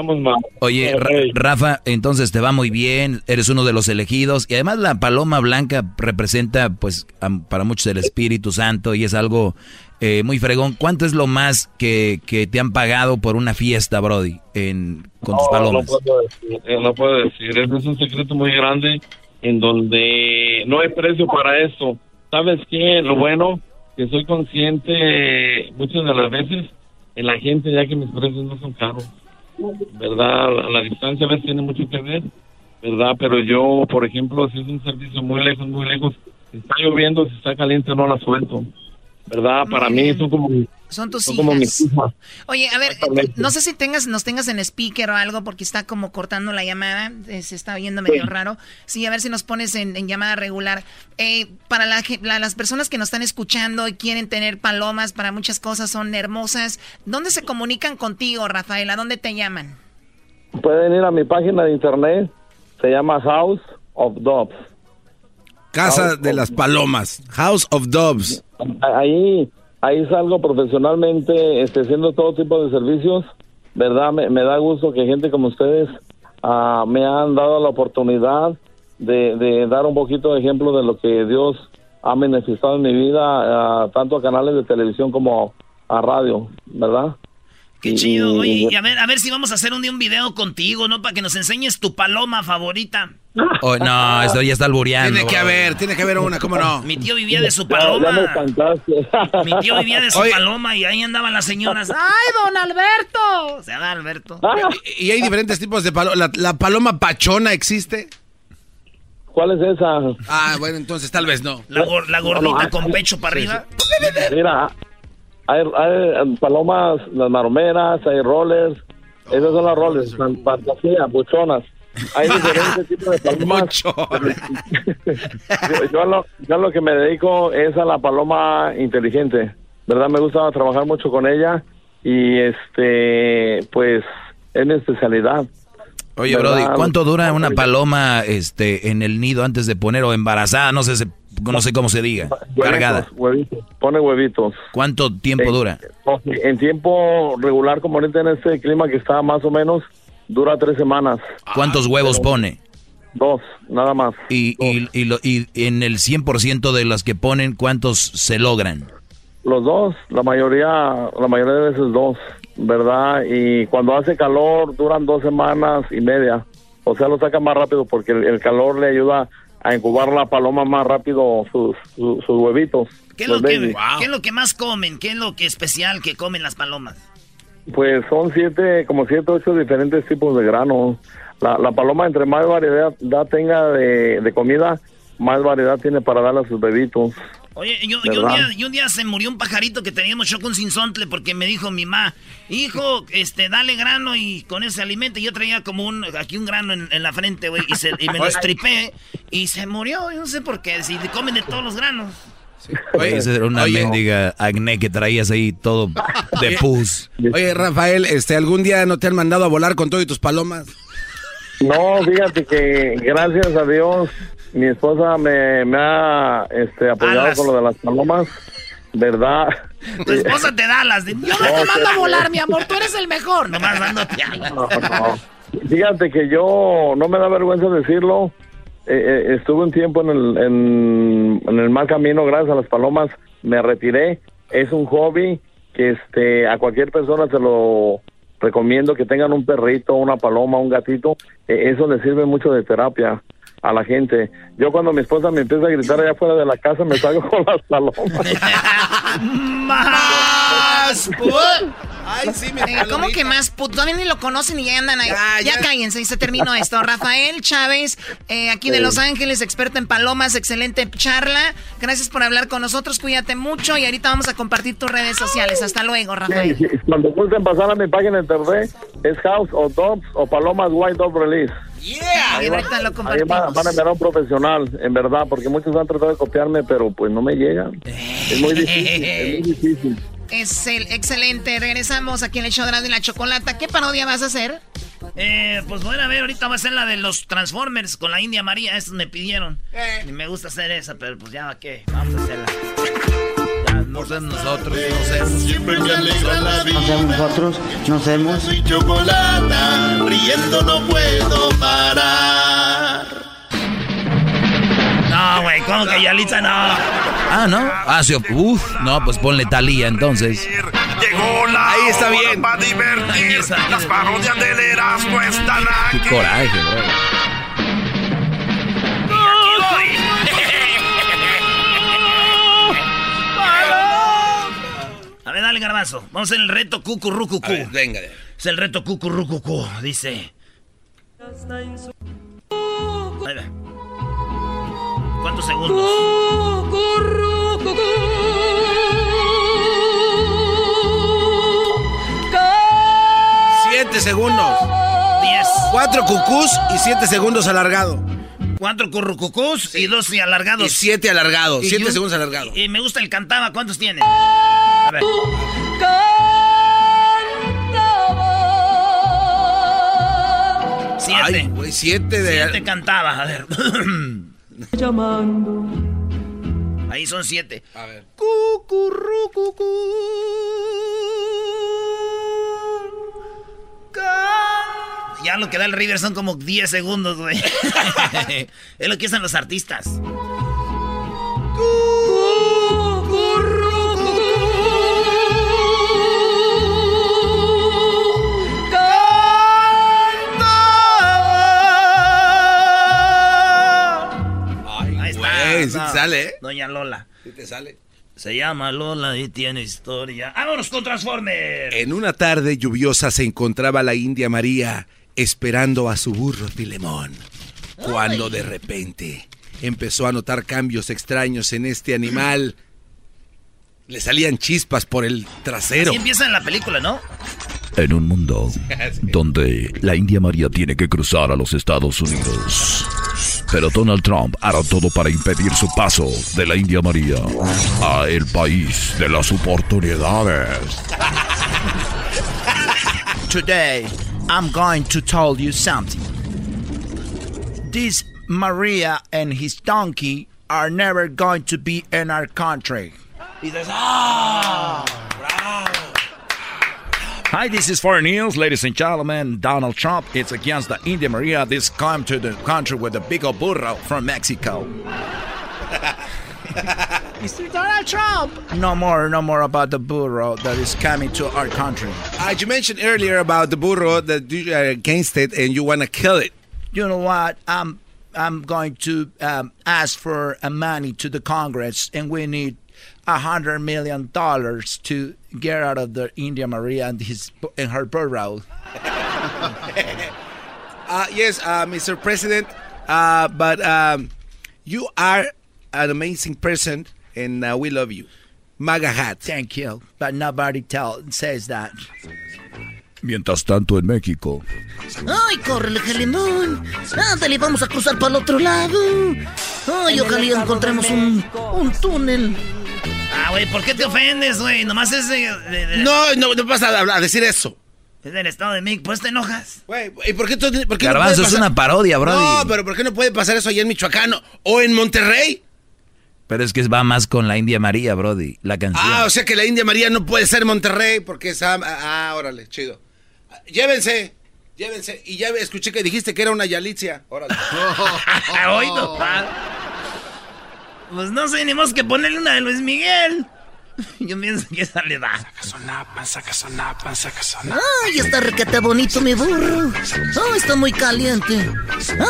oye Ra- Rafa, entonces te va muy bien, eres uno de los elegidos y además la paloma blanca representa pues am- para muchos el Espíritu Santo y es algo eh, muy fregón. ¿Cuánto es lo más que, que te han pagado por una fiesta, Brody, en, con tus palomas? No puedo decir, eh, no puedo decir. Es un secreto muy grande en donde no hay precio para eso. ¿Sabes qué? Lo bueno, que soy consciente muchas de las veces en la gente ya que mis precios no son caros. ¿Verdad? La, la distancia a veces tiene mucho que ver. ¿Verdad? Pero yo, por ejemplo, si es un servicio muy lejos, muy lejos, si está lloviendo, si está caliente, no la suelto. ¿Verdad? Para mí son como, Son tus son como mis hijas. Oye, a ver, Exactamente. no sé si tengas, nos tengas en speaker o algo porque está como cortando la llamada, eh, se está oyendo medio Sí. raro. Sí, a ver si nos pones en, en llamada regular. Eh, para la- las personas que nos están escuchando y quieren tener palomas, para muchas cosas son hermosas. ¿Dónde se comunican contigo, Rafael? ¿A dónde te llaman? Pueden ir a mi página de internet, se llama House of Doves. Casa de las Palomas. House of Doves. Ahí, ahí salgo profesionalmente, este, haciendo todo tipo de servicios. ¿Verdad? Me, me da gusto que gente como ustedes ah, me han dado la oportunidad de, de dar un poquito de ejemplo de lo que Dios ha beneficiado en mi vida, ah, tanto a canales de televisión como a radio, ¿verdad? Qué Y- chido, y- oye, y a ver, a ver si vamos a hacer un día un video contigo, ¿no? Para que nos enseñes tu paloma favorita. Oh, no, esto ya está albureando. Tiene que haber, tiene que haber una, ¿cómo no? Mi tío vivía de su Ya- ya me paloma. Mi tío vivía de su Oye. paloma y ahí andaban las señoras. ¡Ay, don Alberto! Se llama Alberto. Y hay diferentes tipos de paloma. La, la paloma pachona existe? ¿Cuál es esa? Ah, bueno, entonces tal vez no. La, gor- la gordita No, no, con pecho para arriba. Mira, hay, hay um, palomas, las maromeras, hay rollers. Esas son las rollers, fan- fantasía, buchonas. Hay diferentes <laughs> tipos de palomas. <laughs> yo, lo, yo lo que me dedico es a la paloma inteligente. ¿Verdad? Me gusta trabajar mucho con ella y este, pues, es mi especialidad. Oye, ¿Verdad? Brody, ¿cuánto dura una paloma este, en el nido antes de poner o embarazada? No sé, se- no sé cómo se diga. Cargada. Huevitos, huevitos. Pone huevitos. ¿Cuánto tiempo dura? En tiempo regular, como ahorita en este clima que está más o menos, dura tres semanas. ¿Cuántos huevos pone? Dos, nada más. Y, y, y, lo- y en el 100% de las que ponen, ¿cuántos se logran? Los dos, la mayoría, la mayoría de veces dos, ¿verdad? Y cuando hace calor duran dos semanas y media. O sea, lo saca más rápido porque el, el calor le ayuda a incubar la paloma más rápido sus, sus, sus huevitos. ¿Qué es, lo que, babies. ¿Qué es lo que más comen? ¿Qué es lo que especial que comen las palomas? Pues son siete, como siete, ocho diferentes tipos de granos. La, la paloma, entre más variedad da- tenga de, de comida, más variedad tiene para darle a sus bebitos. Oye, yo, yo un día, yo un día se murió un pajarito que teníamos yo con sinsontle porque me dijo mi mamá, hijo, este, dale grano y con ese alimento. Y yo traía como un, aquí un grano en, en la frente, güey, y, se- y me lo <laughs> estripé y se murió. Yo no sé por qué, si comen de todos los granos. Oye, esa era una oye. mendiga acné que traías ahí todo de pus. Oye, Rafael, este, ¿algún día no te han mandado a volar con todo y tus palomas? No, fíjate que gracias a Dios mi esposa me, me ha este, apoyado Alas. con lo de las palomas, ¿verdad? Tu esposa te da las de... Yo no te mando a volar, mi amor, tú eres el mejor. Nomás dándote alas. No, no. Fíjate que yo, no me da vergüenza decirlo, eh, eh, estuve un tiempo en el, en, en el mal camino gracias a las palomas, me retiré, es un hobby que este a cualquier persona se lo recomiendo que tengan un perrito, una paloma, un gatito, eh, eso le sirve mucho de terapia a la gente. Yo cuando mi esposa me empieza a gritar allá afuera de la casa me salgo con las palomas. <laughs> ¡Más! Ay, sí, mi Eh, ¿Cómo que más? Puto? Todavía ni lo conocen y ya andan ahí. Ya, cállense y se terminó esto. <laughs> Rafael Chávez, eh, aquí de Los Ángeles, experto en palomas, excelente charla. Gracias por hablar con nosotros, cuídate mucho y ahorita vamos a compartir tus redes sociales. Hasta luego, Rafael. Sí, sí, Cuando gusten pasar a mi página de internet, es House o Dogs o Palomas White Dog Release. Y ahorita lo Ahí compartimos. van, van a enviar a un profesional, en verdad, porque muchos han tratado de copiarme, pero pues no me llegan. Es muy difícil, es muy difícil. <laughs> Es el excelente. Regresamos aquí en el show de la Chocolata. ¿Qué parodia vas a hacer? Eh, pues bueno, a ver, ahorita va a ser la de los Transformers con la India María. Estos me pidieron. Eh. Y me gusta hacer esa, pero pues ya, ¿qué? Vamos a hacerla. No sé nosotros, no sé. Siempre me alegra la vida. No somos nosotros, no somos. Soy chocolata, riendo no puedo parar. No, güey, ¿cómo que Yalitza no? Ah, ¿no? Ah, sí, uf, no, pues ponle Talía entonces. Llegó la Ahí está bien. para divertir. Las parodias del Erasmo están Qué aquí. coraje, bro. Órale, garbazo. Vamos en el reto cucurrucucú. Ver, venga. Es el reto cucurrucucú, dice. ¿Cuántos segundos? Siete segundos. Diez. Cuatro cucús y siete segundos alargado. Cuatro currucucús sí. y dos alargados. Y siete alargados. Y siete segundos alargados. Y, me gusta el cantaba. ¿Cuántos tienen? A ver. Siete. Ay, güey, 7 de. Siete cantaba. A ver. <laughs> Ahí son siete. A ver. Ya lo que da el River son como 10 segundos, güey. <laughs> es lo que hacen los artistas. Güey, sí te sale, ¿eh? Doña Lola. Sí te sale. Se llama Lola y tiene historia. ¡Vámonos con Transformers! En una tarde lluviosa se encontraba la India María esperando a su burro Filemón. Cuando de repente empezó a notar cambios extraños en este animal. Le salían chispas por el trasero. Así empieza en la película, ¿no? En un mundo <laughs> donde la India María tiene que cruzar a los Estados Unidos. Pero Donald Trump hará todo para impedir su paso de la India María a el país de las oportunidades. Today, I'm going to tell you something. This Maria and his donkey are never going to be in our country. Y dices, ¡ah! Hi, this is Foreign News, ladies and gentlemen. Donald Trump is against the India Maria. This come to the country with a big burro from Mexico. <laughs> Mr. Donald Trump. No more, no more about the burro that is coming to our country. Uh, you mentioned earlier about the burro that you are against it and you want to kill it. You know what? I'm I'm going to um, ask for uh, money to the Congress, and we need a hundred million dollars to get out of the India Maria and his and her burro. <laughs> Uh, yes, uh, Mr. President, uh, but um, you are an amazing person and uh, we love you. MAGA hat. Thank you, but nobody tell says that. Mientras tanto en México, ¡Ay, córrele, Gelimón! ¡Ándale, vamos a cruzar para el otro lado! ¡Ay, ojalá encontremos un, un túnel! Ah, güey, ¿por qué te ofendes, güey? Nomás es de, de- de- No, no, no vas a, a decir eso. es del estado de México. ¿Pues te enojas? Güey, ¿y por qué, tú- por qué Garbanzo, puede es una parodia, brody. No, pero ¿por qué no puede pasar eso allá en Michoacán o- en Monterrey? Pero es que va más con la India María, Brody, la canción. Ah, o sea que la India María no puede ser Monterrey porque es... Ah, ah, órale, chido. Llévense, llévense. Y ya escuché que dijiste que era una Yalitzia. Órale. <laughs> Hoy no. Pues no sé, ni más que ponerle una de Luis Miguel. <laughs> Yo pienso que esa le da. ¡Ay, está requete bonito mi burro! ¡Ay, está muy caliente!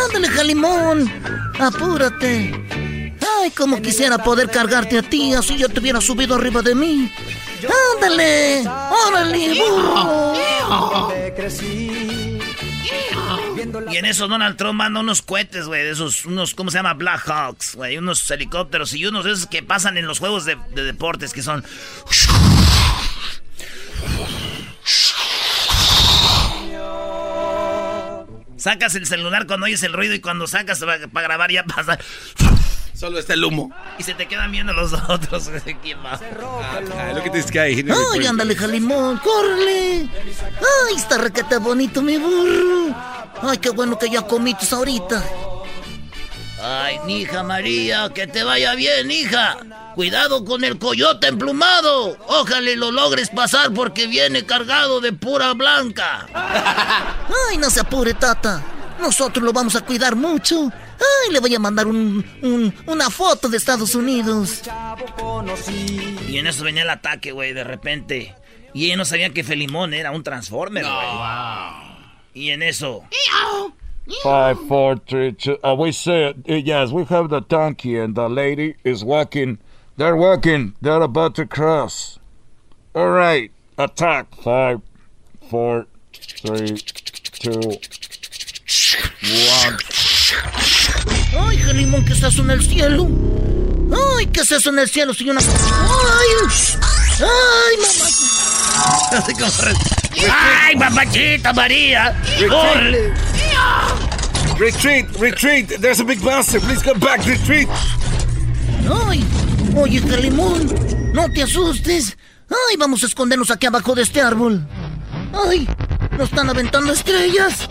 ¡Ándale, Jalimón! ¡Apúrate! ¡Ay, como quisiera poder cargarte a ti, así yo te hubiera subido arriba de mí! ¡Ándale! ¡Órale, burro! Y en eso Donald Trump manda unos cohetes, güey, de esos, unos, ¿cómo se llama? Black Hawks, güey, unos helicópteros y unos de esos que pasan en los juegos de, de deportes que son... Sacas el celular cuando oyes el ruido y cuando sacas para, para grabar ya pasa... Solo está el humo. Y se te quedan viendo los otros. <laughs> ¿Quién va? Ah, look at this guy. ¡Ay, ándale, Jalimón! ¡Córrele! ¡Ay, está requete bonito mi burro! ¡Ay, qué bueno que ya comiste ahorita! Ay, hija María, que te vaya bien, hija. Cuidado con el coyote emplumado. Ojalá lo logres pasar porque viene cargado de pura blanca. ¡Ay, no se apure, tata! Nosotros lo vamos a cuidar mucho. ¡Ay, le voy a mandar un, un- una foto de Estados Unidos! Y en eso venía el ataque, güey, de repente. Y ella no sabía que Felimón era un Transformer, güey. Y en eso. Five, four, three, two. Uh, we said, uh, yes, we have the donkey and the lady is walking. They're walking. They're about to cross. All right. Attack. Five, four, three, two, one. ¡Ay, Jalimón, qué es eso en el cielo! ¡Ay, qué es eso en el cielo, señora! ¡Ay! ¡Ay, mamá! Así como, re- ¡Ay, papachita María! ¡Corre! Retreat, retreat. There's a big monster. Please come back. Retreat. ¡Ay! Oye, Calimón, no te asustes. ¡Ay, vamos a escondernos aquí abajo de este árbol! ¡Ay! ¡Nos están aventando estrellas!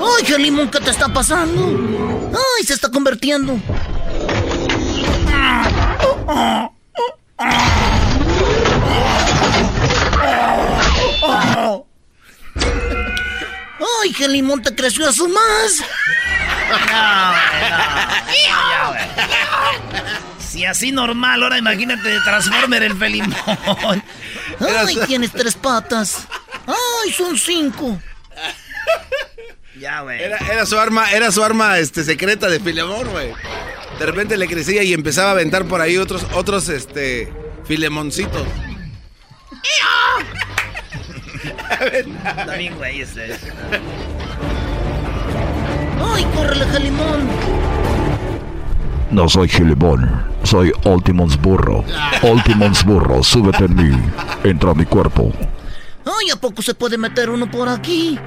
¡Ay, Calimón, qué te está pasando! ¡Ay, se está convirtiendo! ¡Ay, qué limón te creció a su más! Si así normal, ahora imagínate de Transformer el felimón. <laughs> ¡Ay, tienes tres patas! ¡Ay, son cinco! Ya, güey. Era, era su arma, era su arma este, secreta de Filemón, güey. De repente le crecía y empezaba a aventar por ahí otros, otros, este, filemoncitos. <laughs> Está bien, güey, ese. ¡Ay, córrele, Calimón! No soy Gilimón, soy Ultimons Burro. Ultimons Burro, súbete en mí. Entra a mi cuerpo. ¡Ay, a poco se puede meter uno por aquí!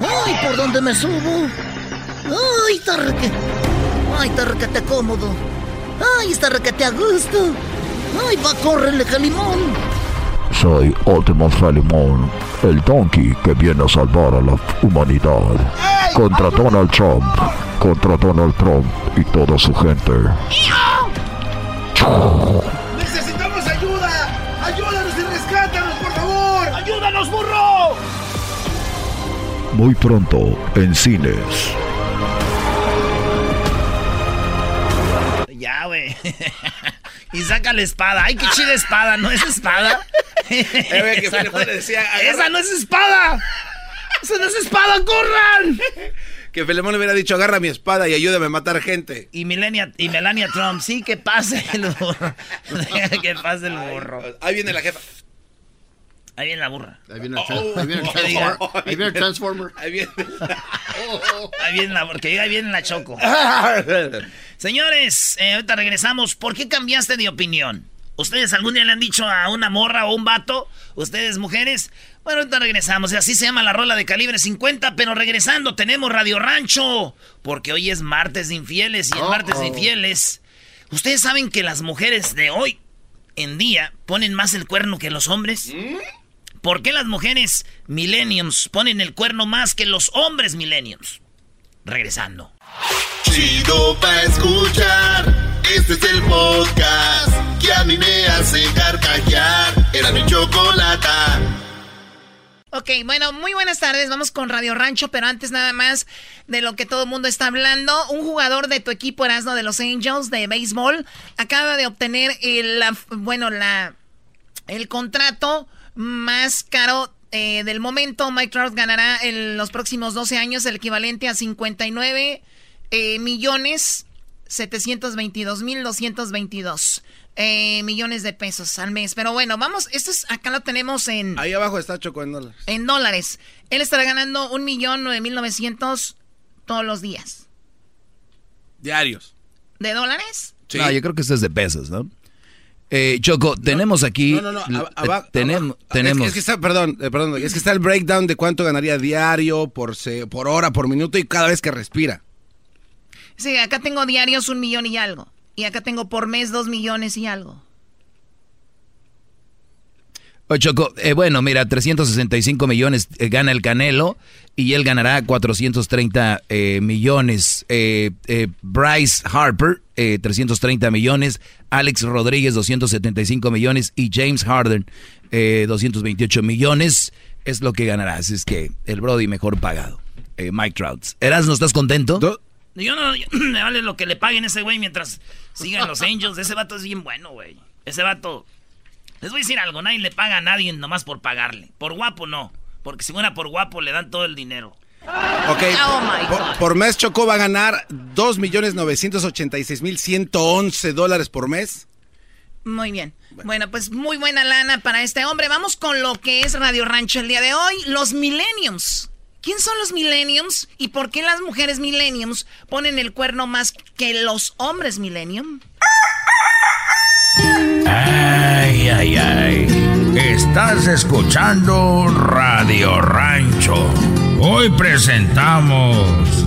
¡Ay, por dónde me subo! ¡Ay, está reque... ¡Ay, está requete cómodo! ¡Ay, está requete a gusto! ¡Ay, va, córrele, Calimón! Soy Ultimos Filimón, el donkey que viene a salvar a la humanidad. Contra Donald Trump, contra Donald Trump y toda su gente. ¡Necesitamos ayuda! ¡Ayúdanos y rescátanos, por favor! ¡Ayúdanos, burro! Muy pronto en cines. Ya, güey. <laughs> y saca la espada. ¡Ay, qué chida espada! ¿No es espada? güey, que esa, no, decía, ¡Esa no es espada! ¡Esa no es espada! ¡Corran! Que Filemón le hubiera dicho, agarra mi espada y ayúdame a matar gente. Y Melania, y Melania Trump, sí, que pase el burro. <laughs> que pase el burro. Ahí viene la jefa. Ahí viene la burra. Ahí viene el, tra- ahí viene el <laughs> transformer. Ahí viene el transformer. Ahí viene. <laughs> Ahí viene la porque ahí viene la choco. Señores, eh, ahorita regresamos. ¿Por qué cambiaste de opinión? ¿Ustedes algún día le han dicho a una morra o un vato? ¿Ustedes mujeres? Bueno, ahorita regresamos. Y así se llama la rola de calibre 50. Pero regresando, tenemos Radio Rancho. Porque hoy es martes de infieles. Y el martes de infieles. ¿Ustedes saben que las mujeres de hoy en día ponen más el cuerno que los hombres? ¿Por qué las mujeres millenniums ponen el cuerno más que los hombres millenniums? Regresando. Chido pa' escuchar. Este es el podcast que a mí me hace carcajear. Era mi chocolata. Ok, bueno, muy buenas tardes. Vamos con Radio Rancho, pero antes nada más de lo que todo el mundo está hablando. Un jugador de tu equipo Erasmo de los Angels de béisbol acaba de obtener el, la- bueno, la, el contrato más caro eh, del momento. Mike Trout ganará en los próximos 12 años el equivalente a 59 eh, millones 722 mil 222 eh, millones de pesos al mes. Pero bueno, vamos, esto es, acá lo tenemos en, Ahí abajo está Choco en dólares. en dólares. Él estará ganando un millón nueve mil novecientos todos los días. Diarios. ¿De dólares? No, yo creo que esto es de pesos, ¿no? Eh, Choco, tenemos aquí. No, no, no. aba- aba- tenemos. tenemos Es que, es que está, perdón, eh, perdón. Es que está el breakdown de cuánto ganaría diario, por, se- por hora, por minuto y cada vez que respira. Sí, acá tengo diarios un millón y algo. Y acá tengo por mes dos millones y algo. Oye, Choco, eh, bueno, mira, 365 millones eh, gana el Canelo y él ganará 430 eh, millones. Eh, eh, Bryce Harper, eh, 330 millones. Alex Rodríguez, 275 millones. Y James Harden, eh, 228 millones. Es lo que ganará. Así es que el Brody mejor pagado. Eh, Mike Trout. Eras, ¿no estás contento? Yo no, yo- <clears throat> me vale lo que le paguen a ese güey mientras sigan los Angels. Ese vato es bien bueno, güey. Ese vato. Les voy a decir algo, nadie le paga a nadie nomás por pagarle. Por guapo no. Porque si fuera por guapo le dan todo el dinero. Ok. Oh, my por, God. por mes Choco va a ganar 2.986.111 dólares por mes. Muy bien. Bueno, pues muy buena lana para este hombre. Vamos con lo que es Radio Rancho el día de hoy. Los millenniums. ¿Quién son los millenniums? ¿Y por qué las mujeres millenniums ponen el cuerno más que los hombres millennium? Ay, ay, ay. Estás escuchando Radio Rancho. Hoy presentamos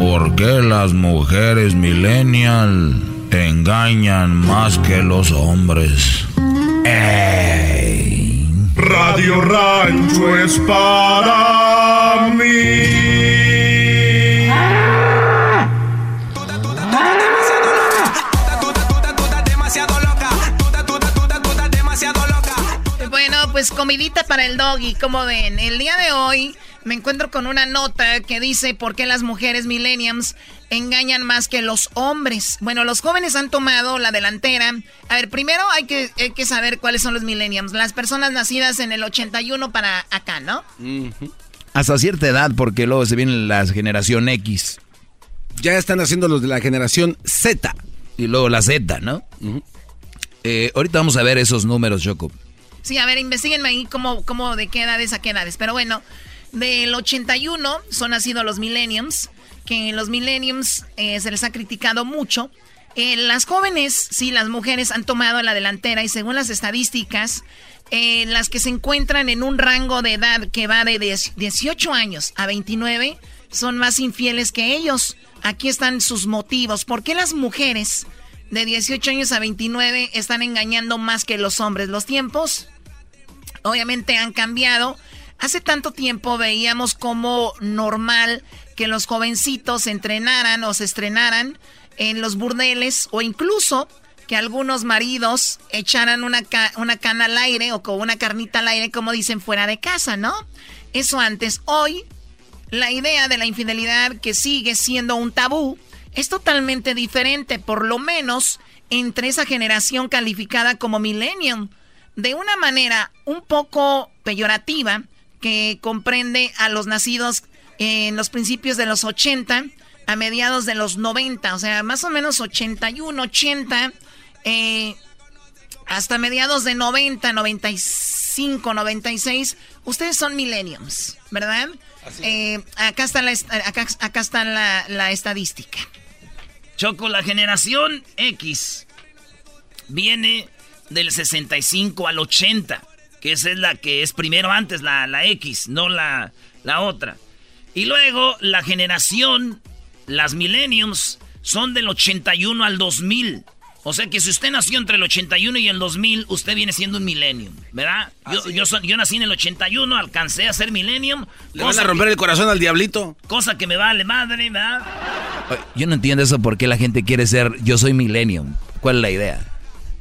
¿Por qué las mujeres millennial engañan más que los hombres? Ey. Radio Rancho es para mí. Bueno, pues comidita para el doggy, como ven. El día de hoy me encuentro con una nota que dice por qué las mujeres millenniums engañan más que los hombres. Bueno, los jóvenes han tomado la delantera. A ver, primero hay que, hay que saber cuáles son los millenniums. Las personas nacidas en el 81 para acá, ¿no? Hasta cierta edad, porque luego se viene la generación X. Ya están haciendo los de la generación Z. Y luego la Z, ¿no? Eh, ahorita vamos a ver esos números, Choco. Sí, a ver, investiguenme ahí cómo, cómo de qué edades a qué edades. Pero bueno, del 81 son nacidos los millenniums, que los millenniums eh, se les ha criticado mucho. Eh, las jóvenes, sí, las mujeres han tomado la delantera y según las estadísticas, eh, las que se encuentran en un rango de edad que va de 18 años a 29 son más infieles que ellos. Aquí están sus motivos. ¿Por qué las mujeres de 18 años a 29 están engañando más que los hombres? Los tiempos obviamente han cambiado. Hace tanto tiempo veíamos como normal que los jovencitos entrenaran o se estrenaran en los burdeles o incluso que algunos maridos echaran una, una cana al aire o con una carnita al aire, como dicen, fuera de casa, ¿no? Eso antes. Hoy, la idea de la infidelidad que sigue siendo un tabú es totalmente diferente, por lo menos entre esa generación calificada como millennium, de una manera un poco peyorativa que comprende a los nacidos en los principios de los 80 a mediados de los 90, o sea, más o menos 81, 80, eh, hasta mediados de 90, 95, 96, ustedes son millenniums, ¿verdad? Eh, acá está la, acá, acá está la, la estadística. Choco, la generación X viene del 65 al 80, que esa es la que es primero antes, la, la X, no la, la otra. Y luego la generación, las millenniums, son del 81 al 2000. O sea que si usted nació entre el 81 y el 2000, usted viene siendo un millennium, ¿verdad? Yo, yo, yo, nací en el 81, alcancé a ser millennium. Le vas a romper el corazón al diablito. Cosa que me vale madre, ¿verdad? Yo no entiendo eso por qué la gente quiere ser yo soy millennium. ¿Cuál es la idea?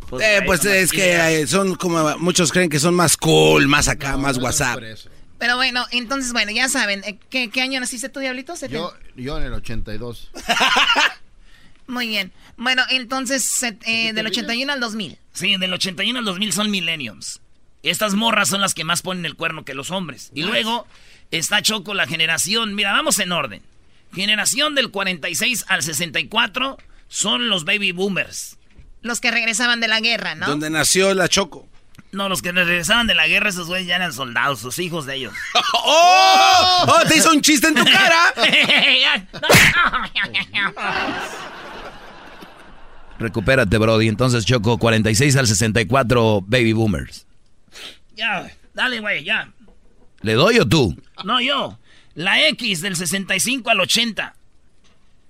Pues, eh, pues es que son como muchos creen que son más cool, más acá, más WhatsApp. Pero bueno, entonces, bueno, ya saben, eh, ¿qué, qué año naciste tú, Diablito? Yo, yo en el 82. <laughs> Muy bien. Bueno, entonces, eh, del 81 al 2000. Sí, del 81 al 2000 son millenniums. Estas morras son las que más ponen el cuerno que los hombres. Y luego está Choco, la generación. Mira, vamos en orden. Generación del 46 al 64 son los baby boomers. Los que regresaban de la guerra, ¿no? Donde nació la Choco. No, los que regresaban de la guerra, esos güeyes ya eran soldados, sus hijos de ellos. <laughs> ¡Oh! ¡Oh! ¡Te hizo un chiste en tu cara! <laughs> Recupérate, Brody. Entonces, Choco, 46 al 64 baby boomers. Ya, dale, güey, ya. ¿Le doy o tú? No, yo. La X del 65 al 80.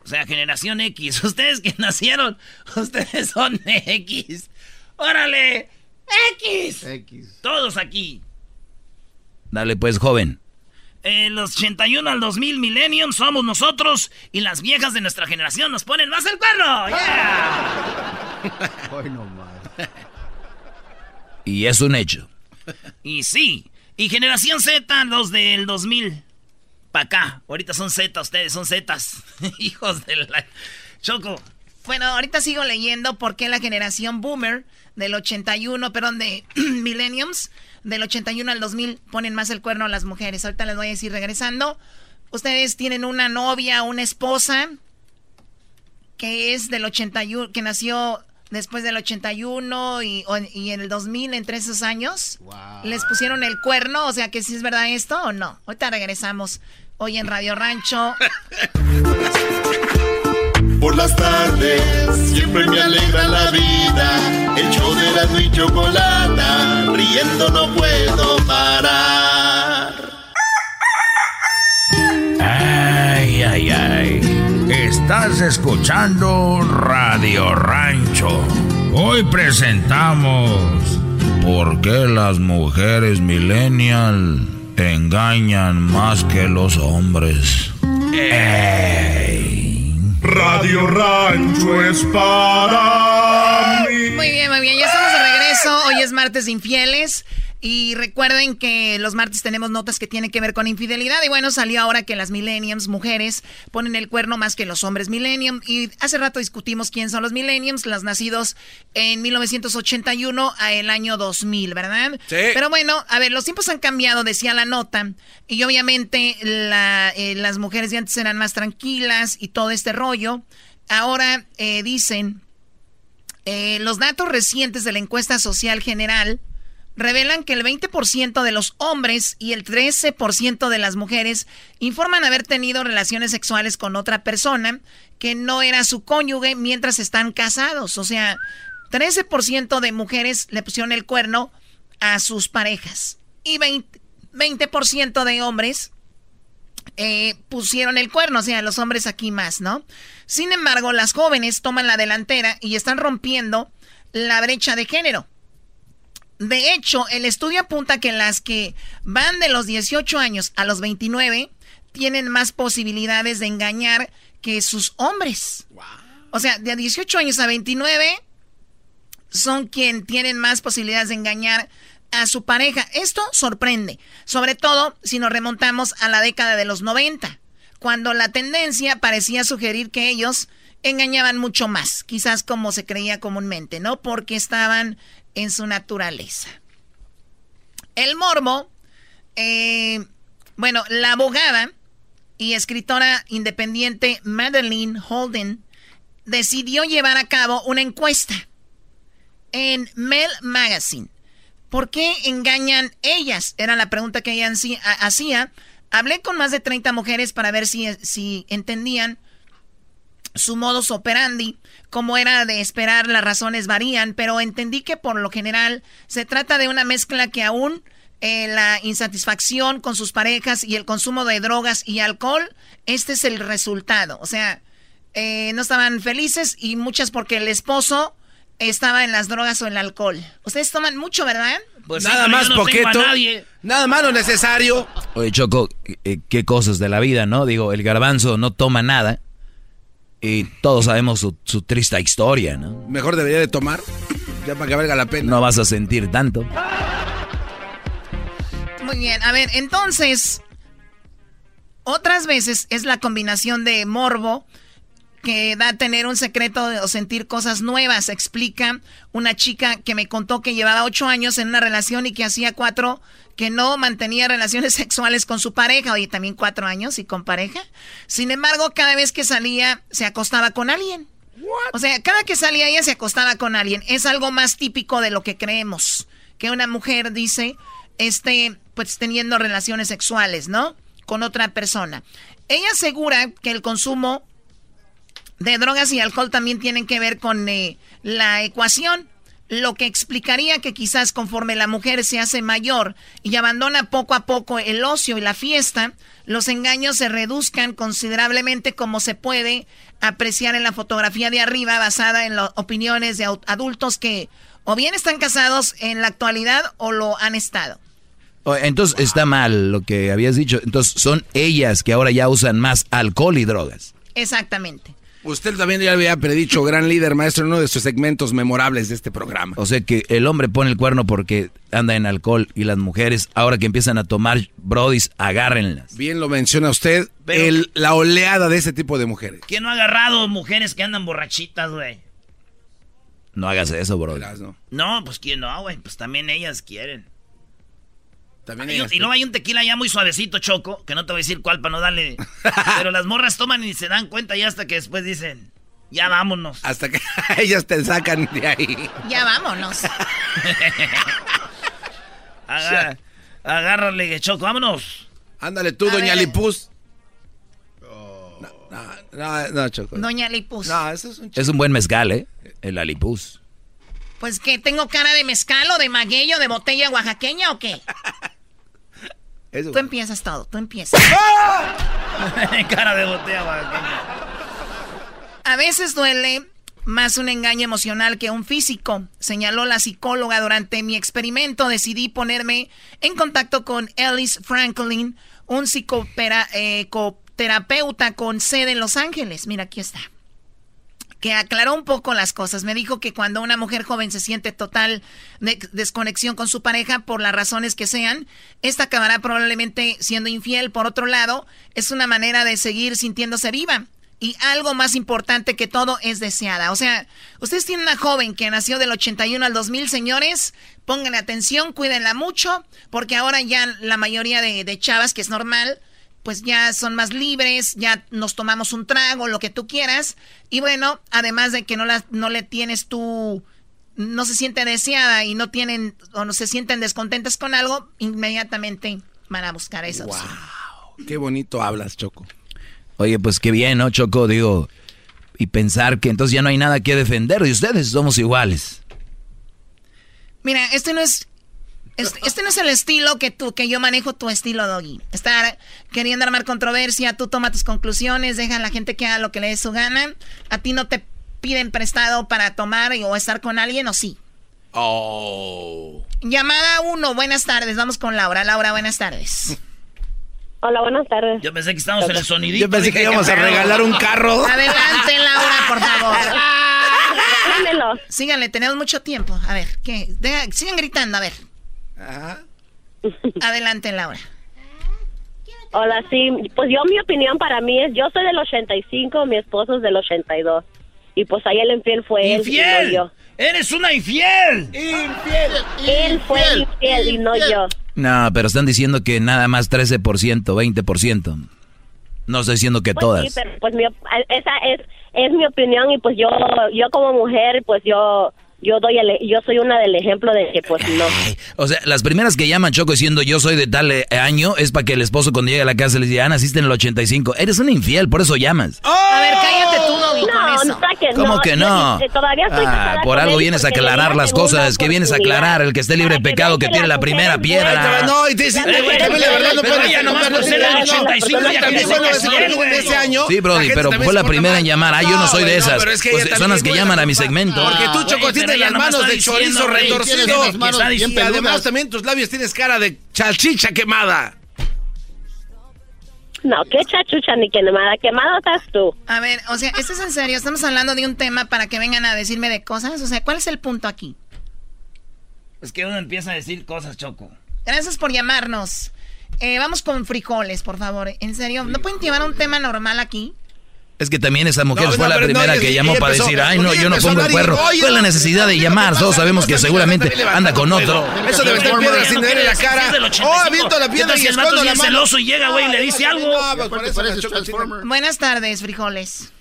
O sea, generación X. <laughs> Ustedes que nacieron, <laughs> ustedes son X. ¡Órale! ¡X! X. Todos aquí. Dale pues, joven. En los 81 al 2000 Millennium somos nosotros y las viejas de nuestra generación nos ponen más el perro. ¡Yeah! <laughs> Hoy no más. Y es un hecho. Y sí. Y generación Z, los del 2000. Pa' acá. Ahorita son Z, ustedes son Zetas. <laughs> Hijos de la... Choco. Bueno, ahorita sigo leyendo por qué la generación boomer del 81, perdón, de <clears throat> millenniums, del 81 al 2000 ponen más el cuerno a las mujeres. Ahorita les voy a decir regresando. Ustedes tienen una novia, una esposa que es del 81, que nació después del 81 y, y en el 2000, entre esos años. Les pusieron el cuerno, o sea que si es verdad esto o no. Ahorita regresamos hoy en Radio Rancho. <laughs> Por las tardes siempre me alegra la vida. El show de la y chocolata, riendo no puedo parar. Ay, ay, ay. Estás escuchando Radio Rancho. Hoy presentamos ¿Por qué las mujeres millennial engañan más que los hombres? Radio Rancho es para mí. Muy bien, muy bien. Ya estamos de regreso. Hoy es martes de infieles. Y recuerden que los martes tenemos notas que tienen que ver con infidelidad. Y bueno, salió ahora que las millenniums, mujeres, ponen el cuerno más que los hombres millennium. Y hace rato discutimos quién son los millenniums, las nacidos en 1981 a el año 2000, ¿verdad? Sí. Pero bueno, a ver, los tiempos han cambiado, decía la nota. Y obviamente la, eh, las mujeres de antes eran más tranquilas y todo este rollo. Ahora eh, dicen, eh, los datos recientes de la encuesta social general revelan que el 20% de los hombres y el 13% de las mujeres informan haber tenido relaciones sexuales con otra persona que no era su cónyuge mientras están casados. O sea, 13% de mujeres le pusieron el cuerno a sus parejas y 20%, 20 de hombres eh, pusieron el cuerno, o sea, los hombres aquí más, ¿no? Sin embargo, las jóvenes toman la delantera y están rompiendo la brecha de género. De hecho, el estudio apunta que las que van de los 18 años a los 29 tienen más posibilidades de engañar que sus hombres. O sea, de 18 años a 29 son quien tienen más posibilidades de engañar a su pareja. Esto sorprende, sobre todo si nos remontamos a la década de los 90, cuando la tendencia parecía sugerir que ellos engañaban mucho más, quizás como se creía comúnmente, ¿no? Porque estaban en su naturaleza. El morbo, eh, bueno, la abogada y escritora independiente Madeline Holden decidió llevar a cabo una encuesta en Mel Magazine. ¿Por qué engañan ellas? Era la pregunta que ella hacía. Hablé con más de 30 mujeres para ver si, si entendían su modus operandi. Como era de esperar, las razones varían, pero entendí que por lo general se trata de una mezcla que aún eh, la insatisfacción con sus parejas y el consumo de drogas y alcohol, este es el resultado. O sea, eh, no estaban felices y muchas porque el esposo estaba en las drogas o en el alcohol. Ustedes toman mucho, ¿verdad? Pues nada más poquito. Nada más lo necesario. Oye, Choco, eh, qué cosas de la vida, ¿no? Digo, el garbanzo no toma nada. Y todos sabemos su, su, triste historia, ¿no? Mejor debería de tomar, ya para que valga la pena. No vas a sentir tanto. Muy bien, a ver, entonces, otras veces es la combinación de morbo que da a tener un secreto o sentir cosas nuevas. Explica una chica que me contó que llevaba ocho años en una relación y que hacía cuatro que no mantenía relaciones <laughs> sexuales con su pareja. Oye, también cuatro años y con pareja. Sin embargo, cada vez que salía se acostaba con alguien. O sea, cada que salía ella se acostaba con alguien. Es algo más típico de lo que creemos. Que una mujer dice, este, pues teniendo relaciones sexuales, ¿no? Con otra persona. Ella asegura que el consumo de drogas y alcohol también tienen que ver con eh, la ecuación, lo que explicaría que quizás conforme la mujer se hace mayor y abandona poco a poco el ocio y la fiesta, los engaños se reduzcan considerablemente como se puede apreciar en la fotografía de arriba basada en las opiniones de adultos que o bien están casados en la actualidad o lo han estado. Entonces está mal lo que habías dicho. Entonces son ellas que ahora ya usan más alcohol y drogas. Exactamente. Usted también ya había predicho, gran líder, maestro, en uno de sus segmentos memorables de este programa. O sea que el hombre pone el cuerno porque anda en alcohol y las mujeres, ahora que empiezan a tomar brodis, agárrenlas. Bien lo menciona usted, el, la oleada de ese tipo de mujeres. ¿Quién no ha agarrado mujeres que andan borrachitas, güey? No hagas eso, bro. No. no, pues quién no, güey, pues también ellas quieren. También y, luego hay un tequila ya muy suavecito, Choco, que no te voy a decir cuál para no darle. <laughs> Pero las morras toman y se dan cuenta y hasta que después dicen, ya vámonos. Hasta que <laughs> ellas te sacan de ahí. Ya vámonos. <laughs> Agárrale, Choco, vámonos. Ándale tú, A doña ver. Lipuz. No, no, Choco. Doña Lipus. No, eso es un Es un buen mezcal, ¿eh? El alipus. Pues que tengo cara de mezcal o de magueyo, de botella oaxaqueña o qué? Eso. Tú empiezas todo, tú empiezas. <laughs> Cara de botella. A veces duele más un engaño emocional que un físico, señaló la psicóloga durante mi experimento. Decidí ponerme en contacto con Ellis Franklin, un psicoterapeuta con sede en Los Ángeles. Mira, aquí está. Que aclaró un poco las cosas. Me dijo que cuando una mujer joven se siente total de- desconexión con su pareja, por las razones que sean, esta acabará probablemente siendo infiel. Por otro lado, es una manera de seguir sintiéndose viva. Y algo más importante que todo es deseada. O sea, ustedes tienen una joven que nació del 81 al 2000, señores. Pónganle atención, cuídenla mucho, porque ahora ya la mayoría de chavas, que es normal, pues ya son más libres, ya nos tomamos un trago, lo que tú quieras. Y bueno, además de que no, la, no le tienes tú, no se siente deseada y no tienen, o no se sienten descontentas con algo, inmediatamente van a buscar eso. Qué bonito hablas, Choco. Oye, pues qué bien, ¿no, Choco? Digo, y pensar que entonces ya no hay nada que defender y ustedes somos iguales. Mira, este no es. Este, este no es el estilo que tú, que yo manejo tu estilo, Doggy. Estar queriendo armar controversia, tú toma tus conclusiones, deja a la gente que haga lo que le dé su gana. A ti no te piden prestado para tomar o estar con alguien, o sí. Oh. Llamada uno, buenas tardes. Vamos con Laura. Laura, buenas tardes. <laughs> Hola, buenas tardes. Yo pensé que estábamos en el sonidito. Yo pensé que íbamos ¿qué a regalar un carro. <laughs> Adelante, Laura, por favor. <laughs> Síganle, tenemos mucho tiempo. A ver, ¿qué? Deja- sigan gritando, a ver. Adelante, Laura. Hola, sí. Pues yo, mi opinión para mí es, yo soy del 85, mi esposo es del 82. Y pues ahí el infiel fue él y ¡Infiel! no yo. ¡Eres una infiel! ¡Infiel! Él fue el infiel y no yo. No, pero están diciendo que nada más 13%, 20%. No estoy diciendo que Pues todas. sí, pero pues mi, esa es, es mi opinión y pues yo, yo como mujer, pues yo, yo doy el, yo soy una del ejemplo de que pues no. O sea, las primeras que llaman Choco diciendo yo soy de tal eh, año es para que el esposo cuando llegue a la casa le diga, ah, naciste en el 85. Eres un infiel, por eso llamas. A ver, cállate tú, Doggy, con No, eso. no, que ¿Cómo no, que no? yo todavía estoy Ah, por con algo vienes a aclarar la las cosas, que vienes a aclarar, el que esté libre de pecado, que que las la primera piedra. No, y te dice, Las güey, también la verdad no puede ella nomás por ser del 85 ya también ser ese- año. Sí, Brody, pero fue la primera en llamar. Ah, yo no soy de esas. son las que llaman a mi segmento. Porque tú, Choco, las manos de chorizo retorcido. tienes las manos bien Y además también tus labios tienes cara de chalchicha quemada. No, qué chachucha ni quemada, quemada estás tú. A ver, o sea, ¿esto es en serio? ¿Estamos hablando de un tema para que vengan a decirme de cosas? O sea, ¿cuál es el punto aquí? Es que uno empieza a decir cosas, Choco. Gracias por llamarnos. Eh, vamos con frijoles, por favor. En serio, ¿no pueden llevar un tema normal aquí? Es que también esa mujer No, fue no, la no, primera que llamó para empezó- decir, ay, no, yo no pongo el ¿Cuál es la necesidad de llamar? Todos sabemos que seguramente anda con otro. Eso de meter piedras sin ver en la cara. Oh, 85. aviento la ¿Qué piedra y escondo es la mano. celoso y llega, güey, y le dice algo? Pues Buenas tardes, frijoles.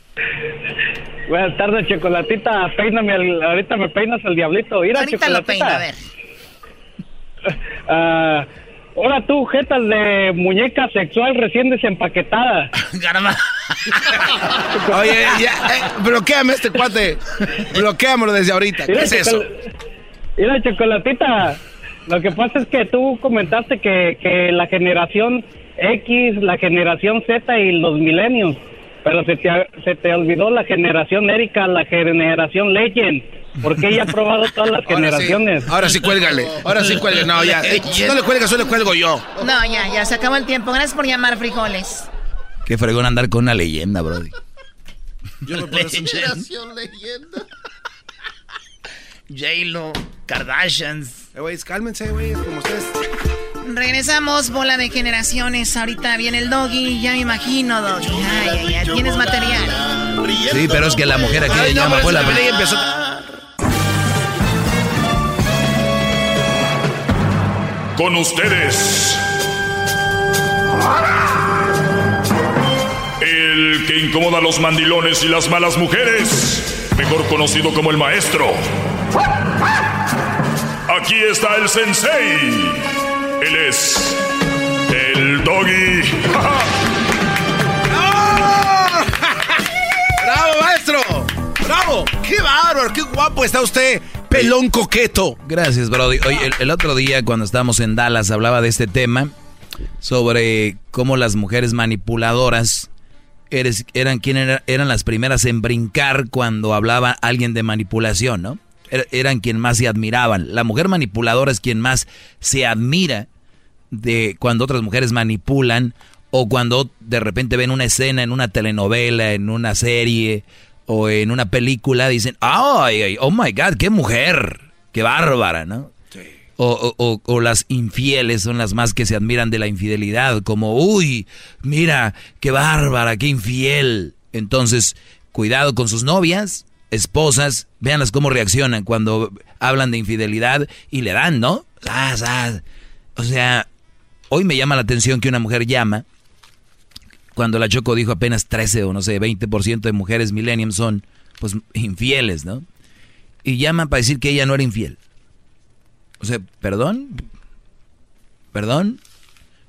Buenas tardes, Chocolatita. Peíname, ahorita me peinas el diablito. Mira, Ahorita lo peino, a ver. <laughs> Ah, ahora tú, jetas de muñeca sexual recién desempaquetada. <laughs> Oye, ya, eh, bloqueame este cuate. Bloqueamelo desde ahorita. ¿Qué Mira, es eso? Chocol- Mira, Chocolatita. Lo que pasa es que tú comentaste que, que la generación X, la generación Z y los milenios. Pero se te, se te olvidó la generación Erika, la generación Legend. Porque ella ha probado todas las Ahora sí, generaciones. ahora sí cuélgale. Ahora sí cuélgale. No, ya. <laughs> eh, no le cuelgas, yo le cuelgo yo. No, ya, ya, se acabó el tiempo. Gracias por llamar, frijoles. Qué fregón andar con una leyenda, Brody. Yo me puedo Generación leyenda. J-Lo, Kardashians. Eh, güey, cálmense, güey, como ustedes. Regresamos, bola de generaciones. Ahorita viene el doggy, ya me imagino, doggy. Ay, ay, ay, tienes material. Sí, pero es que la mujer aquí Ay, no, llama pero fue la empezó. con ustedes. El que incomoda a los mandilones y las malas mujeres, mejor conocido como el maestro. Aquí está el sensei. Él es el doggy. ¡Bravo! <laughs> ¡Bravo, maestro! ¡Bravo! ¡Qué bárbaro! ¡Qué guapo está usted! ¡Pelón coqueto! Gracias, Brody. Oye, el, otro día cuando estábamos en Dallas hablaba de este tema sobre cómo las mujeres manipuladoras eres, eran, quien era- eran las primeras en brincar cuando hablaba alguien de manipulación, ¿no? Er- eran quien más se admiraban. La mujer manipuladora es quien más se admira de cuando otras mujeres manipulan o cuando de repente ven una escena en una telenovela, en una serie o en una película, dicen, ¡ay, ay, oh my God, qué mujer! ¡Qué bárbara, ¿no? O, o- o- o las infieles son las más que se admiran de la infidelidad, como, uy, mira, qué bárbara, qué infiel. Entonces, cuidado con sus novias, esposas, véanlas cómo reaccionan cuando hablan de infidelidad y le dan, ¿no? O sea, hoy me llama la atención que una mujer llama, cuando la Choco dijo apenas 13 o no sé, 20% de mujeres millennium son, pues, infieles, ¿no? Y llama para decir que ella no era infiel. O sea, ¿perdón? ¿Perdón?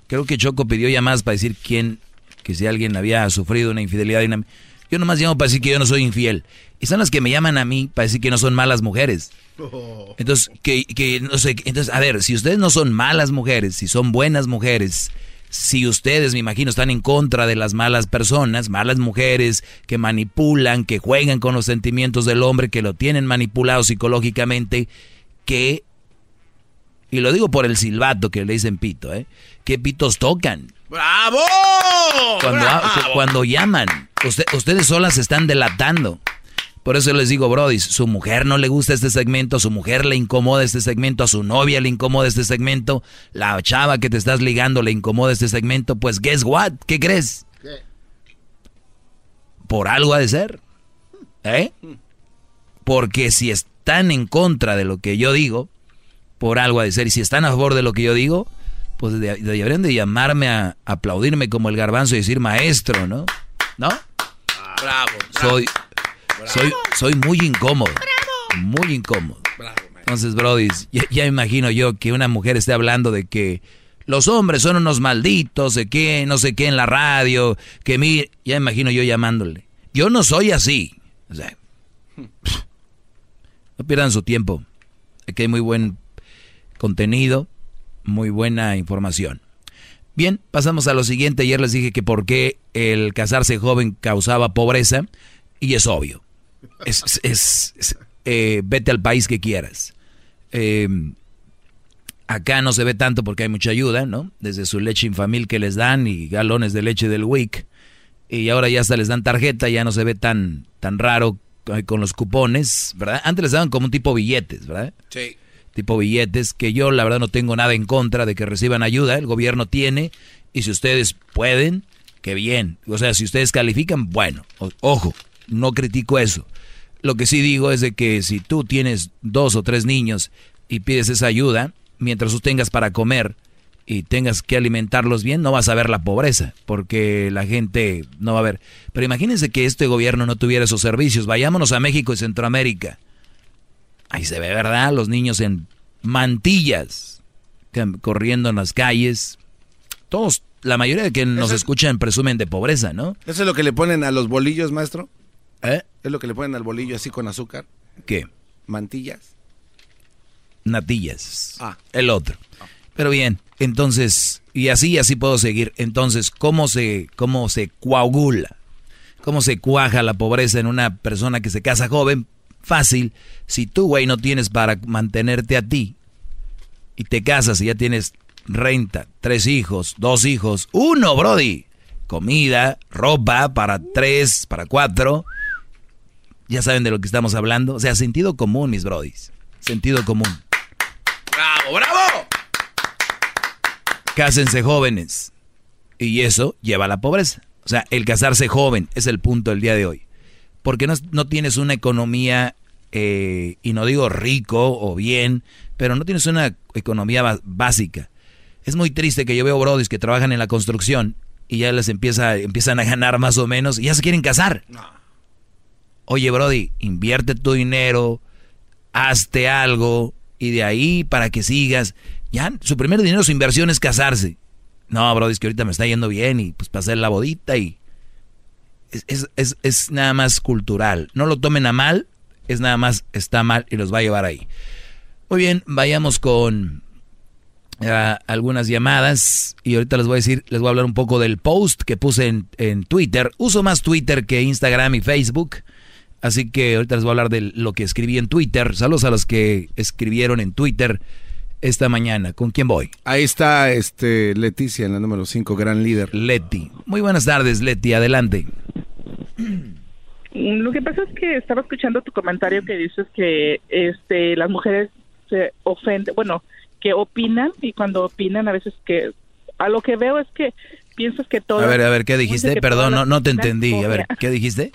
Creo que Choco pidió llamadas para decir quién, que si alguien había sufrido una infidelidad. una- Yo nomás llamo para decir que yo no soy infiel. Y son las que me llaman a mí para decir que no son malas mujeres. Entonces, que, que no sé, entonces, a ver, si ustedes no son malas mujeres, si son buenas mujeres, si ustedes, me imagino, están en contra de las malas personas, malas mujeres que manipulan, que juegan con los sentimientos del hombre, que lo tienen manipulado psicológicamente, que, y lo digo por el silbato que le dicen pito, ¿eh? ¿Qué pitos tocan? ¡Bravo! Cuando, ¡Bravo! cuando llaman, usted- ustedes solas se están delatando. Por eso les digo, Brody, su mujer no le gusta este segmento, a su mujer le incomoda este segmento, a su novia le incomoda este segmento, la chava que te estás ligando le incomoda este segmento, pues guess what? ¿Qué crees? Por algo ha de ser. ¿Eh? Porque si están en contra de lo que yo digo, por algo ha de ser. Y si están a favor de lo que yo digo, pues de- de- deberían de llamarme a aplaudirme como el garbanzo y decir maestro, ¿no? ¿No? Bravo. Soy, soy, soy muy incómodo. Muy incómodo. Entonces, Brody, ya, ya imagino yo que una mujer esté hablando de que los hombres son unos malditos, de que no sé qué en la radio, que mi, ya imagino yo llamándole. Yo no soy así. O sea, no pierdan su tiempo. Aquí hay muy buen contenido, muy buena información. Bien, pasamos a lo siguiente. Ayer les dije que por qué el casarse joven causaba pobreza y es obvio. Es, es- es- es, eh, vete al país que quieras. Eh, acá no se ve tanto porque hay mucha ayuda, ¿no? Desde su leche infamil que les dan y galones de leche del WIC. Y ahora ya hasta les dan tarjeta, ya no se ve tan, tan raro eh, con los cupones, ¿verdad? Antes les daban como un tipo billetes, ¿verdad? Sí. tipo billetes, que yo la verdad no tengo nada en contra de que reciban ayuda, el gobierno tiene, y si ustedes pueden, qué bien. O sea, si ustedes califican, bueno, ojo, no critico eso. Lo que sí digo es de que si tú tienes dos o tres niños y pides esa ayuda, mientras tú tengas para comer y tengas que alimentarlos bien, no vas a ver la pobreza, porque la gente no va a ver. Pero imagínense que este gobierno no tuviera esos servicios. Vayámonos a México y Centroamérica. Ahí se ve, ¿verdad? Los niños en mantillas, corriendo en las calles. Todos, la mayoría de que nos escuchan presumen de pobreza, ¿no? ¿Eso es lo que le ponen a los bolillos, maestro? ¿Eh? ¿Es lo que le ponen al bolillo así con azúcar? ¿Qué? ¿Mantillas? Natillas. Ah. El otro. Pero bien, entonces, y así, así puedo seguir. Entonces, ¿cómo se, cómo se coagula? ¿Cómo se cuaja la pobreza en una persona que se casa joven? Fácil. Si tú, güey, no tienes para mantenerte a ti y te casas y ya tienes renta, tres hijos, dos hijos, uno, Brody. Comida, ropa para tres, para cuatro. Ya saben de lo que estamos hablando. O sea, sentido común, mis brodis. Sentido común. ¡Bravo, bravo! Cásense jóvenes. Y eso lleva a la pobreza. O sea, el casarse joven es el punto del día de hoy. Porque no, no tienes una economía, eh, y no digo rico o bien, pero no tienes una economía básica. Es muy triste que yo veo brodis que trabajan en la construcción y ya les empieza, empiezan a ganar más o menos y ya se quieren casar. Oye, Brody, invierte tu dinero, hazte algo y de ahí para que sigas. Ya, su primer dinero, su inversión es casarse. No, Brody, es que ahorita me está yendo bien y pues hacer la bodita y... Es, es, es, es nada más cultural. No lo tomen a mal, es nada más está mal y los va a llevar ahí. Muy bien, vayamos con ah, algunas llamadas y ahorita les voy a decir, les voy a hablar un poco del post que puse en, en Twitter. Uso más Twitter que Instagram y Facebook. Así que ahorita les voy a hablar de lo que escribí en Twitter. Saludos a los que escribieron en Twitter esta mañana. ¿Con quién voy? Ahí está este Leticia en la número 5, gran líder. Leti. Muy buenas tardes, Leti. Adelante. Lo que pasa es que estaba escuchando tu comentario que dices que este las mujeres se ofenden, bueno, que opinan y cuando opinan a veces que a lo que veo es que piensas que todo A ver, a ver, ¿qué dijiste? Perdón, no, no te entendí. A ver, ¿qué dijiste?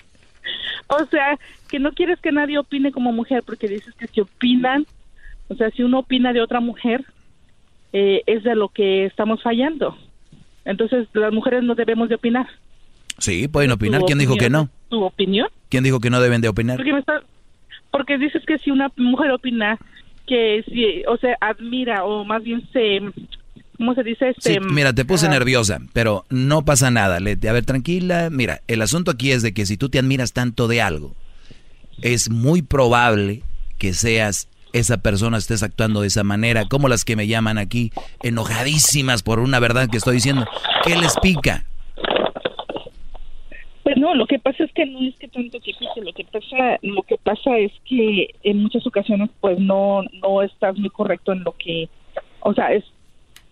O sea, que no quieres que nadie opine como mujer porque dices que si opinan, o sea, si uno opina de otra mujer, eh, es de lo que estamos fallando. Entonces, las mujeres no debemos de opinar. Sí, pueden opinar. ¿Quién dijo que no? ¿Tu opinión? ¿Quién dijo que no deben de opinar? Porque, me está- porque dices que si una mujer opina, que si, o sea, admira o más bien se, ¿cómo se dice? Sí, Este, mira, te puse ah, nerviosa, pero no pasa nada. A ver, tranquila. Mira, el asunto aquí es de que si tú te admiras tanto de algo, es muy probable que seas esa persona, estés actuando de esa manera, como las que me llaman aquí, enojadísimas por una verdad que estoy diciendo. ¿Qué les pica? Pues no, lo que pasa es que no es que tanto que pique, lo que pasa, lo que pasa es que en muchas ocasiones pues no no estás muy correcto en lo que, o sea, es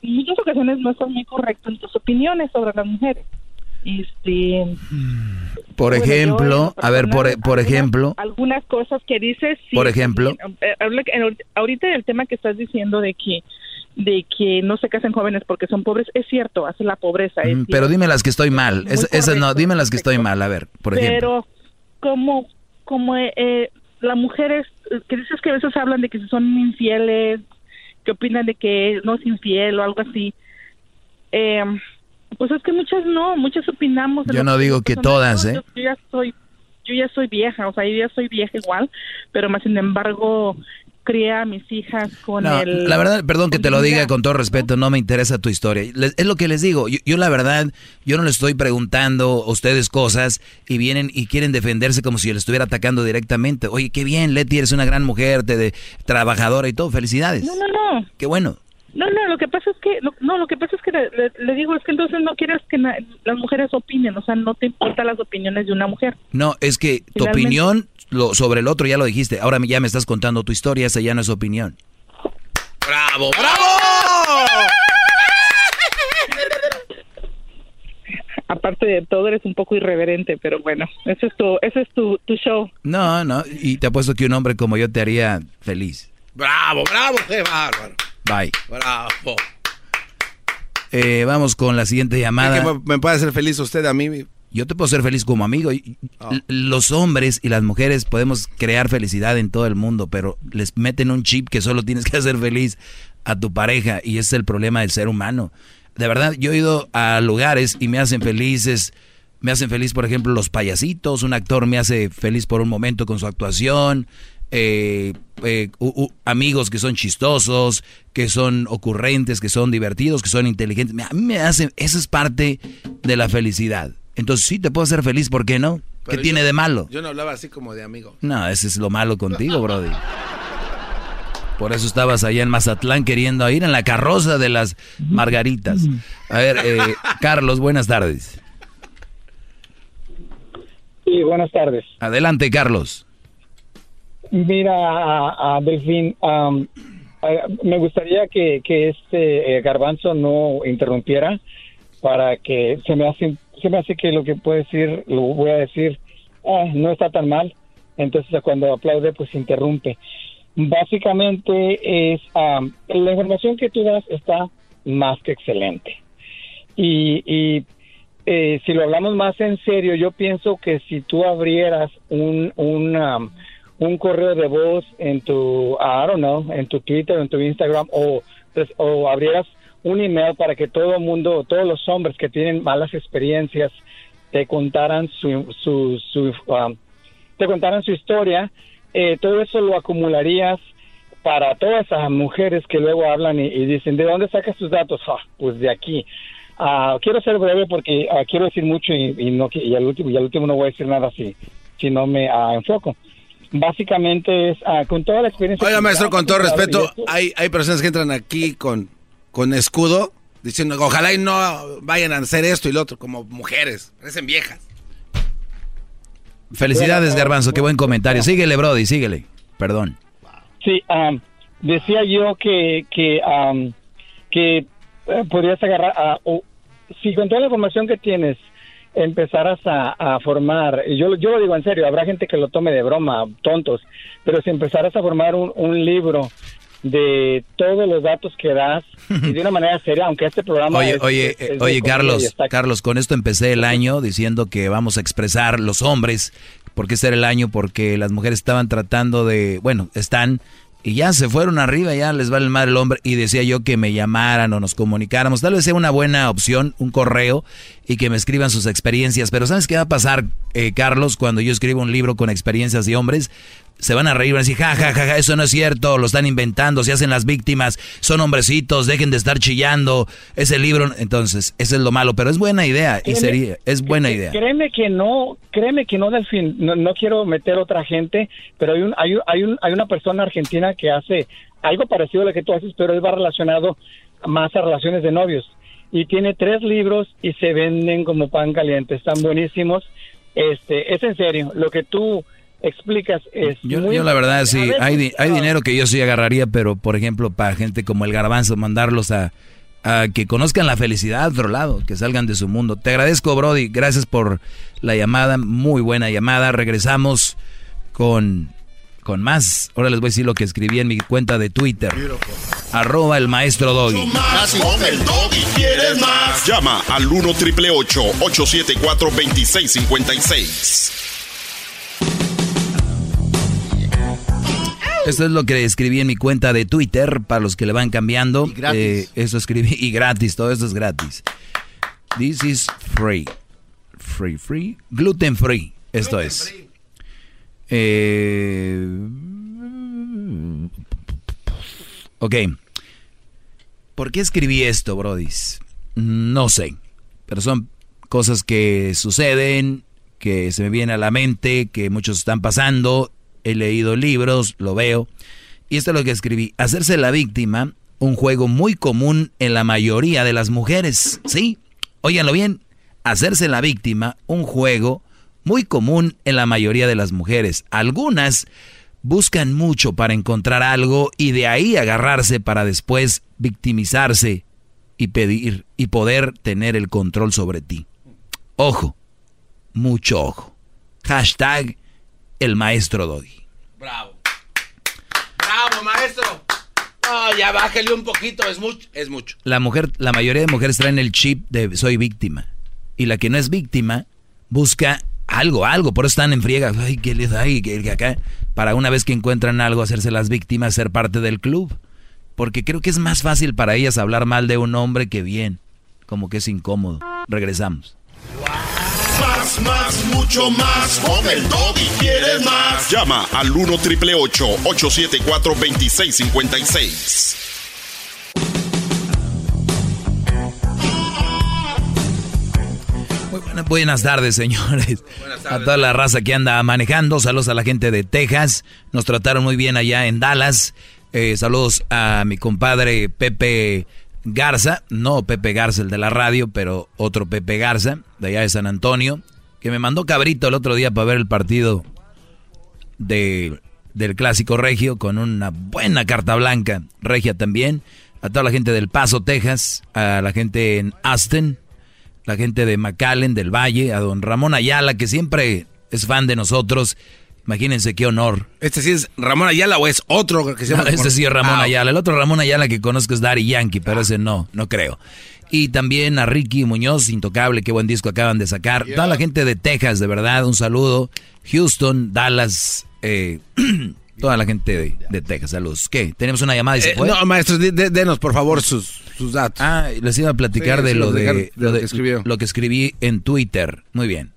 en muchas ocasiones no estás muy correcto en tus opiniones sobre las mujeres. Este, Por Bueno, yo, ejemplo, a ver, por, personal, por ejemplo, algunas cosas que dices sí, Por ejemplo. eh, habla- eh, ahorita el tema que estás diciendo de que de que no se casen jóvenes porque son pobres es cierto, hace la pobreza, es mm, pero dime las que estoy mal. Es- esas no, dime las que estoy mal. A ver, por ejemplo. pero como como eh, eh, las mujeres que dices que a veces hablan de que son infieles que opinan de que no es infiel o algo así eh, pues es que muchas no muchas opinamos Yo no digo que todas, yo- ¿eh? yo ya soy yo ya soy vieja o sea yo ya soy vieja igual pero más sin embargo crié a mis hijas con No, el la verdad, perdón que te lo diga con todo respeto, no me interesa tu historia. Les- es lo que les digo. Yo, yo la verdad, yo no les estoy preguntando a ustedes cosas y vienen y quieren defenderse como si yo les estuviera atacando directamente. Oye, qué bien, Leti, eres una gran mujer, te de, trabajadora y todo. Felicidades. no no no Qué bueno. No, no, lo que pasa es que, no, no, lo que pasa es que le, le- le digo es que entonces no quieres que na- las mujeres opinen, o sea, no te importan las opiniones de una mujer. No, es que tu opinión lo, sobre el otro ya lo dijiste. Ahora ya me estás contando tu historia, esa ya no es opinión. ¡Bravo, bravo! Aparte de todo, eres un poco irreverente, pero bueno, ese es tu, ese es tu, tu show. No, no, y te apuesto que un hombre como yo te haría feliz. ¡Bravo, bravo! ¡Qué bárbaro! Bye. ¡Bravo! Eh, vamos con la siguiente llamada. ¿Qué me, me puede hacer feliz usted a mí? Yo te puedo hacer feliz como amigo. L- Los hombres y las mujeres podemos crear felicidad en todo el mundo, pero les meten un chip que solo tienes que hacer feliz a tu pareja y ese es el problema del ser humano. De verdad, yo he ido a lugares y me hacen felices. Me hacen feliz, por ejemplo, los payasitos. Un actor me hace feliz por un momento con su actuación. Eh, eh, u- u- amigos que son chistosos, que son ocurrentes, que son divertidos, que son inteligentes. A mí me hacen, eso es parte de la felicidad. Entonces sí, te puedo hacer feliz, ¿por qué no? ¿Qué tiene de malo? Yo no hablaba así como de amigo. No, ese es lo malo contigo, Brody. Por eso estabas allá en Mazatlán queriendo ir en la carroza de las margaritas. A ver, eh, Carlos, buenas tardes. Sí, buenas tardes. Adelante, Carlos. Mira, Delfín, a- me gustaría que, que este eh, garbanzo no interrumpiera para que se me hace se me hace que lo que puede decir lo voy a decir ah, no está tan mal entonces cuando aplaude pues interrumpe. Básicamente es am, la información que tú das está más que excelente. Y, y eh, si lo hablamos más en serio, yo pienso que si tú abrieras un, un, um, un correo de voz en tu, I don't en tu Twitter, en tu Instagram, o, pues, o abrieras un email para que todo el mundo, todos los hombres que tienen malas experiencias, te contaran su, su, su, um, te contaran su historia, eh, todo eso lo acumularías para todas esas mujeres que luego hablan y, dicen, ¿de dónde sacas tus datos? Ah, pues de aquí. Ah, quiero ser breve porque ah, quiero decir mucho y, y no y al último y al último no voy a decir nada si si no me ah, enfoco. Básicamente es ah, con toda la experiencia. Oiga, maestro, con todo respeto, hay, hay personas que entran aquí con, con escudo diciendo, ojalá y no vayan a hacer esto y lo otro, como mujeres, parecen viejas. Felicidades, Bueno, Garbanzo, qué buen comentario. Síguele, Brody, síguele. Perdón. Sí, am, decía yo que que am, que eh, podrías agarrar a, o- si con toda la información que tienes empezaras a, a formar, y yo, yo lo digo en serio, habrá gente que lo tome de broma, tontos, pero si empezaras a formar un, un libro de todos los datos que das y de una <laughs> manera seria, aunque este programa Oye, es- oye, es- es de oye, Carlos, está- Carlos, con esto empecé el año diciendo que vamos a expresar los hombres. ¿Por qué ser el año? Porque las mujeres estaban tratando de, bueno, están y ya se fueron arriba, ya les vale mal el hombre. Y decía yo que me llamaran o nos comunicáramos. Tal vez sea una buena opción, un correo, y que me escriban sus experiencias. Pero ¿sabes qué va a pasar, eh, Carlos, cuando yo escribo un libro con experiencias de hombres? Se van a reír, van a decir, ja, ja, ja, ja, eso no es cierto, lo están inventando, se hacen las víctimas, son hombrecitos, dejen de estar chillando, ese libro, entonces, eso es lo malo, pero es buena idea, y Créeme- sería, es buena idea. Créeme que no, créeme que no, Delfín, no, no quiero meter otra gente, pero hay, un, hay, hay, un, hay una persona argentina que hace algo parecido a lo que tú haces, pero él va relacionado más a relaciones de novios. Y tiene tres libros y se venden como pan caliente, están buenísimos. Este, es en serio, lo que tú explicas es Yo, muy yo la verdad sí, A veces, hay, di- hay dinero que yo sí agarraría, pero por ejemplo para gente como el garbanzo, mandarlos a, a que conozcan la felicidad de otro lado, que salgan de su mundo. Te agradezco, Brody, gracias por la llamada, muy buena llamada. Regresamos con, con más. Ahora les voy a decir lo que escribí en mi cuenta de Twitter. Arroba el maestro Doggy. Más con el doggy quieres más. Llama al 1 888 874 2656. Esto es lo que escribí en mi cuenta de Twitter para los que le van cambiando. gratis. Eh, eso escribí <laughs> y gratis, todo esto es gratis. This is free. Free, free. Gluten free. Esto es. Eh, ok. ¿Por qué escribí esto, Brodis? No sé. Pero son cosas que suceden, que se me vienen a la mente, que muchos están pasando. He leído libros, lo veo. Y esto es lo que escribí. Hacerse la víctima, un juego muy común en la mayoría de las mujeres. ¿Sí? Óiganlo bien. Hacerse la víctima, un juego muy común en la mayoría de las mujeres. Algunas buscan mucho para encontrar algo y de ahí agarrarse para después victimizarse y pedir y poder tener el control sobre ti. Ojo, mucho ojo. Hashtag el maestro Doggy. Bravo. Bravo, maestro. No, ya bájale un poquito, es mucho. Es mucho. La mujer, la mayoría de mujeres traen el chip de soy víctima. Y la que no es víctima busca algo, algo, por eso están en friega. Ay, que les ay, que que acá. Para una vez que encuentran algo, hacerse las víctimas, ser parte del club. Porque creo que es más fácil para ellas hablar mal de un hombre que bien. Como que es incómodo. Regresamos. Más, más, mucho más. Con el doggy quieres más. Llama al 1 888 874 2656. Muy buena- buenas tardes, señores. A toda la raza que anda manejando. Saludos a la gente de Texas. Nos trataron muy bien allá en Dallas. Eh, saludos a mi compadre Pepe Garza. No Pepe Garza, el de la radio, pero otro Pepe Garza, de allá de San Antonio. Que me mandó cabrito el otro día para ver el partido de, del Clásico Regio con una buena carta blanca. Regia también. A toda la gente del Paso, Texas. A la gente en Aston la gente de McAllen, del Valle, a don Ramón Ayala, que siempre es fan de nosotros. Imagínense qué honor. ¿Este sí es Ramón Ayala o es otro que se llama? No, este sí es Ramón Ah, Ayala. El otro Ramón Ayala que conozco es Daddy Yankee, pero ese no, no creo. Y también a Ricky Muñoz, Intocable, qué buen disco acaban de sacar. Toda la gente de Texas, de verdad, un saludo. Houston, Dallas, eh, <clears throat> toda la gente de, de Texas, saludos. ¿Qué? ¿Tenemos una llamada y se eh, fue? no, maestro, de- de- denos por favor sus, sus datos. Ah, les iba a platicar Sí, de, sí, lo de, de lo lo de- que escribió. lo que escribí en Twitter. Muy bien.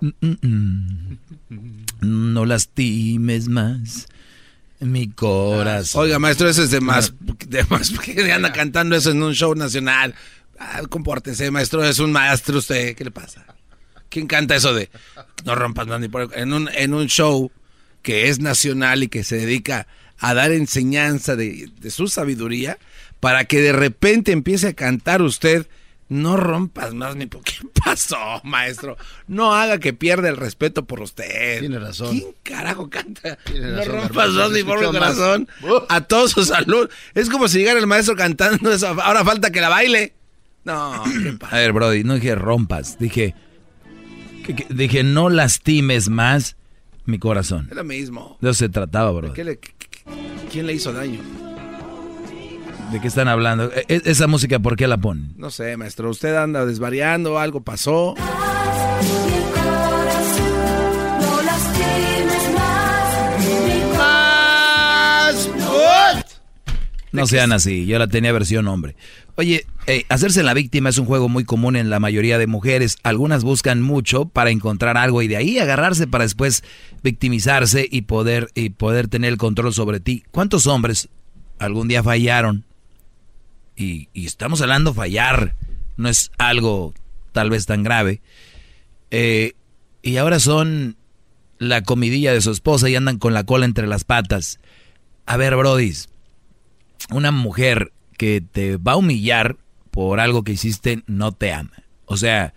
Mm, mm, mm. No lastimes más mi corazón. Oiga, maestro, eso es de más. De más que anda cantando eso en un show nacional. Ah, compórtese, maestro, es un maestro usted. ¿Qué le pasa? ¿Quién canta eso de no rompas más ni por en un, en un show que es nacional y que se dedica a dar enseñanza de, de su sabiduría, para que de repente empiece a cantar usted no rompas más ni por <laughs> qué pasó, maestro. No haga que pierda el respeto por usted. Tiene razón. ¿Quién carajo canta? Tiene no razón, rompas más se ni por mi más. corazón. A todos su salud. Es como si llegara el maestro cantando eso. Ahora falta que la baile. No, qué <clears throat> pa- A ver, Brody, no dije rompas, dije, que- que- dije no lastimes más mi corazón. es lo mismo. De eso se trataba, Brody. ¿Qué le- ¿Quién le hizo daño? ¿De qué están hablando? E- e- ¿Esa música por qué la ponen? No sé, maestro. Usted anda desvariando, algo pasó. No lastimes más mi No sean así, yo la tenía versión hombre. Oye, eh, hacerse la víctima es un juego muy común en la mayoría de mujeres. Algunas buscan mucho para encontrar algo y de ahí agarrarse para después victimizarse y poder, y poder tener el control sobre ti. ¿Cuántos hombres algún día fallaron? Y, estamos hablando fallar, no es algo tal vez tan grave. Eh, y ahora son la comidilla de su esposa y andan con la cola entre las patas. A ver, brodis, una mujer que te va a humillar por algo que hiciste no te ama. O sea,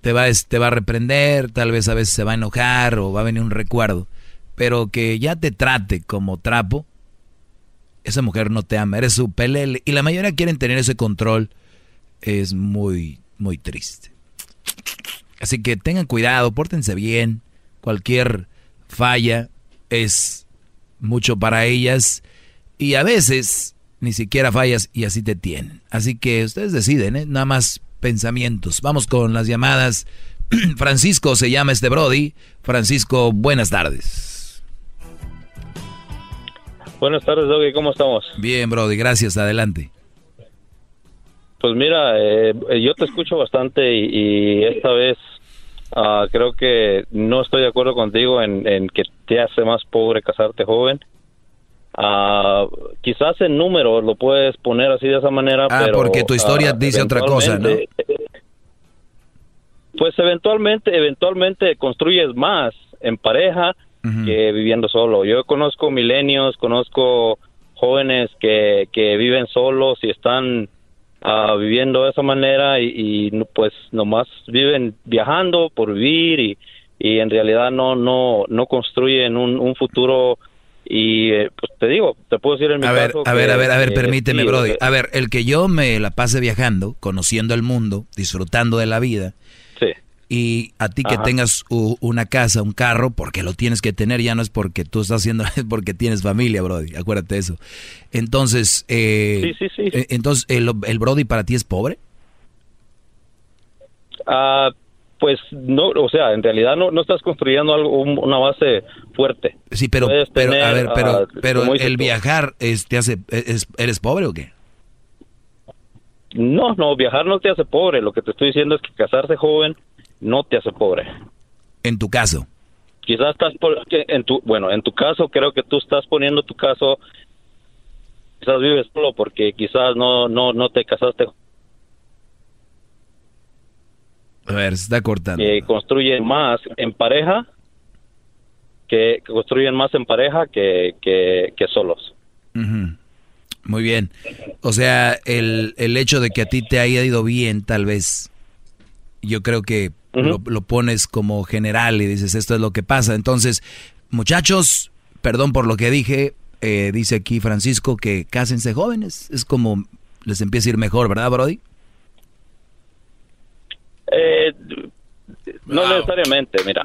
te va, te va a reprender, tal vez a veces se va a enojar o va a venir un recuerdo, pero que ya te trate como trapo, esa mujer no te ama, eres su pelele. Y la mayoría quieren tener ese control, es muy, muy triste. Así que tengan cuidado, pórtense bien, cualquier falla es mucho para ellas y a veces ni siquiera fallas y así te tienen. Así que ustedes deciden, ¿eh? nada más pensamientos. Vamos con las llamadas. <clears throat> Francisco se llama este Brody. Francisco, buenas tardes. Buenas tardes, Doggy, ¿cómo estamos? Bien, Brody, gracias, adelante. Pues mira, eh, yo te escucho bastante y, y esta vez ah, creo que no estoy de acuerdo contigo en, en que te hace más pobre casarte joven. Ah, quizás en números lo puedes poner así de esa manera, Ah, pero... porque tu historia ah, dice otra cosa, ¿no? eventualmente- Pues eventualmente, eventualmente construyes más en pareja que viviendo solo. Yo conozco milenios, conozco jóvenes que, que viven solos y están ah, viviendo de esa manera y, pues nomás viven viajando por vivir y, y en realidad no no no construyen un, un futuro y eh, pues te digo, te puedo decir en mi A ver, a ver, a ver, a ver, eh, permíteme, sí, Brody. A ver, el que yo me la pase viajando, conociendo el mundo, disfrutando de la vida. Y a ti que tengas una casa, un carro, porque lo tienes que tener, ya no es porque tú estás haciendo, <laughs> es porque tienes familia, Brody. Acuérdate de eso. Entonces, eh, Sí, sí, sí. eh, entonces el, el Brody para ti es pobre. Ah, pues no, o sea, en realidad no, no estás construyendo algo, un- una base fuerte. Sí, pero, Puedes pero, a ver, pero, ah, pero el tú. viajar, es, te hace, es- ¿eres pobre o qué? No, no, viajar no te hace pobre. Lo que te estoy diciendo es que casarse joven no te hace pobre. En tu caso. Quizás estás por, en tu, bueno, en tu caso creo que tú estás poniendo tu caso, quizás vives solo porque quizás no, no, no te casaste, A ver, se está cortando. que construyen más en pareja, que, construyen más en pareja que, que, que solos. Muy bien. O sea, el, el hecho de que a ti te haya ido bien, tal vez, yo creo que lo, lo pones como general y dices, esto es lo que pasa. Entonces, muchachos, perdón por lo que dije, eh, dice aquí Francisco que cásense jóvenes. Es como les empieza a ir mejor, ¿verdad, Brody? Eh, no necesariamente, mira.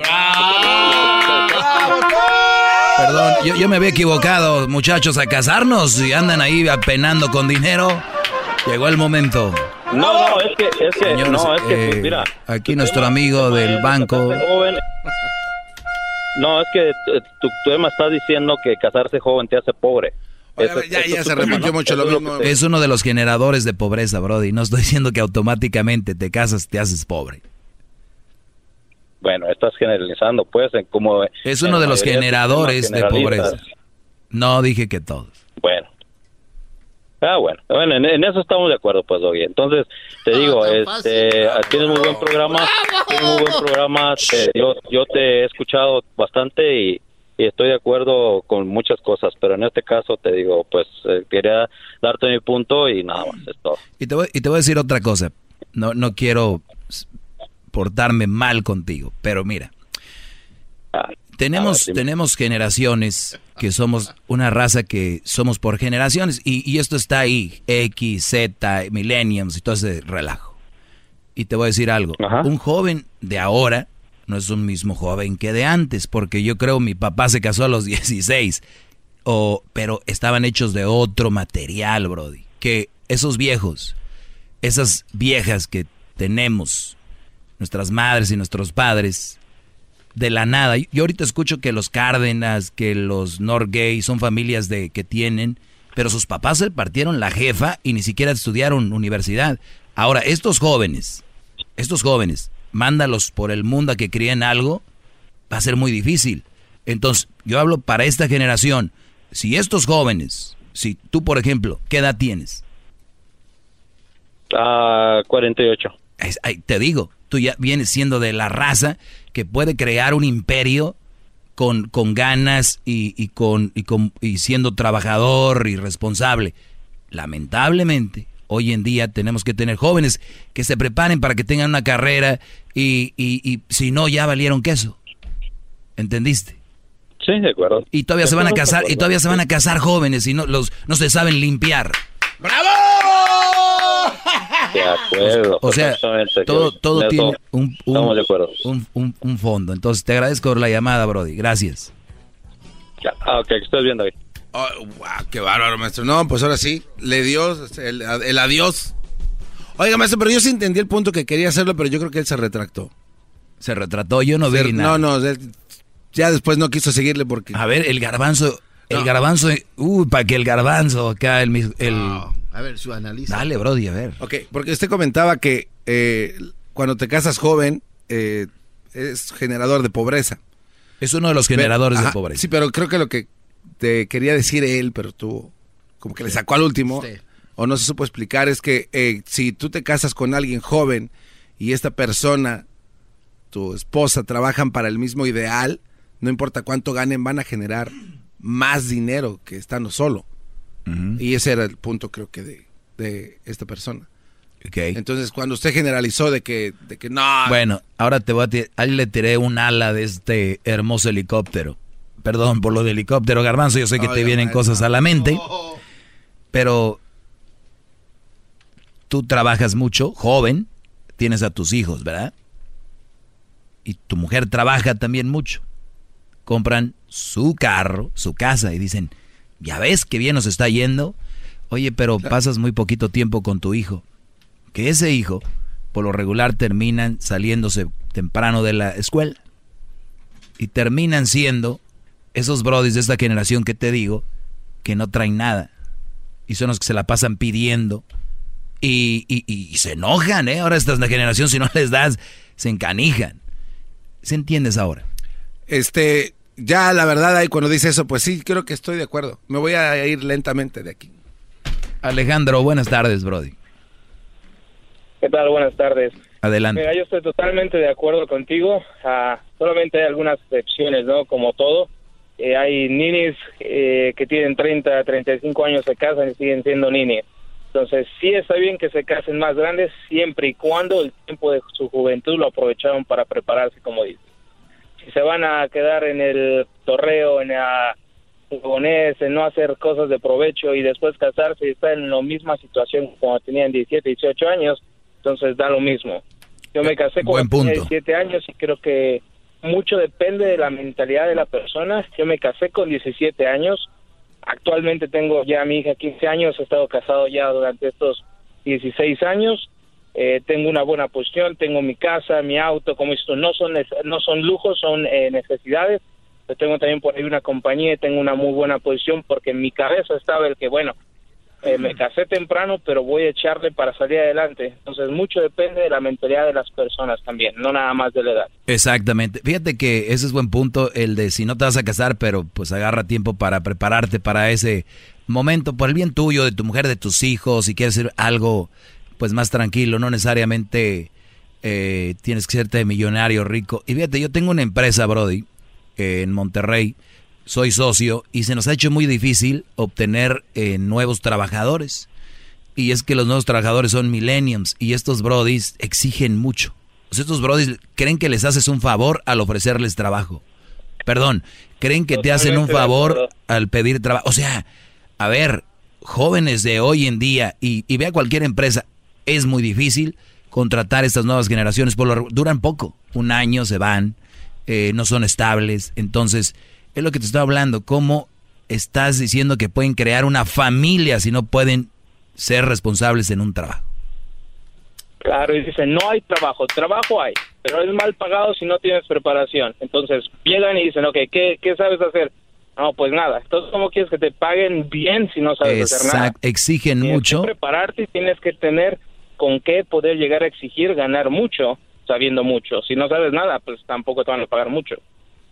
Perdón, yo, yo me había equivocado, muchachos, a casarnos y andan ahí apenando con dinero. Llegó el momento. No, no, es que, es que, Señores, no, es que, pues, eh, mira. aquí nuestro amigo del banco. <laughs> No, es que eh, tu, tu tema está diciendo que casarse joven te hace pobre. Eso- ya, eso ya es se mucho lo es mismo. uno de los generadores de pobreza, Brody. No estoy diciendo que automáticamente te casas, te haces pobre. Bueno, estás generalizando, pues, en como... Es uno de los generadores de pobreza. No dije que todos. Bueno. Ah, bueno. Bueno, en, en eso estamos de acuerdo, pues, Doggy. Entonces, te digo, este, tienes muy buen programa. Tienes muy buen programa. te- yo, yo te he escuchado bastante y, y estoy de acuerdo con muchas cosas, pero en este caso te digo, pues eh, quería darte mi punto y nada más, es todo. Y te voy, y te voy a decir otra cosa. No, no quiero portarme mal contigo, pero mira. Tenemos, tenemos generaciones que somos una raza que somos por generaciones y, y esto está ahí, X, Z, millenniums y todo ese relajo. Y te voy a decir algo, un joven de ahora no es un mismo joven que de antes, porque yo creo mi papá se casó a los 16, o, pero estaban hechos de otro material, Brody. Que esos viejos, esas viejas que tenemos, nuestras madres y nuestros padres, de la nada. Yo ahorita escucho que los Cárdenas, que los Norgay son familias de que tienen, pero sus papás se partieron la jefa y ni siquiera estudiaron universidad. Ahora, estos jóvenes, estos jóvenes, mándalos por el mundo a que críen algo, va a ser muy difícil. Entonces, yo hablo para esta generación. Si estos jóvenes, si tú, por ejemplo, ¿qué edad tienes? Ah, 48. te digo, tú ya vienes siendo de la raza que puede crear un imperio con, con ganas y, y, con, y, con, y siendo trabajador y responsable. Lamentablemente, hoy en día tenemos que tener jóvenes que se preparen para que tengan una carrera y, y, si no, ya valieron queso. ¿Entendiste? Sí, de acuerdo. Y todavía se van a casar, y todavía se van a casar jóvenes y no, los, no se saben limpiar. ¡Bravo! De acuerdo. O sea, todo, todo tiene un, de acuerdo. Un, un, un, fondo. Entonces, te agradezco por la llamada, Brody. Gracias. Ah, ok, estoy viendo ahí. Oh, wow, qué bárbaro, maestro. No, pues ahora sí, le dio el, el adiós. Oiga, maestro, pero yo sí entendí el punto que quería hacerlo, pero yo creo que él se retractó. Se retrató, yo no vi nada. No, no, ya después no quiso seguirle porque... A ver, el garbanzo, el garbanzo, uy, para que el garbanzo acá, el... el... A ver, su análisis. Dale, Brody, a ver. Ok, porque usted comentaba que eh, cuando te casas joven, eh, es generador de pobreza. Es uno de los generadores de pobreza. Sí, pero creo que lo que te quería decir él, pero tú como que le sacó al último, o no se supo explicar, es que eh, si tú te casas con alguien joven y esta persona, tu esposa, trabajan para el mismo ideal, no importa cuánto ganen, van a generar más dinero que estando solo. Y ese era el punto, creo que, de, de esta persona. Entonces, cuando usted generalizó de que, de que no. Bueno, ahora te voy a tirar. Ahí le tiré un ala de este hermoso helicóptero. Perdón por lo de helicóptero, Garbanzo. Yo sé que te vienen cosas a la mente. Pero tú trabajas mucho, joven, tienes a tus hijos, ¿verdad? Y tu mujer trabaja también mucho. Compran su carro, su casa y dicen, ya ves que bien nos está yendo. Oye, pero pasas muy poquito tiempo con tu hijo. Que ese hijo, por lo regular, terminan saliéndose temprano de la escuela. Y terminan siendo esos brodis de esta generación que te digo, que no traen nada. Y son los que se la pasan pidiendo. Y, y, se enojan, ¿eh? Ahora esta es la generación, si no les das, se encanijan. ¿Se entiendes ahora? Este, ya la verdad ahí cuando dice eso, pues sí, creo que estoy de acuerdo. Me voy a ir lentamente de aquí. Alejandro, buenas tardes, Brody. ¿Qué tal? Buenas tardes. Adelante. Mira, yo estoy totalmente de acuerdo contigo. Ah, solamente hay algunas excepciones, ¿no? Como todo. Eh, hay ninis eh, que tienen 30, 35 años se casan y siguen siendo ninis. Entonces, sí está bien que se casen más grandes siempre y cuando el tiempo de su juventud lo aprovecharon para prepararse, como dice. Si se van a quedar en el torreo, en la en no hacer cosas de provecho y después casarse y estar en la misma situación cuando tenían 17, 18 años, entonces da lo mismo. Yo me casé cuando tenía 17 años y creo que mucho depende de la mentalidad de la persona. Yo me casé con 17 años. Actualmente tengo ya a mi hija 15 años. He estado casado ya durante estos 16 años. Eh, tengo una buena posición, tengo mi casa, mi auto, como esto no son no son lujos, son eh, necesidades. Yo tengo también por ahí una compañía y tengo una muy buena posición porque en mi cabeza estaba el que bueno, eh, me casé temprano, pero voy a echarle para salir adelante. Entonces, mucho depende de la mentalidad de las personas también, no nada más de la edad. Exactamente. Fíjate que ese es buen punto, el de si no te vas a casar, pero pues agarra tiempo para prepararte para ese momento, por el bien tuyo, de tu mujer, de tus hijos, si quieres hacer algo pues más tranquilo, no necesariamente eh, tienes que serte millonario, rico. Y fíjate, yo tengo una empresa, Brody, en Monterrey, soy socio y se nos ha hecho muy difícil obtener eh, nuevos trabajadores. Y es que los nuevos trabajadores son millenniums y estos brodis exigen mucho. Estos brodis creen que les haces un favor al ofrecerles trabajo. Perdón, creen que te hacen un favor al pedir trabajo. O sea, a ver, jóvenes de hoy en día y, y ve a cualquier empresa, es muy difícil contratar estas nuevas generaciones. Por lo, duran poco, un año se van, eh, no son estables. Entonces, es lo que te estoy hablando. ¿Cómo estás diciendo que pueden crear una familia si no pueden ser responsables en un trabajo? Claro, y dicen, no hay trabajo, trabajo hay, pero es mal pagado si no tienes preparación. Entonces llegan y dicen, ok, ¿qué, qué sabes hacer? No, pues nada. Entonces, ¿cómo quieres que te paguen bien si no sabes hacer nada? Exact- exigen Tienes mucho. que prepararte y tienes que tener con qué poder llegar a exigir ganar mucho sabiendo mucho. Si no sabes nada, pues tampoco te van a pagar mucho.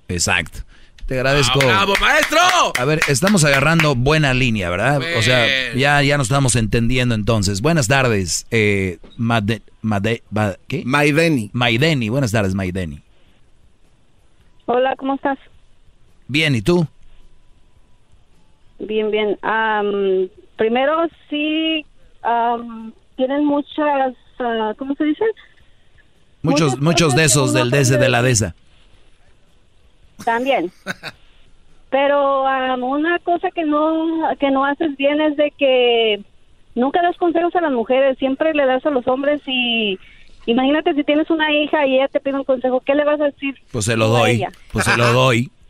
Exacto. Te agradezco. Ah, ¡Bravo, maestro! A ver, estamos agarrando buena línea, ¿verdad? O sea, ya, ya nos estamos entendiendo entonces. Buenas tardes, eh, Made, Made- Ma- ¿qué? Maideni. Maideni, buenas tardes, Maideni. Hola, ¿cómo estás? Bien, ¿y tú? Bien, bien. Primero, sí, tienen muchas, ah, ¿cómo se dice? Muchos, Muchas muchos de esos del DS de la DESA. También. <laughs> Pero am, una cosa que no, que no haces bien es de que nunca das consejos a las mujeres, siempre le das a los hombres y imagínate si tienes una hija y ella te pide un consejo, ¿qué le vas a decir? Pues se lo doy, pues se lo doy. <laughs>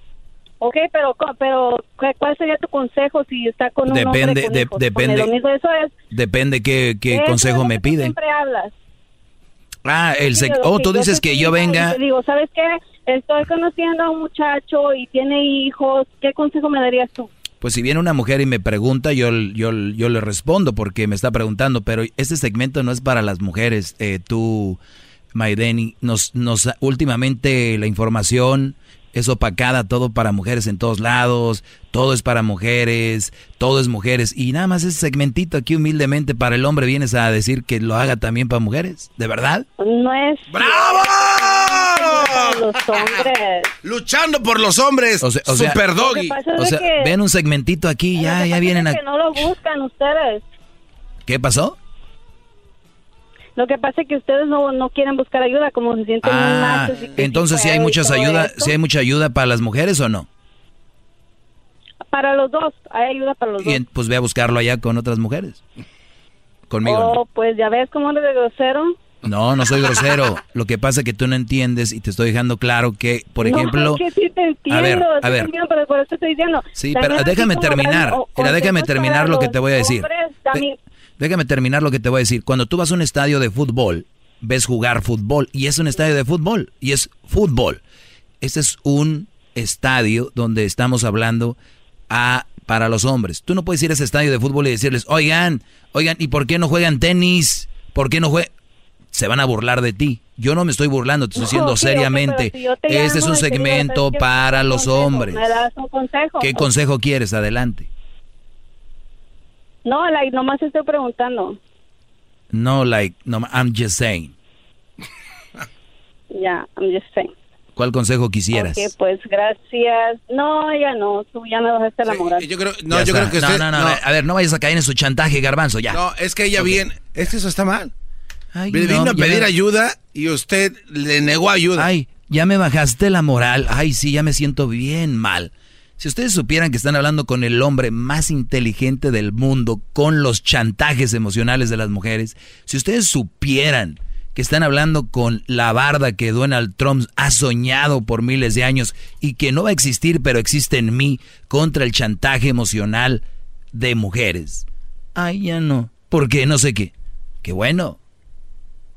Ok, pero, pero ¿cu- ¿cuál sería tu consejo si está con un Depende- hombre con de- depende- Con eso es. Depende qué, qué eso consejo es me piden. Siempre hablas. Ah, el Sí, Oh, tú dices que yo venga. Te digo, ¿sabes qué? Estoy conociendo a un muchacho y tiene hijos. ¿Qué consejo me darías tú? Pues si viene una mujer y me pregunta, yo, yo, yo le respondo porque me está preguntando, pero este segmento no es para las mujeres. Eh, tú, Maideni, nos, nos, últimamente la información es opacada, todo para mujeres en todos lados, todo es para mujeres, todo es mujeres. Y nada más ese segmentito aquí humildemente para el hombre vienes a decir que lo haga también para mujeres, ¿de verdad? No es... ¡Bravo! Los hombres. <laughs> Luchando por los hombres. O sea, o sea- Super doggy. O sea, ven un segmentito aquí, ya, ya vienen es a... que no lo buscan ustedes. ¿Qué pasó? Lo que pasa es que ustedes no, no quieren buscar ayuda, como se sienten muy Ah, machos. y que entonces sí si hay puedo y muchas ayuda, si hay mucha ayuda para las mujeres o no. Para los dos, hay ayuda para los Y dos. pues ve a buscarlo allá con otras mujeres. Conmigo. no. Oh, pues ya ves cómo eres de grosero. No, no soy grosero. Lo que pasa es que tú no entiendes y te estoy dejando claro que, por No, ejemplo, es que sí te entiendo, a ver, sí a ver. entiendo, pero por eso estoy diciendo. Sí, pero déjame terminar. Mira, déjame terminar lo que te voy a decir. hombres, también- déjame terminar lo que te voy a decir. Cuando tú vas a un estadio de fútbol, ves jugar fútbol y es un estadio de fútbol y es fútbol. Este es un estadio donde estamos hablando a para los hombres. Tú no puedes ir a ese estadio de fútbol y decirles, oigan, oigan, ¿y por qué no juegan tenis? ¿Por qué no juegan? Se van a burlar de ti. Yo no me estoy burlando, te estoy diciendo No, seriamente. si este es un segmento para los hombres. ¿Qué consejo quieres? Adelante. No, like, nomás estoy preguntando. No, like, no, I'm just saying. <laughs> Ya, I'm just saying. ¿Cuál consejo quisieras? Ok, pues gracias. No, ya no, tú ya me bajaste la moral. Yo creo, no, Ya yo está. creo que no, usted. no, no, a ver, a ver, no vayas a caer en su chantaje, garbanzo, ya. No, es que ella Ok. bien. Es que eso está mal. Ay, no, vino a pedir me- ayuda y usted le negó ayuda. Ay, ya me bajaste la moral. Ay, sí, ya me siento bien mal. Si ustedes supieran que están hablando con el hombre más inteligente del mundo, con los chantajes emocionales de las mujeres, si ustedes supieran que están hablando con la barda que Donald Trump ha soñado por miles de años y que no va a existir, pero existe en mí, contra el chantaje emocional de mujeres. Ay, ya no. Porque no sé qué. Qué bueno.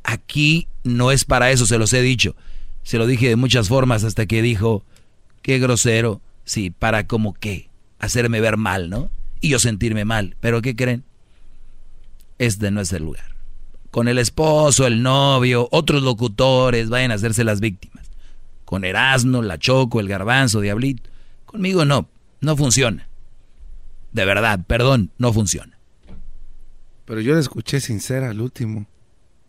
Aquí no es para eso, se los he dicho. Se lo dije de muchas formas hasta que dijo, qué grosero. Sí, para como qué, hacerme ver mal, ¿no? Y yo sentirme mal. Pero ¿qué creen? Este no es el lugar. Con el esposo, el novio, otros locutores, vayan a hacerse las víctimas. Con Erasmo, la Choco, el Garbanzo, Diablito. Conmigo no, no funciona. De verdad, perdón, no funciona. Pero yo la escuché sincera al último.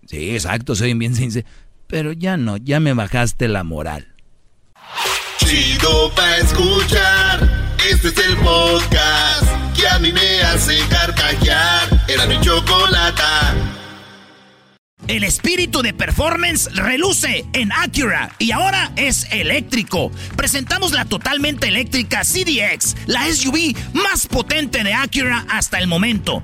Sí, exacto, soy bien sincero. Pero ya no, ya me bajaste la moral. Chido pa' escuchar. Este es el podcast que a mí me hace carcajear. Era mi chocolata. El espíritu de performance reluce en Acura y ahora es eléctrico. Presentamos la totalmente eléctrica CDX, la SUV más potente de Acura hasta el momento.